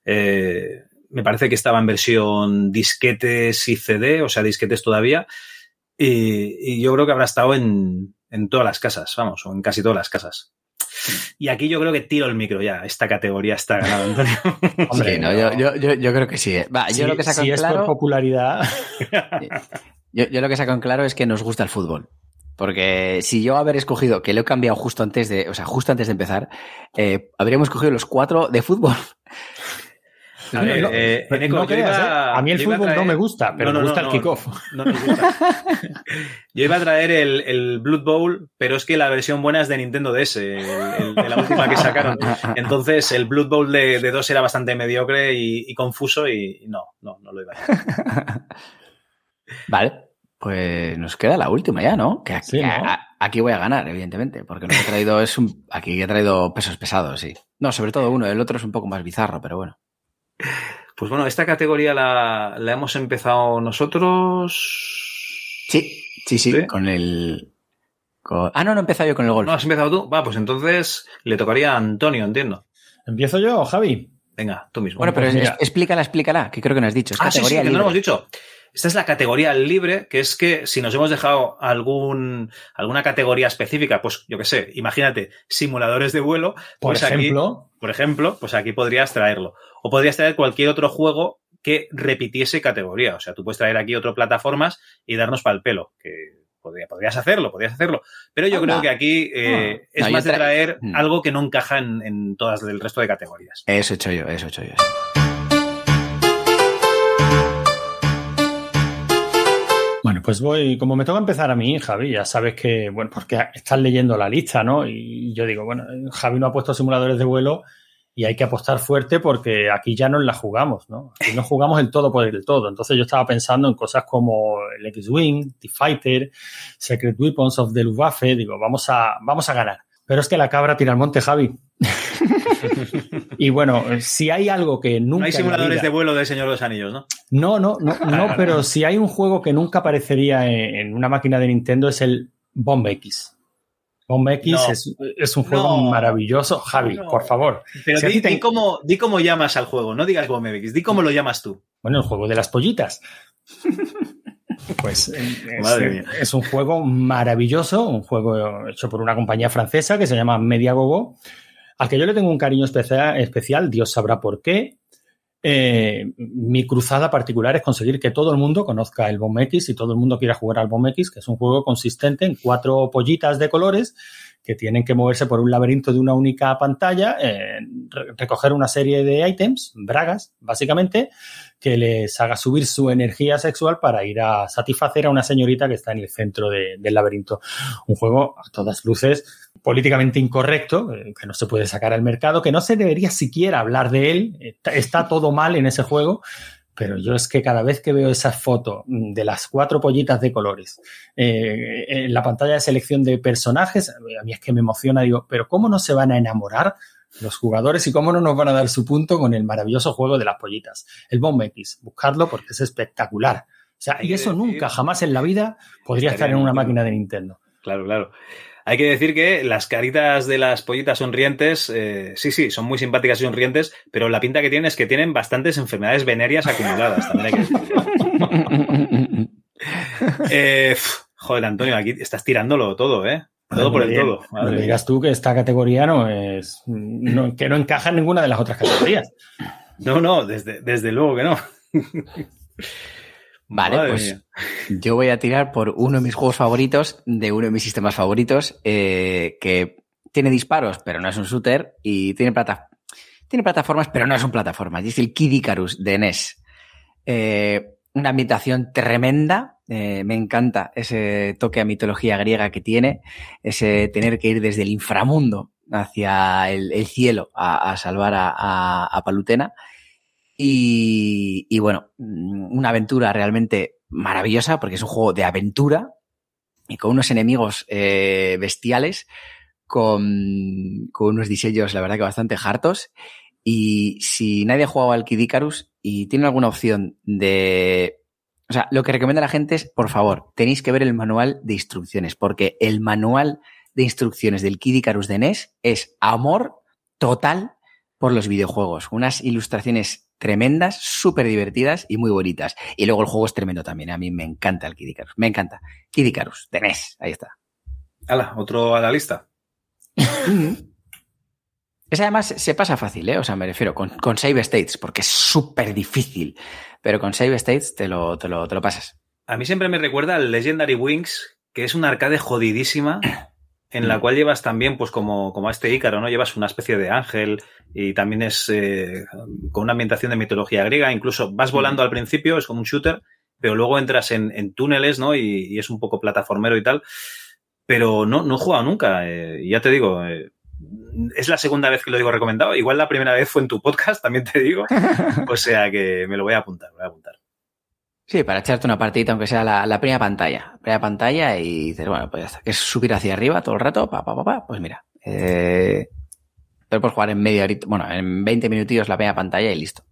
Eh, me parece que estaba en versión disquetes y CD, o sea, disquetes todavía. Y, y yo creo que habrá estado en, en todas las casas, vamos, o en casi todas las casas. Y aquí yo creo que tiro el micro ya. Esta categoría está ganada, Antonio. *laughs* Hombre, no, yo, yo, yo, yo, creo que sí. ¿eh? Yo lo que saco en claro. Es por popularidad. *laughs* yo, yo, lo que saco en claro es que nos gusta el fútbol. Porque si yo haber escogido, que lo he cambiado justo antes de, o sea, justo antes de empezar, eh, habríamos escogido los cuatro de fútbol. *laughs* A, ver, no, eh, pero Eneco, no yo creas, iba- ¿eh? A mí el fútbol no me gusta, pero No, no, me gusta no, el kickoff. no nos gusta. *laughs* Yo iba a traer el, el Blood Bowl, pero es que la versión buena es de Nintendo DS, el- el- de la última que sacaron. Entonces el Blood Bowl de, de 2 era bastante mediocre y, y confuso y no, no, no lo iba a hacer. *laughs* Vale, pues nos queda la última ya, ¿no? Que aquí, Sí, ¿no? a- a- aquí voy a ganar, evidentemente, porque lo que he traído es un... Aquí he traído pesos pesados, sí. No, sobre todo uno, el otro es un poco más bizarro, pero bueno. Pues bueno, esta categoría la, la hemos empezado nosotros. Sí, sí, sí, ¿Sí? con el... con- Ah, no, no he empezado yo con el golf. ¿No has empezado tú? Va, pues entonces le tocaría a Antonio, entiendo. ¿Empiezo yo, Javi? Venga, tú mismo. bueno, pero pues explícala, explícala, que creo que no has dicho. Es Ah, sí, sí, categoría que no lo hemos dicho. Esta es la categoría libre, que es que si nos hemos dejado algún, alguna categoría específica, pues yo qué sé, imagínate, simuladores de vuelo, Por pues aquí, ejemplo, por ejemplo, pues aquí podrías traerlo. O podrías traer cualquier otro juego que repitiese categoría. O sea, tú puedes traer aquí otro plataformas y darnos para el pelo, que podría- podrías hacerlo, podrías hacerlo. Pero yo Anda. creo que aquí eh, Ah. es No, más de tra- traer Mm. algo que no encaja en, en todas el resto de categorías. Eso he hecho yo, eso he hecho yo. Pues voy, como me toca empezar a mí, Javi, ya sabes que, bueno, porque estás leyendo la lista, ¿no? Y yo digo, bueno, Javi no ha puesto simuladores de vuelo y hay que apostar fuerte porque aquí ya nos la jugamos, ¿no? Aquí no jugamos el todo por el todo. Entonces yo estaba pensando en cosas como el X-Wing, The Fighter, Secret Weapons of the Luftwaffe, digo, vamos a, vamos a ganar. Pero es que la cabra tira al monte, Javi. Y bueno, si hay algo que nunca... No hay simuladores vida- de vuelo de Señor de los Anillos, ¿no? no, no, no, no, pero si hay un juego que nunca aparecería en, una máquina de Nintendo es el Bomb X. Bomb X No. es, es un juego No. maravilloso. Javi, No. por favor. Pero Si di, ti te- di cómo, di cómo llamas al juego, no digas Bombex, di cómo lo llamas tú. Bueno, el juego de las pollitas. Pues eh, *laughs* es, mía. es un juego maravilloso, un juego hecho por una compañía francesa que se llama Mediagogo, al que yo le tengo un cariño especial, Dios sabrá por qué. Eh, mi cruzada particular es conseguir que todo el mundo conozca el Bomb X y todo el mundo quiera jugar al Bomb X, que es un juego consistente en cuatro pollitas de colores que tienen que moverse por un laberinto de una única pantalla, eh, re- recoger una serie de ítems, bragas, básicamente, que les haga subir su energía sexual para ir a satisfacer a una señorita que está en el centro de- del laberinto. Un juego a todas luces políticamente incorrecto, eh, que no se puede sacar al mercado, que no se debería siquiera hablar de él. Está, está todo mal en ese juego. Pero yo es que cada vez que veo esa foto de las cuatro pollitas de colores eh, en la pantalla de selección de personajes, a mí es que me emociona, digo, pero ¿cómo no se van a enamorar los jugadores y cómo no nos van a dar su punto con el maravilloso juego de las pollitas? El Bomb X, buscarlo porque es espectacular. O sea, y eso nunca, jamás en la vida podría estar en una máquina de Nintendo. Claro, claro. Hay que decir que las caritas de las pollitas sonrientes, eh, sí, sí, son muy simpáticas y sonrientes, pero la pinta que tienen es que tienen bastantes enfermedades venéreas acumuladas. También hay que. *laughs* Eh, joder, Antonio, aquí estás tirándolo todo, ¿eh? Todo por el bien. todo. No digas tú que esta categoría no es. no- que no encaja en ninguna de las otras categorías. No, no, desde, desde luego que no. *laughs* Vale, Madre pues mía. yo voy a tirar por uno de mis juegos favoritos, de uno de mis sistemas favoritos, eh, que tiene disparos, pero no es un shooter, y tiene, plata tiene plataformas, pero no es un plataforma. Y es el Kid Icarus de NES. Eh, una ambientación tremenda. eh, me encanta ese toque a mitología griega que tiene, ese tener que ir desde el inframundo hacia el, el cielo a, a salvar a, a- a Palutena. Y, bueno, mm, una aventura realmente maravillosa porque es un juego de aventura y con unos enemigos eh, bestiales, con, con unos diseños, la verdad que bastante hartos. Y si nadie ha jugado al Kid Icarus y tiene alguna opción de... O sea, lo que recomienda la gente es, por favor, tenéis que ver el manual de instrucciones, porque el manual de instrucciones del Kid Icarus de NES es amor total por los videojuegos. Unas ilustraciones tremendas, súper divertidas y muy bonitas. Y luego el juego es tremendo también. A mí me encanta el Kid Icarus. Me encanta. Kid Icarus, de NES. Ahí está. Hala, otro a la lista. Ese además se pasa fácil, ¿eh? O sea, me refiero con, con Save States, porque es súper difícil. Pero con Save States te lo, te lo, te lo pasas. A mí siempre me recuerda al Legendary Wings, que es una arcade jodidísima, en la cual llevas también, pues como, como a este Ícaro, ¿no? Llevas una especie de ángel y también es eh, con una ambientación de mitología griega. Incluso vas volando al principio, es como un shooter, pero luego entras en, en túneles, ¿no? Y, y, es un poco plataformero y tal. Pero no, no he jugado nunca. Eh, ya te digo, eh, es la segunda vez que lo digo recomendado. Igual la primera vez fue en tu podcast, también te digo. *laughs* O sea que me lo voy a apuntar, me voy a apuntar. Sí, para echarte una partida, aunque sea la, la, primera pantalla. Primera pantalla y dices, bueno, pues ya está. Que es subir hacia arriba todo el rato, pa, pa, pa, pa. Pues mira. Eh, pero puedes jugar en media horita, bueno, en 20 minutillos la primera pantalla y listo.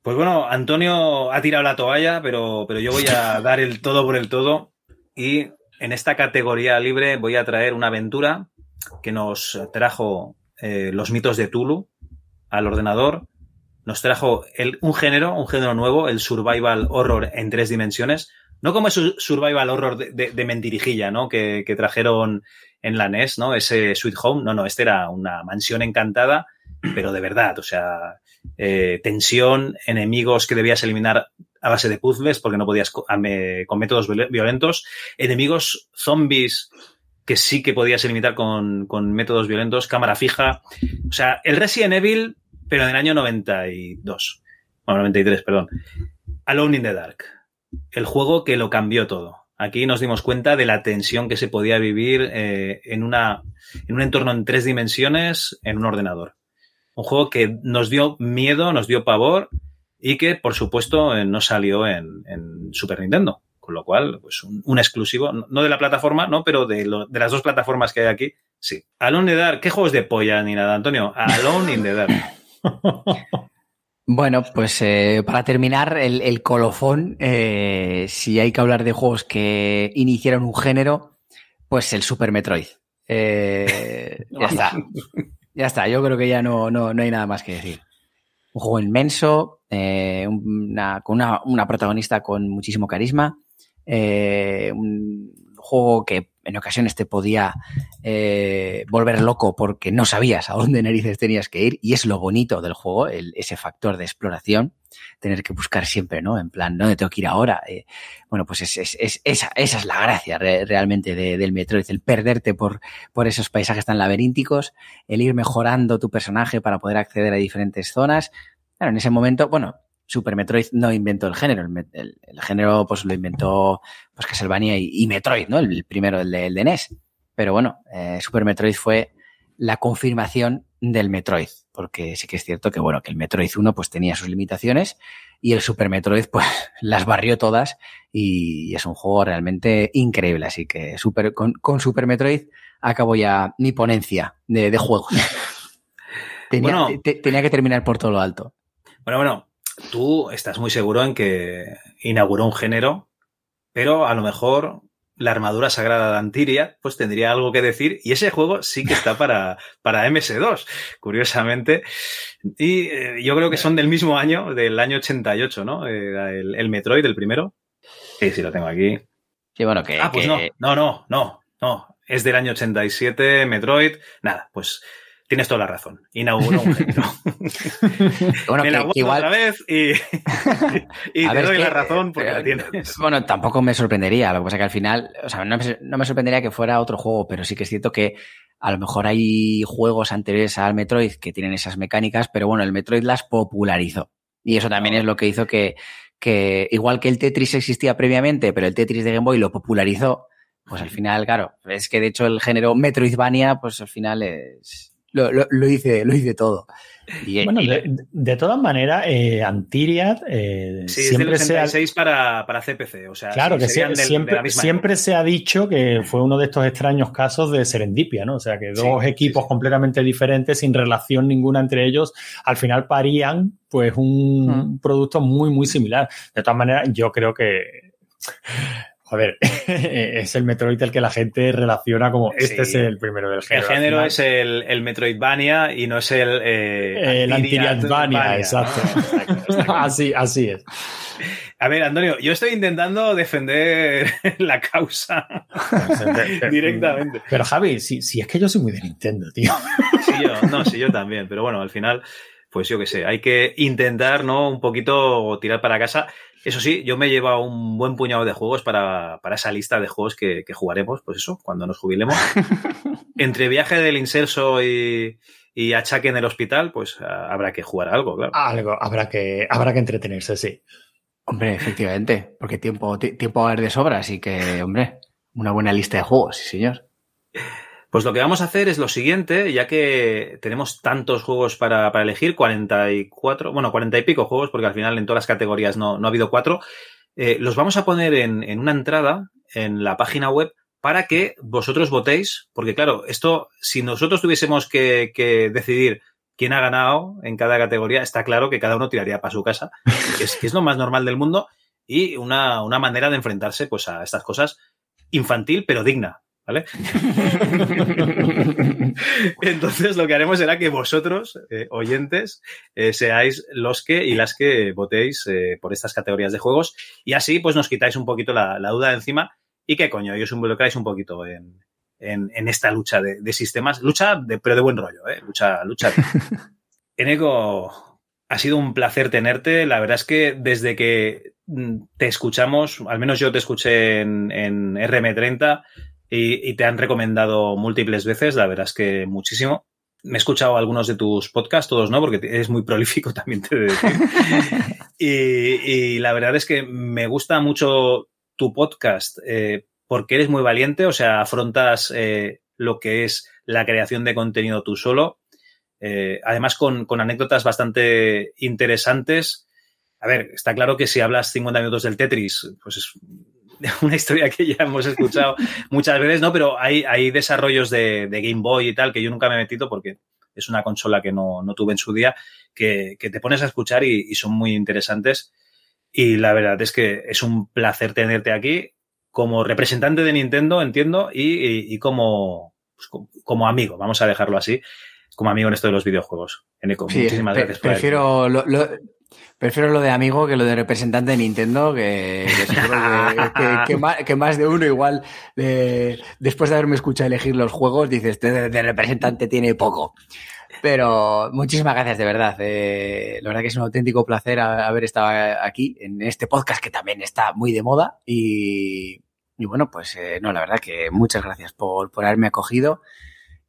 Pues bueno, Antonio ha tirado la toalla, pero, pero yo voy a *laughs* dar el todo por el todo. Y en esta categoría libre voy a traer una aventura que nos trajo eh, los mitos de Tulu al ordenador nos trajo un género, un género nuevo, el survival horror en tres dimensiones. No como ese survival horror de, mentirijilla, ¿no? Que, trajeron en la NES, ¿no? Ese Sweet Home. No, no, este era una mansión encantada, pero de verdad, o sea, eh, tensión, enemigos que debías eliminar a base de puzzles porque no podías con métodos violentos, enemigos zombies que sí que podías eliminar con, con métodos violentos, cámara fija. O sea, el Resident Evil pero en el año 92. Bueno, 93, perdón. Alone in the Dark. El juego que lo cambió todo. Aquí nos dimos cuenta de la tensión que se podía vivir eh, en, una, en un entorno en tres dimensiones en un ordenador. Un juego que nos dio miedo, nos dio pavor y que, por supuesto, eh, no salió en, en, Super Nintendo. Con lo cual, pues un, un exclusivo, no de la plataforma, no, pero de, lo, de, las dos plataformas que hay aquí, sí. Alone in the Dark, ¿qué juegos de polla ni nada, Antonio? Alone in the Dark. *laughs* Bueno, pues eh, para terminar el, colofón, eh, si hay que hablar de juegos que iniciaron un género, pues el Super Metroid. Eh, ya está. Ya está, yo creo que ya no, no, no hay nada más que decir. Un juego inmenso, una, con una, una, protagonista con muchísimo carisma, un juego que en ocasiones te podía eh, volver loco porque no sabías a dónde *laughs* narices tenías que ir y es lo bonito del juego, el, ese factor de exploración, tener que buscar siempre, ¿no? En plan, ¿dónde tengo que ir ahora? Eh, bueno, pues es, es, es, esa, esa es la gracia re, realmente de, del Metroid, el perderte por, por esos paisajes tan laberínticos, el ir mejorando tu personaje para poder acceder a diferentes zonas. Claro, en ese momento, bueno, Super Metroid no inventó el género, el, el, el género pues lo inventó pues Castlevania y, y Metroid, ¿no? El, el primero, el de, el de, NES. Pero bueno, eh, Super Metroid fue la confirmación del Metroid, porque sí que es cierto que bueno, que el Metroid 1 pues tenía sus limitaciones y el Super Metroid *laughs* pues las barrió todas y es un juego realmente increíble, así que super, con, con Super Metroid acabo ya mi ponencia de, de juegos. *laughs* tenía, bueno, te, tenía que terminar por todo lo alto. Bueno, bueno, tú estás muy seguro en que inauguró un género, pero a lo mejor la armadura sagrada de Antiria, pues tendría algo que decir. Y ese juego sí que está para, *laughs* para MS2, curiosamente. Y eh, yo creo que son del mismo año, del año 88, ¿no? Eh, el, el, Metroid, el primero. Sí, sí, lo tengo aquí. Sí, bueno, que. Ah, pues que... no, no, no, no, no. Es del año 87, Metroid. Nada, pues Tienes toda la razón. Inauguró un género. *laughs* bueno, me que, la que igual... otra vez y, *laughs* y te ver, doy que, la razón porque eh, la tienes. *laughs* Bueno, tampoco me sorprendería. Lo que pasa es que al final, o sea, no me, no me sorprendería que fuera otro juego, pero sí que es cierto que a lo mejor hay juegos anteriores al Metroid que tienen esas mecánicas, pero bueno, el Metroid las popularizó. Y eso también es lo que hizo que, que igual que el Tetris existía previamente, pero el Tetris de Game Boy lo popularizó, pues al final, claro, es que de hecho el género Metroidvania, pues al final es, lo, lo, lo, hice, lo hice todo. Y, bueno, y... de, de, todas maneras, eh, Antiriad eh, sí, siempre es del 86 se ha... para, para CPC. O sea, claro que siempre, del, siempre, siempre se ha dicho que fue uno de estos extraños casos de serendipia, ¿no? O sea, que dos sí, equipos sí, completamente diferentes, sin relación ninguna entre ellos, al final parían pues un uh-huh. producto muy, muy similar. De todas maneras, yo creo que joder, *laughs* es el Metroid el que la gente relaciona como este sí. es el primero del género. El género es el, el Metroidvania y no es el... Eh, el Antiriadvania, exacto. ¿no? exacto, exacto. así, así es. A ver, Antonio, yo estoy intentando defender *laughs* la causa *laughs* directamente. Pero Javi, si, si, es que yo soy muy de Nintendo, tío. Sí, yo, no, sí, yo también, pero bueno, al final pues yo qué sé, hay que intentar, ¿no? Un poquito tirar para casa. Eso sí, yo me he llevado un buen puñado de juegos para, para esa lista de juegos que, que, jugaremos, pues eso, cuando nos jubilemos. *laughs* Entre viaje del inserso y, y achaque en el hospital, pues habrá que jugar algo, claro. Algo, habrá que, habrá que entretenerse, sí. Hombre, efectivamente, porque tiempo, tiempo va a haber de sobra, así que, hombre, una buena lista de juegos, sí, señor. Pues lo que vamos a hacer es lo siguiente, ya que tenemos tantos juegos para, para, elegir, 44, bueno, 40 y pico juegos, porque al final en todas las categorías no, no ha habido cuatro, eh, los vamos a poner en, en, una entrada en la página web para que vosotros votéis, porque claro, esto, si nosotros tuviésemos que, que decidir quién ha ganado en cada categoría, está claro que cada uno tiraría para su casa, que es, es lo más normal del mundo y una, una manera de enfrentarse pues, a estas cosas infantil pero digna, ¿Vale? *laughs* Entonces lo que haremos será que vosotros, eh, oyentes, eh, seáis los que y las que votéis eh, por estas categorías de juegos y así pues nos quitáis un poquito la, la duda de encima y que coño, y os involucráis un poquito en, en, en esta lucha de, de, sistemas, lucha de, pero de buen rollo, ¿eh? lucha, lucha. *laughs* Eneco, ha sido un placer tenerte. La verdad es que desde que te escuchamos, al menos yo te escuché en, en RM30, y, y, te han recomendado múltiples veces, la verdad es que muchísimo. Me he escuchado algunos de tus podcasts, todos no, porque eres muy prolífico *laughs* también te decir. *laughs* y, y, la verdad es que me gusta mucho tu podcast eh, porque eres muy valiente, o sea, afrontas eh, lo que es la creación de contenido tú solo. Eh, además, con, con anécdotas bastante interesantes. A ver, está claro que si hablas 50 minutos del Tetris, pues es *laughs* una historia que ya hemos escuchado muchas veces, ¿no? Pero hay, hay desarrollos de, de, Game Boy y tal que yo nunca me he metido porque es una consola que no, no tuve en su día, que, que te pones a escuchar y, y, son muy interesantes. Y la verdad es que es un placer tenerte aquí como representante de Nintendo, entiendo, y, y, y como, pues, como, amigo, vamos a dejarlo así, como amigo en esto de los videojuegos. Eneco, sí, muchísimas gracias. Prefiero lo, lo, Prefiero lo de amigo que lo de representante de Nintendo, que, que que, que, más, de uno igual, de, después de haberme escuchado elegir los juegos, dices, de, de representante tiene poco. Pero muchísimas gracias, de verdad. Eh, la verdad que es un auténtico placer haber estado aquí en este podcast que también está muy de moda. Y, y bueno, pues eh, no, la verdad que muchas gracias por, por haberme acogido.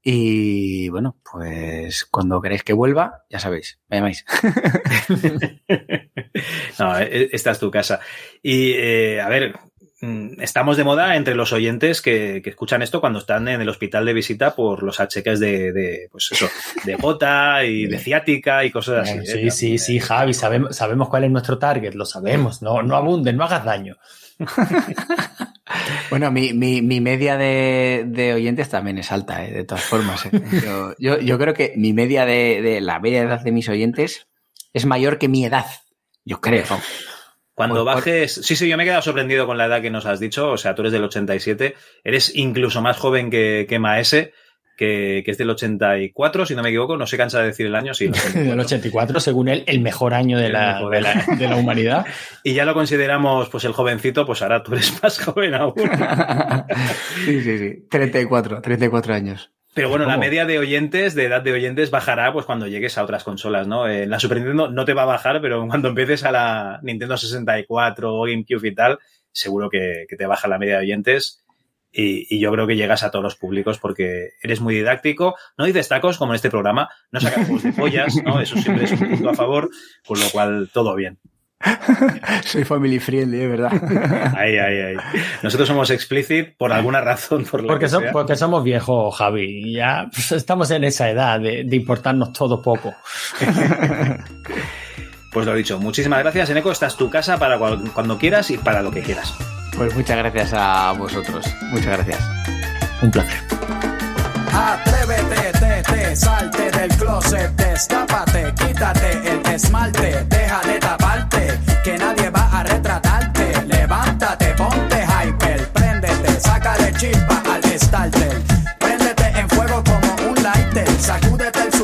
Y bueno, pues cuando queréis que vuelva, ya sabéis, me llamáis. *laughs* no, esta es tu casa. Y eh, a ver, mm, estamos de moda entre los oyentes que, que, escuchan esto cuando están en el hospital de visita por los acheques de, de pues eso, de gota y de *laughs* ciática y cosas así. Sí, ¿eh? sí, sí, Javi, sabemos, sabemos cuál es nuestro target, lo sabemos. No, no abunden, no hagas daño. *laughs* Bueno, mi, mi, mi media de, de, oyentes también es alta, ¿eh? de todas formas. ¿eh? Yo, yo, yo, creo que mi media de, de, la media edad de mis oyentes es mayor que mi edad, yo creo. Cuando bajes, sí, sí, yo me he quedado sorprendido con la edad que nos has dicho, o sea, tú eres del 87, eres incluso más joven que, que Maese, que, que, es del 84, si no me equivoco, no se cansa de decir el año, sí. del 84, *laughs* según él, el mejor año de la, de la, de la humanidad. *laughs* y ya lo consideramos, pues el jovencito, pues ahora tú eres más joven aún. *laughs* sí, sí, sí, 34, 34 años. Pero bueno, ¿Cómo? la media de oyentes, de edad de oyentes, bajará pues cuando llegues a otras consolas, ¿no? Eh, la Super Nintendo no te va a bajar, pero cuando empieces a la Nintendo 64 o GameCube y tal, seguro que, que te baja la media de oyentes y, y, yo creo que llegas a todos los públicos porque eres muy didáctico. No dices tacos como en este programa, no sacas juegos de pollas, ¿no? Eso siempre es un punto a favor, con lo cual todo bien. *laughs* Soy family friendly, es verdad. *laughs* Ahí, ahí, ahí. Nosotros somos explicit por alguna razón. Por porque, so, porque, somos viejos, Javi. Y ya pues, estamos en esa edad de, de importarnos todo poco. *laughs* pues lo dicho, muchísimas gracias, Eneco. Esta es tu casa para cuando quieras y para lo que quieras. Pues muchas gracias a vosotros. Muchas gracias. Un placer. Atrévete, te, te, salte del closet, destápate, quítate el esmalte, deja de taparte, que nadie va a retratarte. Levántate, ponte hyper, préndete, sácale chispa al starter. Préndete en fuego como un lighter, sacúdete el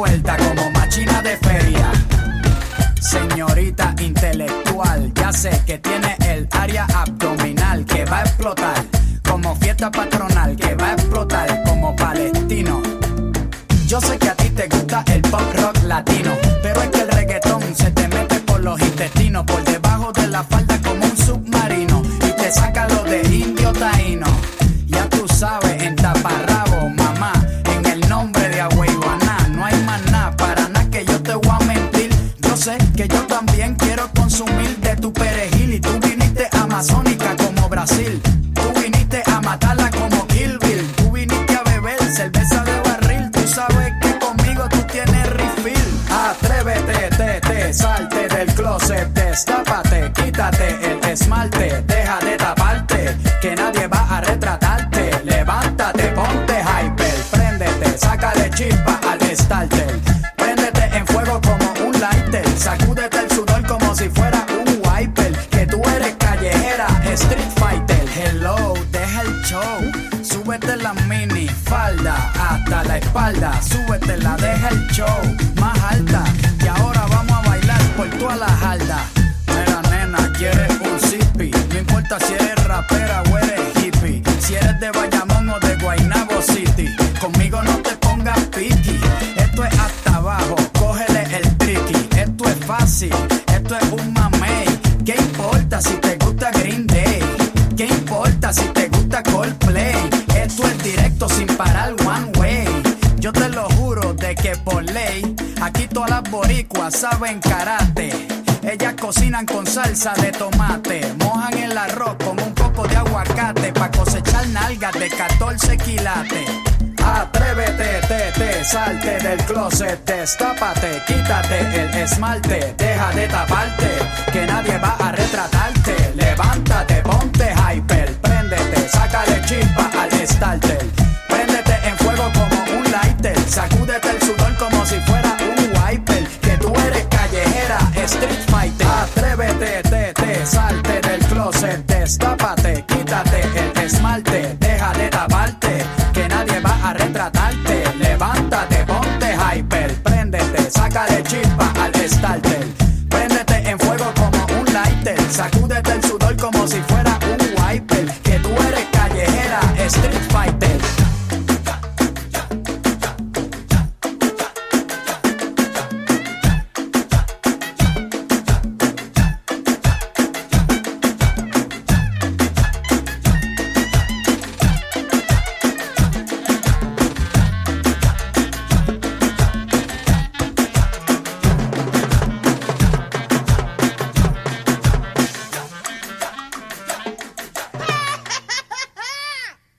vuelta saben karate. Ellas cocinan con salsa de tomate, mojan el arroz con un poco de aguacate pa cosechar nalgas de 14 quilates. Atrévete, te, te, salte del closet, destápate, quítate el esmalte, deja de taparte, que nadie va a retratarte. Levántate, ponte hyper, préndete, sácale chispa al starter.